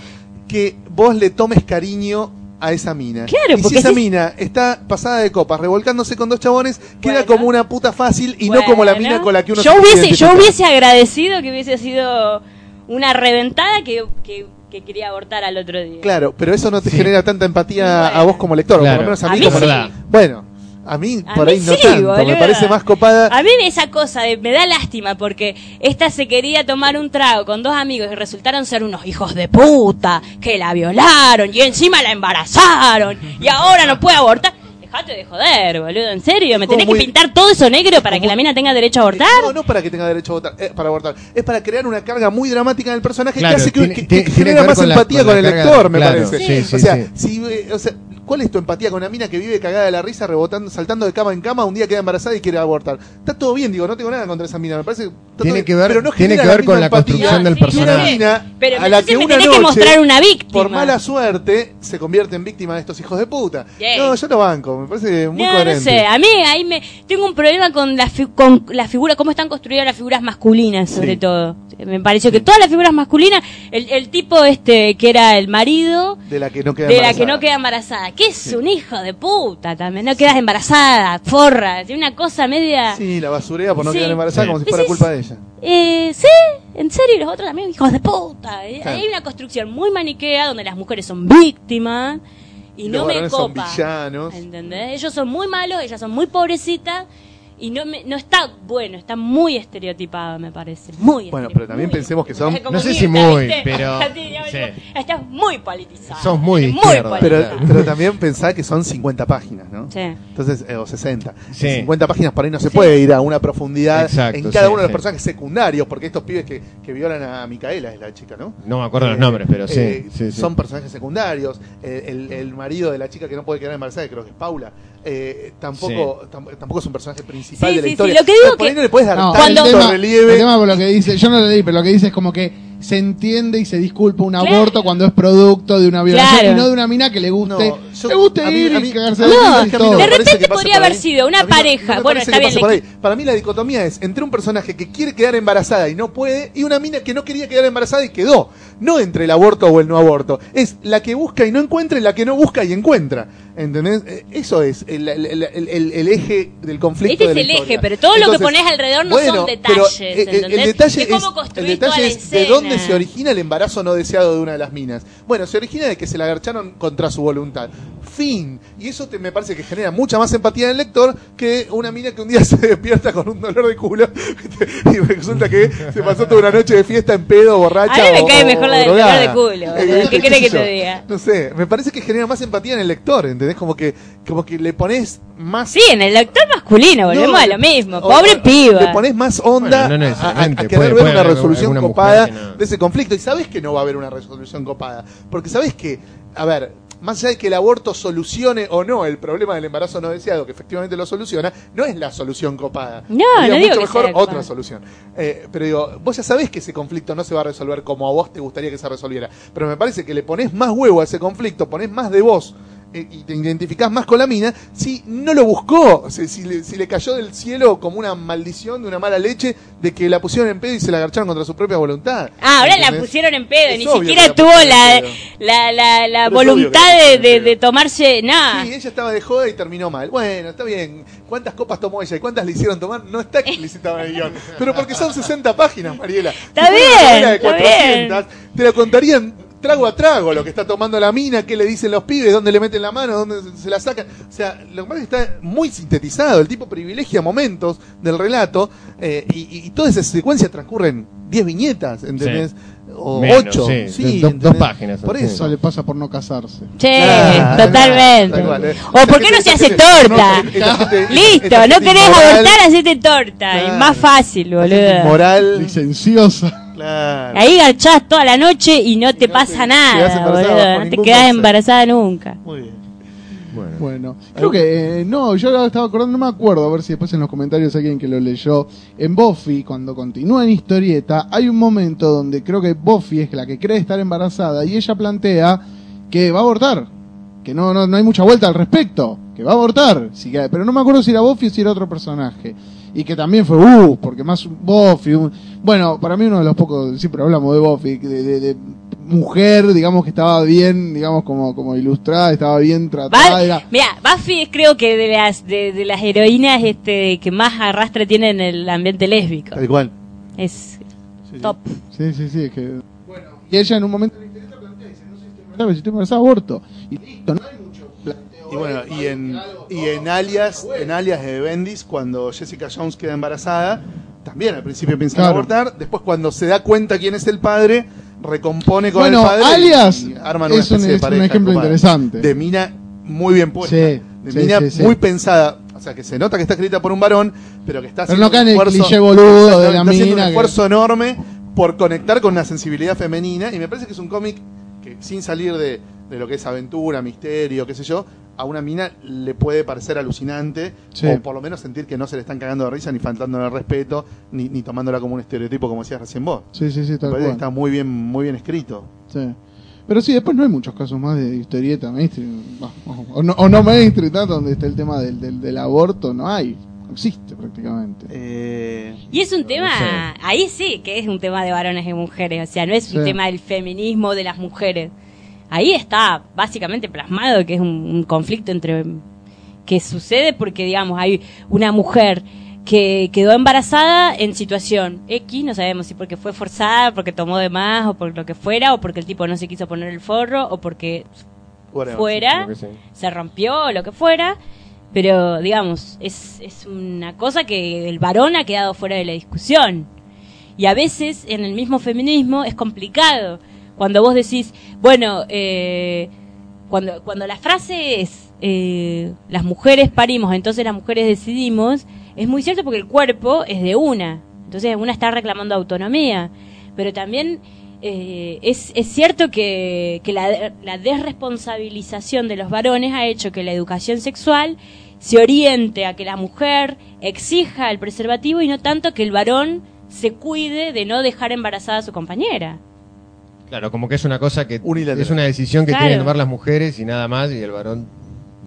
que vos le tomes cariño a esa mina. Claro, y si porque esa si- mina está pasada de copas, revolcándose con dos chabones, queda como una puta fácil y no como la mina con la que uno yo se hubiese yo hubiese agradecido que hubiese sido una reventada que, que, que quería abortar al otro día Claro, pero eso no te Sí. genera tanta empatía Bueno. a vos como lector, o Claro. por lo menos a A mí, como sí. lector. Bueno, a mí A por mí ahí no sí, tanto, me parece más copada. A mí esa cosa de me da lástima porque esta se quería tomar un trago con dos amigos y resultaron ser unos hijos de puta que la violaron y encima la embarazaron y ahora no puede abortar. Dejate de joder, boludo, en serio, me tenés muy- que pintar todo eso negro para que la mina tenga derecho a abortar. No, no para que tenga derecho a votar, eh, para abortar. Es para crear una carga muy dramática en el personaje Claro, que hace que, tiene- que- que tiene- tiene genera que más con la- empatía con el carga, lector, me claro, parece. sí, sí, o, sea, sí. si, eh, o sea, ¿cuál es tu empatía con una mina que vive cagada de la risa, rebotando, saltando de cama en cama, un día queda embarazada y quiere abortar? Está todo bien, digo, no tengo nada contra esa mina, me parece. Tiene que ver- pero no tiene que ver con la empatía construcción del personaje. mina Pero a la que me una que noche, mostrar una víctima. Por mala suerte, se convierte en víctima de estos hijos de puta. No, yo lo banco, me parece muy no, coherente. no sé, a mí ahí me tengo un problema con la, fi- con la figura, cómo están construidas las figuras masculinas, sobre Sí. todo. Me pareció que todas las figuras masculinas, el, el tipo este que era el marido De la que no queda de la embarazada. que no queda embarazada, que es un hijo de puta también, no quedas embarazada, forra, tiene una cosa media... Sí, la basurea por no Sí. quedar embarazada como si fuera culpa de ella. Eh, sí, en serio, y los otros también, hijos de puta. Eh, Claro. Hay una construcción muy maniquea donde las mujeres son víctimas y Y no los me son copa. villanos. ¿Entendés? Ellos son muy malos, ellas son muy pobrecitas Y no, me- no está bueno, está muy estereotipado, me parece. Muy Bueno, pero también muy pensemos que son- no sé si muy, ¿viste? pero- [laughs] sí. Estás muy politizado. Sos muy muy izquierda. Pero, politizado. pero también pensá que son 50 páginas, ¿no? Sí. Entonces, eh, o 60. Sí. 50 páginas por ahí no se puede ir a una profundidad Exacto, en cada sí, uno de los sí. personajes secundarios, porque estos pibes que, que violan a Micaela es la chica, ¿no? No me acuerdo los Eh, nombres, pero sí, eh, sí, sí. Son personajes secundarios. Eh, el, el marido de la chica que no puede quedar embarazada, creo que es Paula, eh, tampoco, tam- tampoco es un personaje principal Sí, de la sí, sí, historia. lo que digo que- no le puedes dar No, tanto el tema, relieve. el tema por lo que dice, yo no lo leí, pero lo que dice es como que se entiende y se disculpa un Claro. aborto cuando es producto de una violación Claro. y no de una mina que le guste, No, yo- le guste a mí- ir a mí- y cagarse no, de no me De repente podría haber ahí. sido una no- pareja. no Bueno, está bien, le-. Para mí la dicotomía es entre un personaje que quiere quedar embarazada y no puede y una mina que no quería quedar embarazada y quedó. No entre el aborto o el no aborto. Es la que busca y no encuentra y la que no busca y encuentra. ¿Entendés? Eh, Eso es el, el- el- el- eje del conflicto. Este de es la el historia. eje, pero todo lo que Entonces, pones alrededor no bueno, son pero, detalles. eh, eh, ¿entendés? el detalle de cómo es, construir el detalle es de dónde se origina el embarazo no deseado de una de las minas. Bueno, se origina de que se la agarcharon contra su voluntad. Fin. Y eso te, me parece que genera mucha más empatía en el lector que una mina que un día [laughs] se despierta con un dolor de culo [laughs] y resulta que se pasó toda una noche de fiesta en pedo, borracha. A mí me o- cae o mejor la del dolor de culo, Eh. ¿Qué sé que te diga? No sé, me parece que genera más empatía en el lector, ¿entendés? Como que, como que le pones más Sí, en el lector masculino, volvemos no, a lo mismo. o- Pobre o- piba. Le pones más onda Bueno, no a- a, a querer puede- ver puede una resolución copada de ese conflicto. Y sabes que no va a haber una resolución copada. Porque sabes que, a ver, más allá de que el aborto solucione o no el problema del embarazo no deseado, que efectivamente lo soluciona, no es la solución copada. No, no digo mucho que mejor sea otra solución. Eh, pero digo, vos ya sabés que ese conflicto no se va a resolver como a vos te gustaría que se resolviera. Pero me parece que le ponés más huevo a ese conflicto, ponés más de vos y te identificás más con la mina si no lo buscó, si, si le, si le cayó del cielo como una maldición de una mala leche de que la pusieron en pedo y se la agarcharon contra su propia voluntad. Ah, ahora la pusieron en pedo, Es ni siquiera la tuvo la, la, la, la voluntad la de, de, tomarse nada. Sí, ella estaba de joda y terminó mal. Bueno, está bien. ¿Cuántas copas tomó ella y cuántas le hicieron tomar? No está explicitado en el guion. [laughs] Pero porque son 60 páginas, Mariela. Está Si una bien, novela de está 400, te lo contarían trago a trago lo que está tomando la mina, qué le dicen los pibes, dónde le meten la mano, dónde se- la sacan. O sea, lo que pasa es que está muy sintetizado. El tipo privilegia momentos del relato eh, y, y- toda esa secuencia transcurre en 10 viñetas, ¿entendés? O Menos, 8. sí. Sí, Do- dos páginas, Por. Eso eso. le pasa por no casarse. Che, Claro, totalmente. tal cual, eh. O por qué no se hace torta. No, esta gente- Listo, esta no querés abortar, hacete torta. Claro. Es más fácil, boludo. Moral. Licenciosa. Claro. Ahí garchás toda la noche y no te no pasa te nada, boludo. No te quedás embarazada nunca. Muy bien. Bueno. Bueno, creo que eh, no, yo estaba acordando, no me acuerdo, a ver si después en los comentarios alguien que lo leyó. En Buffy, cuando continúa en historieta, hay un momento donde creo que Buffy es la que cree estar embarazada y ella plantea que va a abortar, que no, no, no hay mucha vuelta al respecto, que va a abortar, pero no me acuerdo si era Buffy o si era otro personaje. Y que también fue, uh, porque más Buffy, un- bueno, para mí uno de los pocos, siempre hablamos de Buffy, de, de- de mujer, digamos que estaba bien, digamos como, como ilustrada, estaba bien tratada, era- mira, Buffy es creo que de las de, de las heroínas este que más arrastre tiene en el ambiente lésbico. Tal cual. Es Sí, top. Sí, sí, sí, es que... Bueno, y ella en un momento de la historieta plantea, dice, no sé si estoy embarazada, si estoy embarazada, aborto. Y listo, no hay mucho planteo. Y bueno, y en, algo- y en alias, en alias de Bendis, cuando Jessica Jones queda embarazada, también al principio piensa en Claro. abortar, después cuando se da cuenta quién es el padre, recompone con Bueno, el padre alias y arman una es un- de es un pareja ejemplo copada. interesante. De mina muy bien puesta. Sí, de sí, mina sí, muy pensada. O sea, que se nota que está escrita por un varón, pero que está Pero no haciendo cae en un esfuerzo, cliché boludo está- de la está haciendo un que- esfuerzo enorme por conectar con la sensibilidad femenina y me parece que es un cómic que sin salir de, de lo que es aventura, misterio, qué sé yo, a una mina le puede parecer alucinante Sí. o por lo menos sentir que no se le están cagando de risa ni faltándole el respeto ni, ni tomándola como un estereotipo como decías recién vos. Sí, sí, sí, tal cual. está muy bien, muy bien escrito. Sí. Pero sí, después no hay muchos casos más de historieta mainstream. O no, o no mainstream, tanto donde está el tema del, del, del aborto, no hay. No existe prácticamente. Eh, Y es un tema, sé. ahí sí que es un tema de varones y mujeres, o sea, no es un tema del feminismo de las mujeres. Ahí está básicamente plasmado que es un, un conflicto entre que sucede porque digamos hay una mujer que quedó embarazada en situación X, no sabemos si porque fue forzada, porque tomó de más o por lo que fuera, o porque el tipo no se quiso poner el forro, o porque whatever. fuera, sí. se rompió o lo que fuera, Pero, digamos, es, es una cosa que el varón ha quedado fuera de la discusión. Y a veces en el mismo feminismo es complicado. Cuando vos decís, bueno, eh, cuando, cuando la frase es eh, las mujeres parimos, entonces las mujeres decidimos, es muy cierto porque el cuerpo es de una. Entonces una está reclamando autonomía. Pero también eh, es, es cierto que, que la, la desresponsabilización de los varones ha hecho que la educación sexual se oriente a que la mujer exija el preservativo y no tanto que el varón se cuide de no dejar embarazada a su compañera. Claro, como que es una cosa que Unilateral. es una decisión que Claro. tienen que tomar las mujeres y nada más, y el varón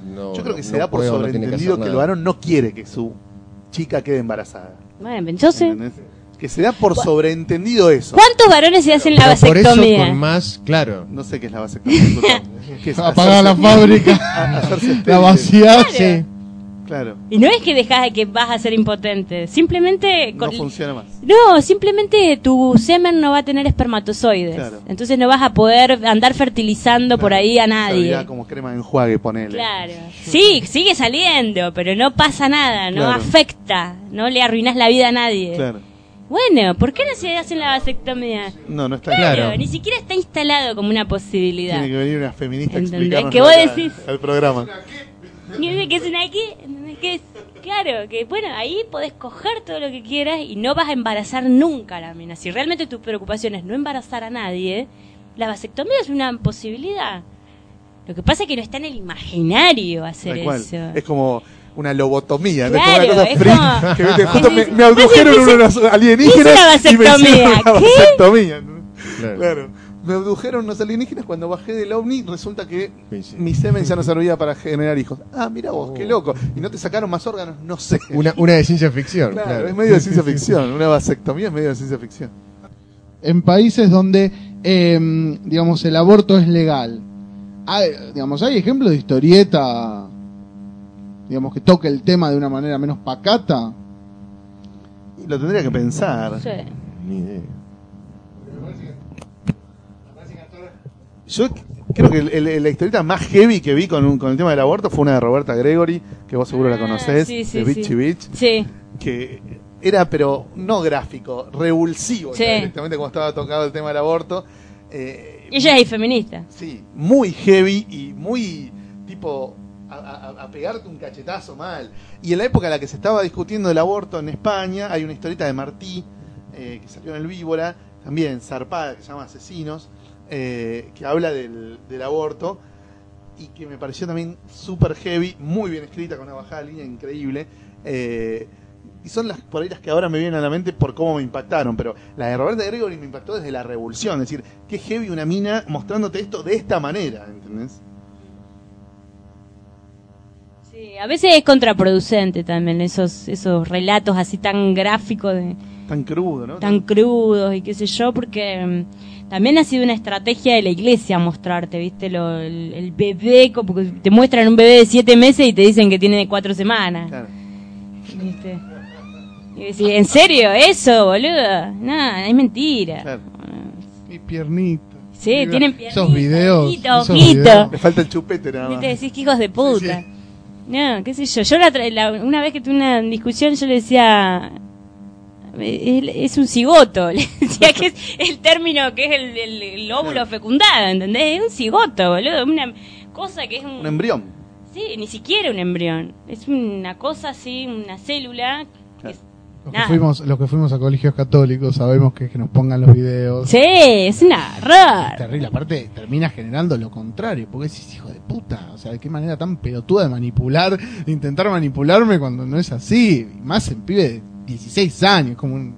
no. Yo creo que no se da por puede sobreentendido que, el varón no quiere que su chica quede embarazada. Bueno, entonces, ¿entendés? Que se da por sobreentendido eso. ¿cuántos varones se hacen la Pero por eso vasectomía? con más, claro. No sé qué es la vasectomía. [laughs] Apagar la fábrica, la vaciar. Claro. Sí. Claro. Y no es que dejas de que vas a ser impotente, simplemente No con- funciona más. No, simplemente tu semen no va a tener espermatozoides. Claro. Entonces no vas a poder andar fertilizando por ahí a nadie. Como crema de enjuague, ponele. Claro. Sí, sigue saliendo, pero no pasa nada, no Claro. afecta, no le arruinas la vida a nadie. Claro. Bueno, ¿por qué no se hacen la vasectomía? No, no está Claro, Claro. ni siquiera está instalado como una posibilidad. Tiene que venir una feminista a explicarnos Que vos decís- programa. ¿Qué es una? ¿Qué es? Claro, que bueno, ahí podés coger todo lo que quieras y no vas a embarazar nunca a la mina. Si realmente tu preocupación es no embarazar a nadie, la vasectomía es una posibilidad. Lo que pasa es que no está en el imaginario hacer eso. Es como una lobotomía, ¿no? Es como una es cosa como- que [laughs] justo me, me abdujeron ¿qué es- unos alienígenas es una y me vasectomía? hicieron una ¿Qué? vasectomía. ¿no? Claro. Claro. Me abdujeron unos alienígenas cuando bajé del ovni, resulta que Sí, sí. mi semen ya no [laughs] servía para generar hijos. Ah, mira vos, qué loco. ¿Y no te sacaron más órganos? No sé. Una, una de ciencia ficción. Claro, Claro, es medio de ciencia [laughs] ficción. Una vasectomía es medio de ciencia ficción. En países donde, eh, digamos, el aborto es legal. Hay, digamos, hay ejemplos de historieta, digamos, que toque el tema de una manera menos pacata. Y lo tendría que pensar. Sí. Ni idea. Yo creo que el- el- la historieta más heavy que vi con, un- con el tema del aborto fue una de Roberta Gregory, que vos seguro la Ah, conocés, sí, sí, de Bitchy sí. Bitch, Sí. que era, pero no gráfico, revulsivo, directamente como estaba tocado el tema del aborto. Eh, Ella es feminista. Sí, muy heavy y muy tipo a, a- a pegarte un cachetazo mal. Y en la época en la que se estaba discutiendo el aborto en España, hay una historieta de Martí eh, que salió en el Víbora, también zarpada, que se llama Asesinos, eh, que habla del, del aborto y que me pareció también súper heavy, muy bien escrita, con una bajada de línea increíble. eh, y son las por ahí las que ahora me vienen a la mente por cómo me impactaron, pero la de Roberta Gregory me impactó desde la revolución, es decir, qué heavy una mina mostrándote esto de esta manera, ¿entendés? Sí, a veces es contraproducente también esos esos relatos así tan gráficos de Tan crudo, ¿no? tan crudos y qué sé yo, porque mm, también ha sido una estrategia de la iglesia mostrarte, ¿viste? Lo, el, el bebé, como que te muestran un bebé de siete meses y te dicen que tiene cuatro semanas. Claro. ¿viste? Y decís, ¿en serio? ¿Eso, boludo? No, es mentira. Claro. Mi piernita. Sí, Mira, tienen Esos videos. ojito, esos ojito. videos. Le falta el chupete nada Y te decís que hijos de puta. Sí, No, qué sé yo. Yo la tra- la- una vez que tuve una discusión, yo le decía. "Es- Es un cigoto, [laughs] le decía que es el término que es el, el- el óvulo fecundado, ¿entendés? Es un cigoto, boludo, una cosa que es un... Un embrión. Sí, ni siquiera un embrión, es una cosa así, una célula... que es- Los que, fuimos, los que fuimos a colegios católicos sabemos que, que nos pongan los videos. Sí, es una rara. Terrible, aparte termina generando lo contrario, porque decís, hijo de puta, o sea, de qué manera tan pelotuda de manipular, de intentar manipularme cuando no es así, y más en pibe de 16 años, como un...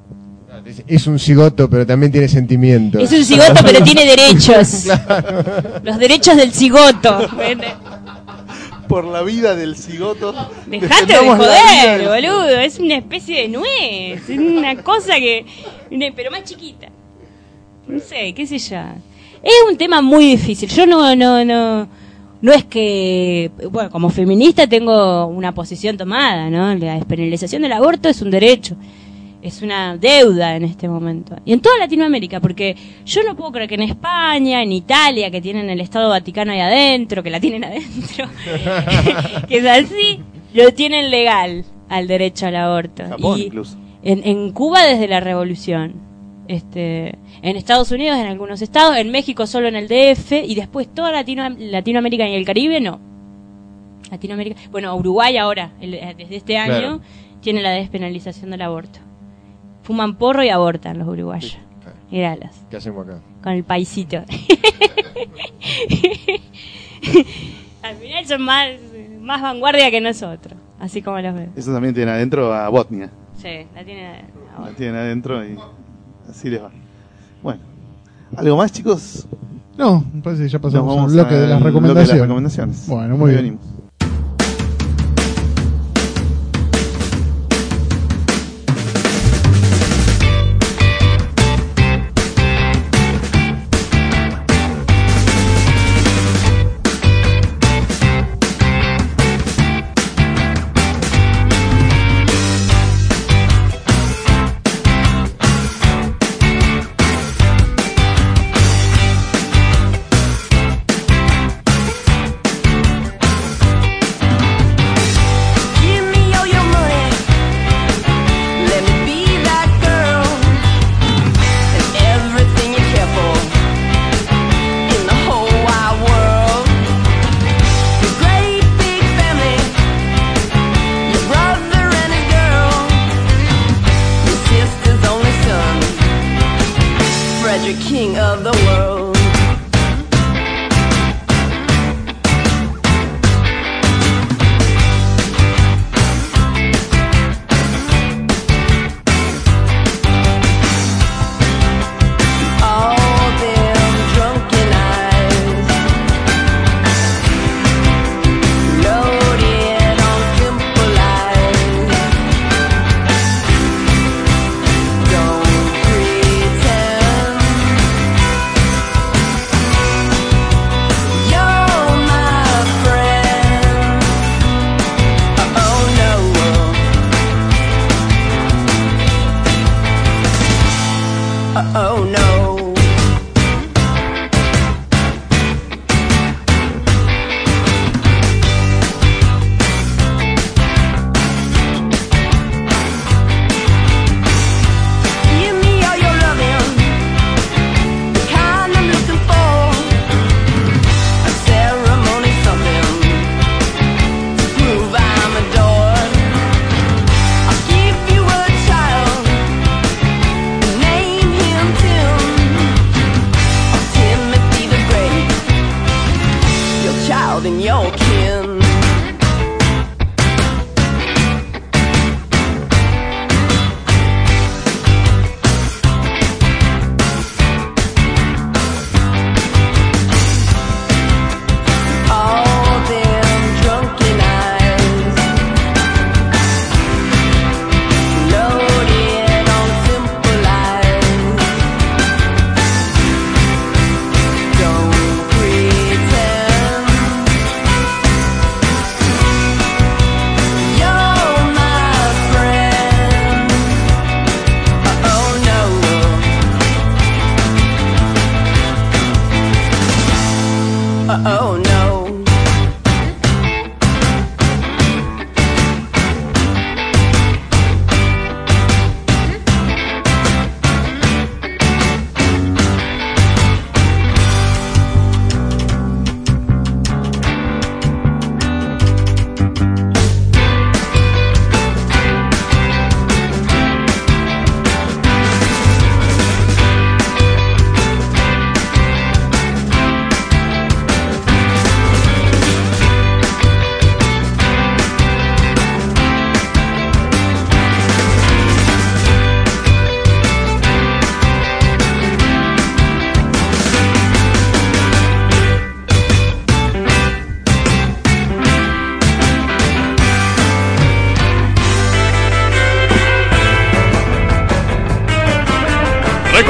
Es un cigoto, pero también tiene sentimientos. Es un cigoto, pero tiene derechos. [laughs] Los derechos del cigoto. Por la vida del cigoto. Dejate de joder, del- boludo. Es una especie de nuez. Es una cosa que. Pero más chiquita. No sé, qué sé yo. Es un tema muy difícil. Yo no, no, no. No es que. Bueno, como feminista tengo una posición tomada, ¿no? La despenalización del aborto es un derecho. Es una deuda en este momento. Y en toda Latinoamérica, porque yo no puedo creer que en España, en Italia, que tienen el Estado Vaticano ahí adentro, que la tienen [laughs] adentro, [laughs] que es así, Lo tienen legal al derecho al aborto. Japón Y incluso. En, en Cuba desde la revolución. Este, en Estados Unidos en algunos estados, en México solo en el DF y después toda Latino, Latinoamérica y el Caribe no. Latinoamérica, bueno, Uruguay ahora, el- eh, desde este año, Claro. tiene la despenalización del aborto. Fuman porro y abortan los uruguayos. Claro. Míralos, ¿Qué hacemos acá? con el paisito. [laughs] Al final son más, más vanguardia que nosotros, así como los veo. Eso también tiene adentro a Botnia. Sí, la tiene La tienen adentro y así les va. Bueno. ¿Algo más, chicos? No, me parece que ya pasamos al bloque de las bloque recomendaciones. de las recomendaciones. Bueno, muy bien. venimos.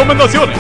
Recomendaciones.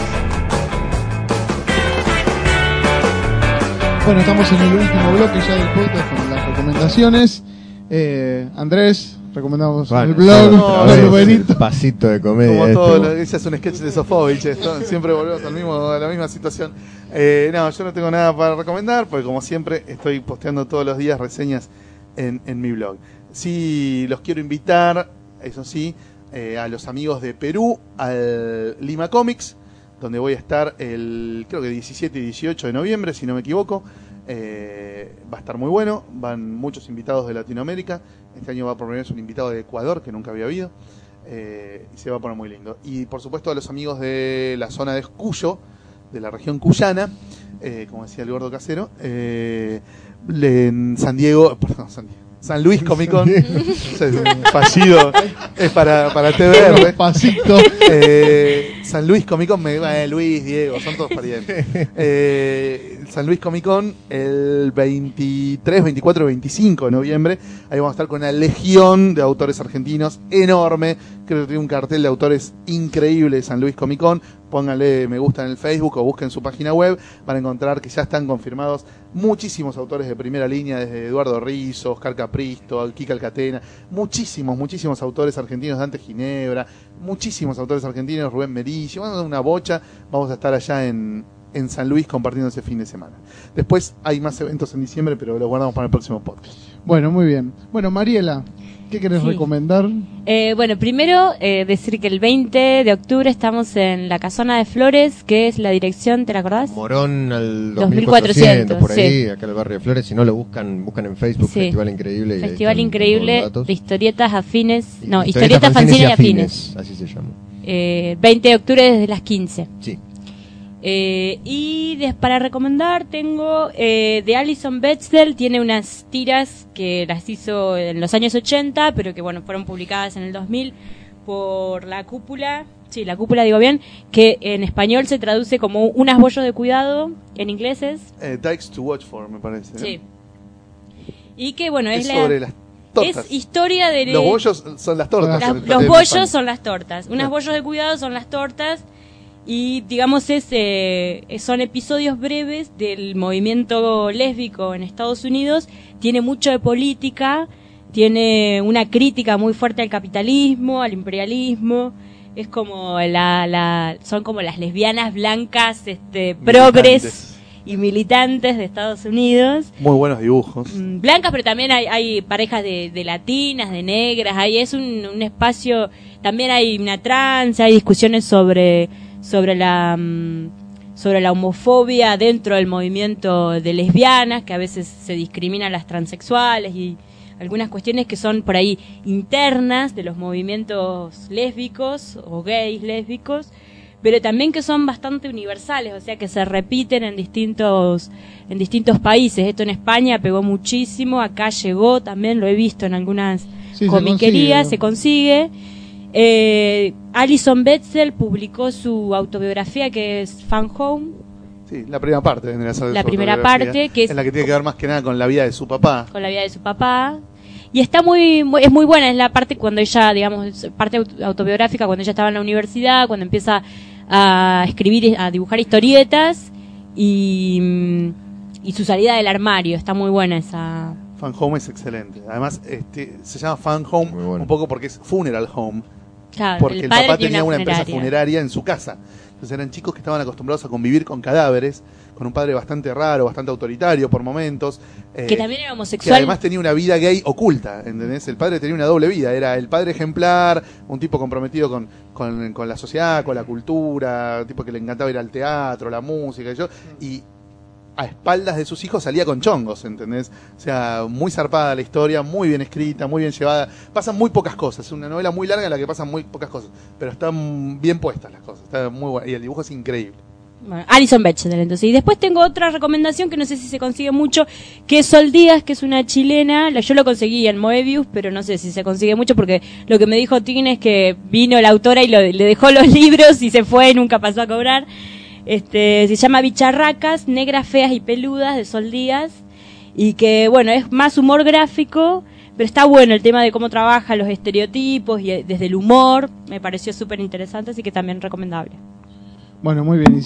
Bueno, estamos en el último bloque ya del podcast con las recomendaciones. Eh, Andrés, recomendamos Bueno, el blog, el. Pasito de comedia. Como este, todo, lo, ese es un sketch de Sofovich, esto, siempre volvemos al mismo, a la misma situación. Eh, no, yo no tengo nada para recomendar, porque como siempre estoy posteando todos los días reseñas en, en mi blog. Sí, los quiero invitar, eso sí, eh, a los amigos de Perú, al Lima Comics, donde voy a estar el, creo que 17 y 18 de noviembre, si no me equivoco. Eh, va a estar muy bueno, van muchos invitados de Latinoamérica. Este año va primera vez un invitado de Ecuador, que nunca había habido. eh, y se va a poner muy lindo. Y por supuesto a los amigos de la zona de Cuyo, de la región cuyana, eh, como decía el gordo casero, en San Diego, [laughs] perdón, San Diego. San Luis Comic Con, fallido, es para, para TVR. Pasito. Eh, San Luis Comic Con, me, eh, Luis, Diego, son todos parientes. Eh, San Luis Comic Con el 23, 24 y 25 de noviembre. Ahí vamos a estar con una legión de autores argentinos enorme. Creo que tiene un cartel de autores increíble de San Luis Comic Con. Pónganle me gusta en el Facebook o busquen su página web. Van a encontrar que ya están confirmados muchísimos autores de primera línea, desde Eduardo Rizzo, Oscar Capristo, Kika Alcatena. Muchísimos, muchísimos autores argentinos, Dante Ginebra. Muchísimos autores argentinos, Rubén Merici. Bueno, una bocha. Vamos a estar allá en, en San Luis compartiendo ese fin de semana. Después hay más eventos en diciembre, pero los guardamos para el próximo podcast. Bueno, muy bien. Bueno, Mariela, ¿qué querés Sí. recomendar? Eh, bueno, primero eh, decir que el 20 de octubre estamos en la Casona de Flores, que es la dirección, ¿te la acordás? Morón al 2400, 2400, por ahí, sí. acá en el barrio de Flores. Si no lo buscan, buscan en Facebook, Sí. Festival Increíble. Festival increíble de historietas afines, no, historietas, fanzines y afines. Así se llama. Eh, 20 de octubre desde las 15. Sí. Eh, y des- para recomendar tengo eh, de Alison Betzel, tiene unas tiras que las hizo en los años 80, pero que bueno, fueron publicadas en el 2000 por la cúpula, sí, la cúpula digo bien, que en español se traduce como unas bollos de cuidado, en inglés es, Eh, Dykes to Watch For, me parece. ¿eh? sí. Y que bueno, Es es, la, sobre las tortas. es historia de... Los bollos son las tortas. Las- los bollos son las tortas. Unas bollos de cuidado son las tortas. Y digamos, es, eh, son episodios breves del movimiento lésbico en Estados Unidos. Tiene mucho de política. Tiene una crítica muy fuerte al capitalismo, al imperialismo. Es como la, la son como las lesbianas blancas, este, progres y militantes de Estados Unidos. Muy buenos dibujos. Mm, blancas, pero también hay, hay parejas de, de latinas, de negras, ahí es un, un espacio, también hay una trans, hay discusiones sobre, sobre la mm, sobre la homofobia dentro del movimiento de lesbianas, que a veces se discriminan a las transexuales y algunas cuestiones que son por ahí internas de los movimientos lésbicos o gays lésbicos, pero también que son bastante universales, o sea que se repiten en distintos en distintos países. Esto en España pegó muchísimo, acá llegó también, lo he visto en algunas Sí, se comiquerías, consigue. se consigue. Eh, Alison Betzel publicó su autobiografía que es Fan Home. Sí, la primera parte vendría a ser de La primera parte, que es- en la que tiene que ver más que nada con la vida de su papá. con la vida de su papá. Y está muy, muy- es muy buena, es la parte cuando ella, digamos, parte aut- autobiográfica, cuando ella estaba en la universidad, cuando empieza a escribir, a dibujar historietas y, mm, y su salida del armario, está muy buena esa... Fan Home es excelente. Además, este, se llama Fan Home bueno. un poco porque es Funeral Home. Claro, Porque el, papá tenía una, empresa funeraria. en su casa. Entonces eran chicos que estaban acostumbrados a convivir con cadáveres, con un padre bastante raro, bastante autoritario por momentos. eh, Que también era que homosexual. además tenía una vida gay oculta, ¿entendés? El padre tenía una doble vida, era el padre ejemplar, un tipo comprometido con, con, con la sociedad, con la cultura, un tipo que le encantaba ir al teatro, la música y yo, y a espaldas de sus hijos salía con chongos, ¿entendés? O sea, muy zarpada la historia, muy bien escrita, muy bien llevada. Pasan muy pocas cosas, es una novela muy larga en la que pasan muy pocas cosas, pero están bien puestas las cosas, está muy buena, y el dibujo es increíble. Bueno, Alison Bechdel, entonces. Y después tengo otra recomendación que no sé si se consigue mucho, que es Sol Díaz, que es una chilena. Yo lo conseguí en Moebius, pero no sé si se consigue mucho porque lo que me dijo Tin es que vino la autora y lo- le dejó los [laughs] libros y se fue y nunca pasó a cobrar. Este, se llama Bicharracas, Negras, Feas y Peludas, de Sol Díaz. Y que, bueno, es más humor gráfico, pero está bueno el tema de cómo trabaja los estereotipos y eh, desde el humor. Me pareció súper interesante, así que también recomendable. Bueno, muy bien.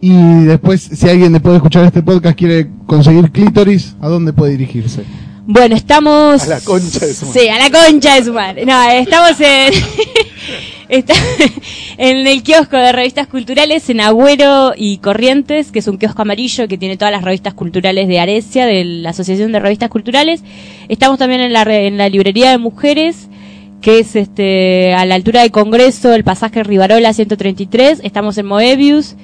Y después, si alguien después de escuchar este podcast quiere conseguir clítoris, ¿a dónde puede dirigirse? Bueno, estamos... A la concha de su madre. Sí, a la concha de su madre. No, estamos en... [laughs] está- en el kiosco de revistas culturales en Agüero y Corrientes, que es un kiosco amarillo que tiene todas las revistas culturales de Arecia, de la Asociación de Revistas Culturales. Estamos también en la, en la librería de mujeres, que es este a la altura del Congreso, el pasaje Rivarola 133. Estamos en Moebius,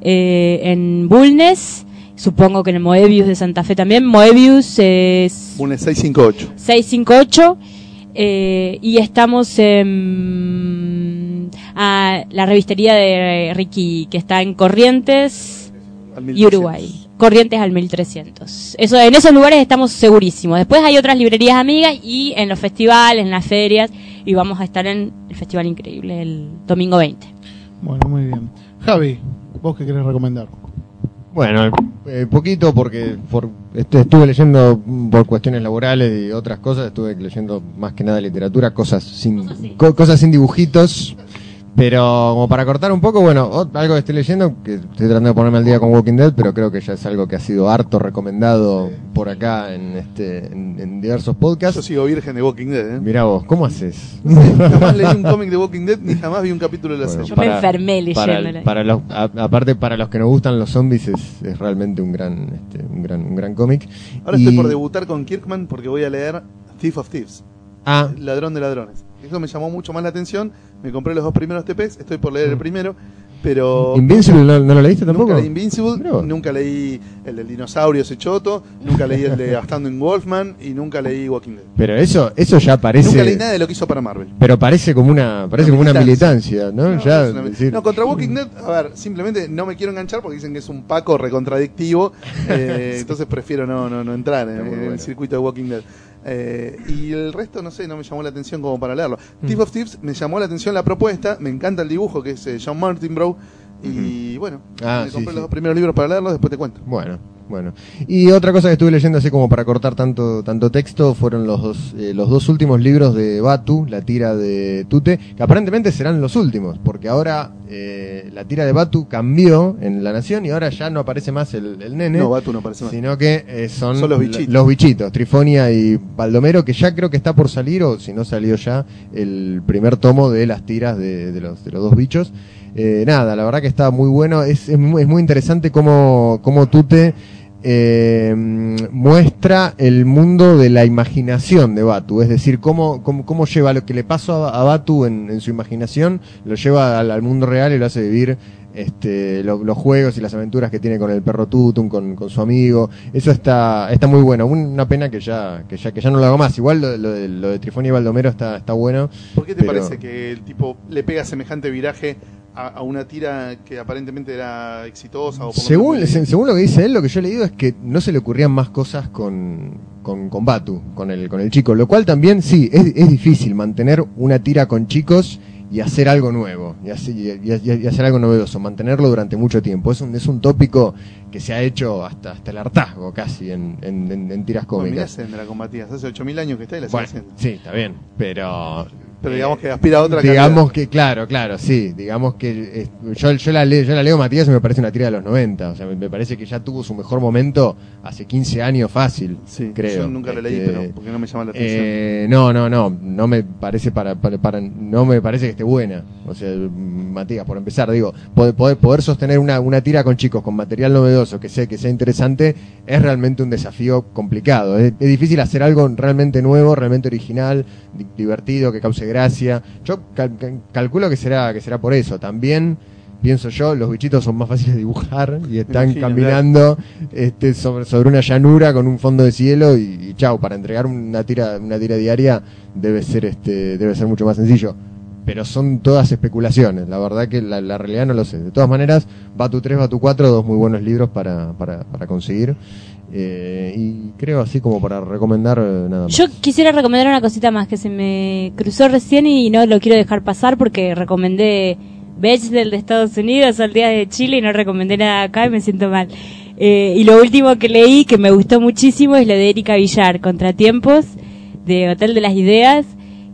eh, en Bulnes. Supongo que en el Moebius de Santa Fe también. Moebius es Une 658. 658 eh, y estamos en a la revistería de Ricky que está en Corrientes y 1300. Uruguay. Corrientes al 1300. Eso, en esos lugares estamos segurísimos. Después hay otras librerías amigas y en los festivales, en las ferias y vamos a estar en el Festival Increíble el domingo 20. Bueno, muy bien. Javi, ¿vos qué querés recomendar? Bueno, eh, poquito porque por, estuve leyendo por cuestiones laborales y otras cosas, estuve leyendo más que nada literatura, cosas sin Cosas sin. co- cosas sin dibujitos, pero como para cortar un poco, bueno, algo que estoy leyendo, que estoy tratando de ponerme al día con Walking Dead, pero creo que ya es algo que ha sido harto recomendado por acá en este en, en diversos Yo podcasts. sigo virgen de Walking Dead, ¿eh? Mirá vos, ¿cómo haces? [laughs] Jamás leí un cómic de Walking Dead ni [laughs] jamás vi un capítulo de la Bueno, serie. Yo me enfermé para, leyéndola. para los, a- aparte para los que nos gustan los zombies es, es realmente un gran este, un gran un gran cómic. Ahora Y- estoy por debutar con Kirkman porque voy a leer Thief of Thieves, Ah, Ladrón de Ladrones. Eso me llamó mucho más la atención. Me compré los dos primeros TPs, estoy por leer el primero, pero... Invincible no, no lo leíste tampoco. Nunca leí Invincible, nunca leí el del dinosaurio ese choto, nunca leí el de [laughs] Standing Wolfman y nunca leí Walking Dead. Pero eso eso ya parece Nunca leí nada de lo que hizo para Marvel. pero parece como una parece Una como una militancia. militancia, ¿no? No, ya es una- decir- no, contra Walking Dead, a ver, simplemente no me quiero enganchar porque dicen que es un Paco recontradictivo, [laughs] eh, entonces prefiero no, no, no entrar en, el circuito de Walking Dead. Eh, y el resto, no sé, no me llamó la atención como para leerlo. Mm. Thief of Thieves me llamó la atención la propuesta, me encanta el dibujo que es eh, John Martin Bro. Y bueno, Ah, me compré sí. los dos primeros libros para leerlos, después te cuento. Bueno, bueno. Y otra cosa que estuve leyendo así como para cortar tanto tanto texto fueron los dos, eh, los dos últimos libros de Batu, la tira de Tute, que aparentemente serán los últimos, porque ahora eh, la tira de Batu cambió en La Nación y ahora ya no aparece más el, el nene. No, Batu no parece más. Sino que eh, son, Son los bichitos. los bichitos, Trifonia y Baldomero, que ya creo que está por salir, o si no salió ya, el primer tomo de las tiras de, de los, de los dos bichos. Eh, nada, la verdad que está muy bueno, es, es, muy, es muy interesante cómo, cómo Tute eh, muestra el mundo de la imaginación de Batu, es decir, cómo, cómo, cómo lleva lo que le pasó a, a Batu en, en su imaginación, lo lleva al, al mundo real y lo hace vivir este, lo- los juegos y las aventuras que tiene con el perro Tutum, con, con su amigo, eso está, está muy bueno, una pena que ya, que ya, que ya no lo hago más, igual lo, lo de, lo de Trifonia y Baldomero está, está bueno. ¿Por qué te pero- parece que el tipo le pega semejante viraje a, a una tira que aparentemente era exitosa? O Según, se- según lo que dice él, lo que yo he leído es que no se le ocurrían más cosas con, con, con Batu, con el, con el chico, lo cual también sí, es, es difícil mantener una tira con chicos y hacer algo nuevo, y, así- y- y- y hacer algo novedoso, mantenerlo durante mucho tiempo. Es un, es un tópico que se ha hecho hasta, hasta el hartazgo casi en, en, en- en tiras Bueno, mirá cómicas. Sendra con Matías, hace 8000 años que está y la sigue Bueno, haciendo. sí, está bien, pero... Pero eh, digamos que aspira a otra digamos que claro claro sí digamos que eh, yo, yo la leo yo la leo Matías y me parece una tira de los 90 o sea me, me parece que ya tuvo su mejor momento hace 15 años fácil Sí, creo yo nunca lo leí, Este, pero porque no me llama la atención. eh, no no no no me parece para, para, para- no me parece que esté buena o sea Matías por empezar digo poder poder, sostener una, una tira con chicos con material novedoso que sé que sea interesante es realmente un desafío complicado es, es difícil hacer algo realmente nuevo realmente original di- divertido que cause gracia yo cal- cal- calculo que será que será por eso también pienso yo los bichitos son más fáciles de dibujar y están caminando este, sobre, sobre una llanura con un fondo de cielo y, y chau, para entregar una tira, una tira diaria debe ser este, debe ser mucho más sencillo. Pero son todas especulaciones, la verdad que la, la realidad no lo sé. De todas maneras, Batu 3, Batu 4, dos muy buenos libros para, para, para conseguir. Eh, y creo así como para recomendar eh, nada más. Yo quisiera recomendar una cosita más que se me cruzó recién y no lo quiero dejar pasar porque recomendé Beach del de Estados Unidos al día de Chile y no recomendé nada acá y me siento mal. Eh, y lo último que leí que me gustó muchísimo es lo de Erika Villar, Contratiempos, de Hotel de las Ideas,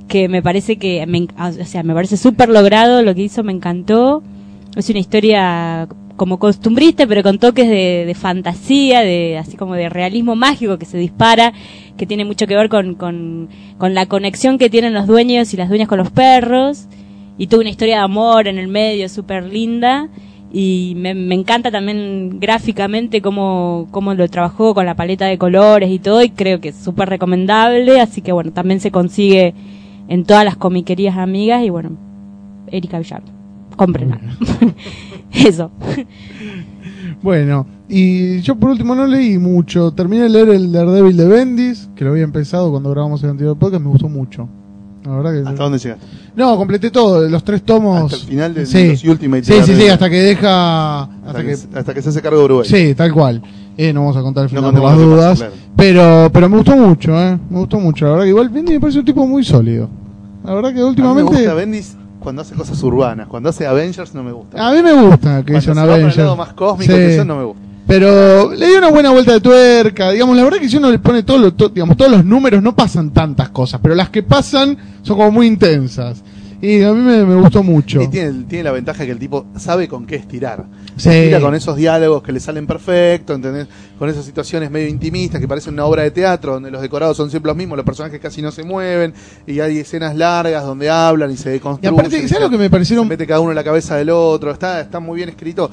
que me parece que, me, o sea, me parece súper logrado lo que hizo, me encantó. Es una historia como costumbrista, pero con toques de, fantasía, de así como de realismo mágico que se dispara, que tiene mucho que ver con, con, con la conexión que tienen los dueños y las dueñas con los perros. Y tuvo una historia de amor en el medio súper linda. Y me, me encanta también gráficamente cómo, cómo lo trabajó con la paleta de colores y todo. Y creo que es súper recomendable. Así que bueno, también se consigue en todas las comiquerías amigas. Y bueno, Erika Villar. Comprenla. [laughs] Eso. Bueno, y yo por último no leí mucho. Terminé de leer el Daredevil de Bendis, que lo había empezado cuando grabamos el anterior podcast, me gustó mucho. La verdad que ¿Hasta dónde llegaste? No, completé todo, los tres tomos. Hasta el final de sí. los Ultimate Sí, sí, sí, hasta que deja hasta, Hasta, que, que, hasta que se hace cargo de Uruguay. Sí, tal cual. Eh, no vamos a contar el No final por las dudas, pasa, claro. pero pero me gustó mucho, eh. Me gustó mucho, la verdad que igual Bendis me parece un tipo muy sólido. La verdad que A mí me últimamente gusta Bendis cuando hace cosas urbanas. Cuando hace Avengers no me gusta. a mí me gusta que hizo se una va por el Avenger. lado más cósmico Sí. que no me gusta. Pero le dio una buena vuelta de tuerca. Digamos, la verdad que si uno le pone todo lo- to- digamos, todos los números, no pasan tantas cosas. Pero las que pasan son como muy intensas. Y a mí me, me gustó mucho. Y tiene, tiene la ventaja que el tipo sabe con qué estirar. Sí. Estira con esos diálogos que le salen perfectos, ¿entendés? Con esas situaciones medio intimistas que parecen una obra de teatro, donde los decorados son siempre los mismos, los personajes casi no se mueven, y hay escenas largas donde hablan y se Y deconstruyen. aparte, y ¿sabes lo que me se parecieron? mete cada uno en la cabeza del otro. Está, está muy bien escrito,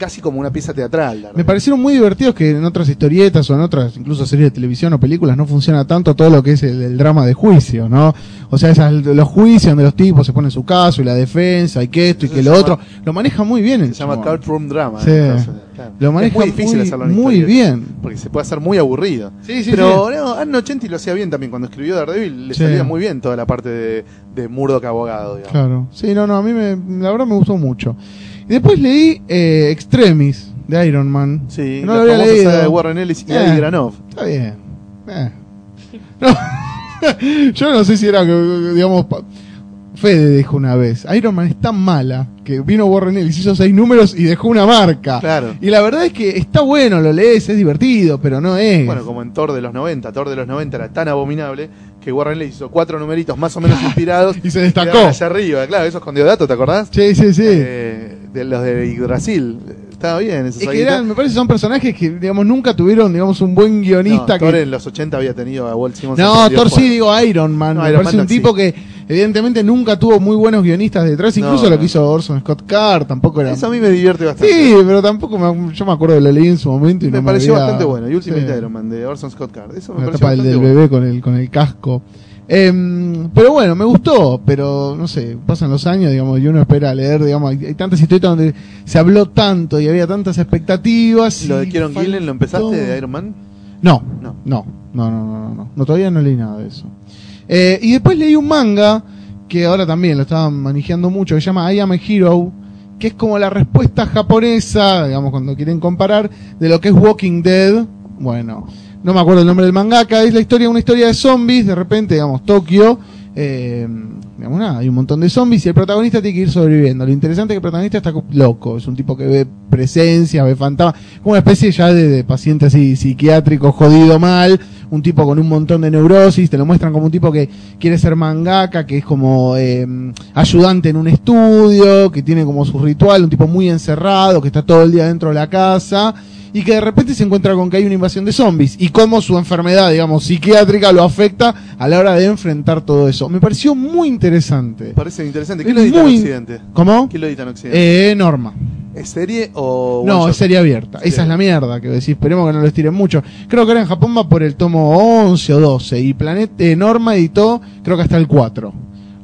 casi como una pieza teatral. Me parecieron muy divertidos que en otras historietas o en otras, incluso series de televisión o películas, no funciona tanto todo lo que es el, el drama de juicio, ¿no? O sea, esas, los juicios donde los tipos se ponen su caso y la defensa y que esto y que lo llama- otro. Lo maneja muy bien Se llama courtroom drama. Sí. entonces, claro. Lo maneja es muy difícil muy- hacerlo en muy historieta, bien. Porque se puede hacer muy aburrido. Sí, sí, Pero sí. no, Anno lo hacía bien también. Cuando escribió Daredevil le Sí. salía muy bien toda la parte de, de Murdoch abogado. digamos. Claro. Sí, no, no, a mí me, la verdad me gustó mucho. Y después leí eh, Extremis de Iron Man. Sí, no la lo había famosa leído. saga de Warren Ellis y Eh. Granov. Está bien. Eh. No. [laughs] Yo no sé si era digamos, pa- Fede dijo una vez, Iron Man es tan mala que vino Warren Ellis, hizo seis números y dejó una marca. Claro. Y la verdad es que está bueno, lo lees, es divertido, pero no es. Bueno, como en Thor de los 90. Thor de los 90 era tan abominable que Warren Ellis hizo cuatro numeritos más o menos [laughs] inspirados. Y se destacó. quedaban Allá arriba, claro, esos con Deodato, ¿te acordás? Sí, sí, sí. Eh, de los de Yggdrasil. Estaba bien es que eran, me parece que son personajes que, digamos, nunca tuvieron, digamos, un buen guionista No, que... En los 80 había tenido a Walt Simmons. No, Thor sí, digo Iron Man. No, me Iron parece Man un sí. tipo que evidentemente nunca tuvo muy buenos guionistas detrás, No, incluso lo que hizo Orson Scott Card, tampoco era... Eso a mí me divierte bastante. Sí, pero tampoco me, yo me acuerdo de lo leí en su momento y me no pareció había- bastante bueno. Y Ultimate Sí. Iron Man de Orson Scott Card. Eso me La pareció tapa del, bastante del bueno. bebé con el, con el casco. Em, pero bueno, me gustó, pero no sé, pasan los años, digamos, y uno espera leer, digamos, hay, hay tantas historietas donde se habló tanto y había tantas expectativas. ¿Lo de Kieron Gillen lo empezaste de Iron Man? No, No. no, no, no, no, no, no, no, todavía no leí nada de eso. Eh, y después leí un manga que ahora también lo estaban manejando mucho, que se llama I Am a Hero, que es como la respuesta japonesa, digamos, cuando quieren comparar, de lo que es Walking Dead. Bueno, no me acuerdo el nombre del mangaka, es la historia, una historia de zombies, de repente, digamos, Tokio, eh, digamos, nada, hay un montón de zombies y el protagonista tiene que ir sobreviviendo. Lo interesante es que el protagonista está co- loco, es un tipo que ve presencia, ve fantasmas, como una especie ya de, de paciente así psiquiátrico, jodido mal, un tipo con un montón de neurosis, te lo muestran como un tipo que quiere ser mangaka, que es como eh, ayudante en un estudio, que tiene como su ritual, un tipo muy encerrado, que está todo el día dentro de la casa y que de repente se encuentra con que hay una invasión de zombies y cómo su enfermedad, digamos, psiquiátrica lo afecta a la hora de enfrentar todo eso. Me pareció muy interesante. Parece interesante. Es ¿Quién lo edita muy- en Occidente? ¿Cómo? ¿Quién lo edita en Occidente? Eh, Norma. ¿Es serie o.? No, es serie abierta. Serie Esa es la mierda que decís. Esperemos que no lo estiren mucho. Creo que ahora en Japón va por el tomo 11 o 12. Y Planet eh, Norma editó, creo que hasta el 4.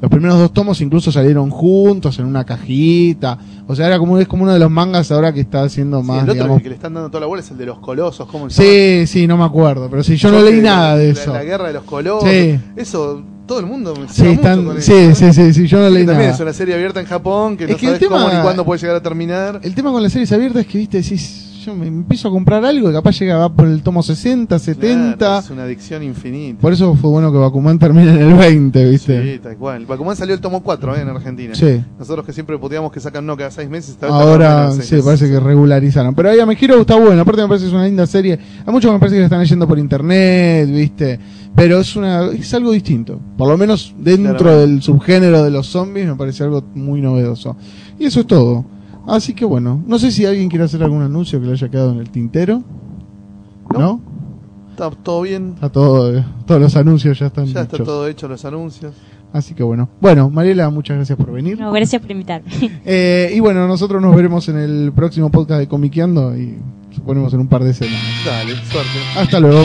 Los primeros dos tomos incluso salieron juntos en una cajita. O sea, era como, es como uno de los mangas ahora que está haciendo Sí, más, el otro digamos. que le están dando toda la bola es el de los colosos. ¿Cómo? Sí, sí, no me acuerdo. Pero sí, yo no leí nada de la- eso. La, guerra de los colosos. Sí. Eso, todo el mundo me Sí, están, mucho con sí, eso. sí, sí, sí, yo no leí también nada. es una serie abierta en Japón que Es no que el tema- cómo ni cuándo puede llegar a terminar. El tema con las series abiertas es que, viste, decís, yo me empiezo a comprar algo y capaz llega va por el tomo 60, 70. Claro, es una adicción infinita. Por eso fue bueno que Bakuman termine en el 20, ¿viste? Sí, tal cual. Bakuman salió el tomo 4 eh, en Argentina. Sí. Nosotros que siempre puteamos que sacan no cada seis meses. esta vez Ahora sí, parece que regularizaron. Pero ahí a Hero está bueno, aparte me parece que es una linda serie. Hay muchos que me parece que la están leyendo por internet, ¿viste? Pero es una es algo distinto. Por lo menos dentro Claramente. del subgénero de los zombies me parece algo muy novedoso. Y eso es todo. Así que bueno, no sé si alguien quiere hacer algún anuncio que le haya quedado en el tintero. ¿No? No. Está todo bien. Está todo, todos los anuncios ya están Ya está hechos. todo hecho los anuncios. Así que bueno. Bueno, Mariela, muchas gracias por venir. No, gracias por invitarme. [laughs] Eh, y bueno, nosotros nos veremos en el próximo podcast de Comiqueando y suponemos en un par de semanas. Dale, suerte. Hasta luego.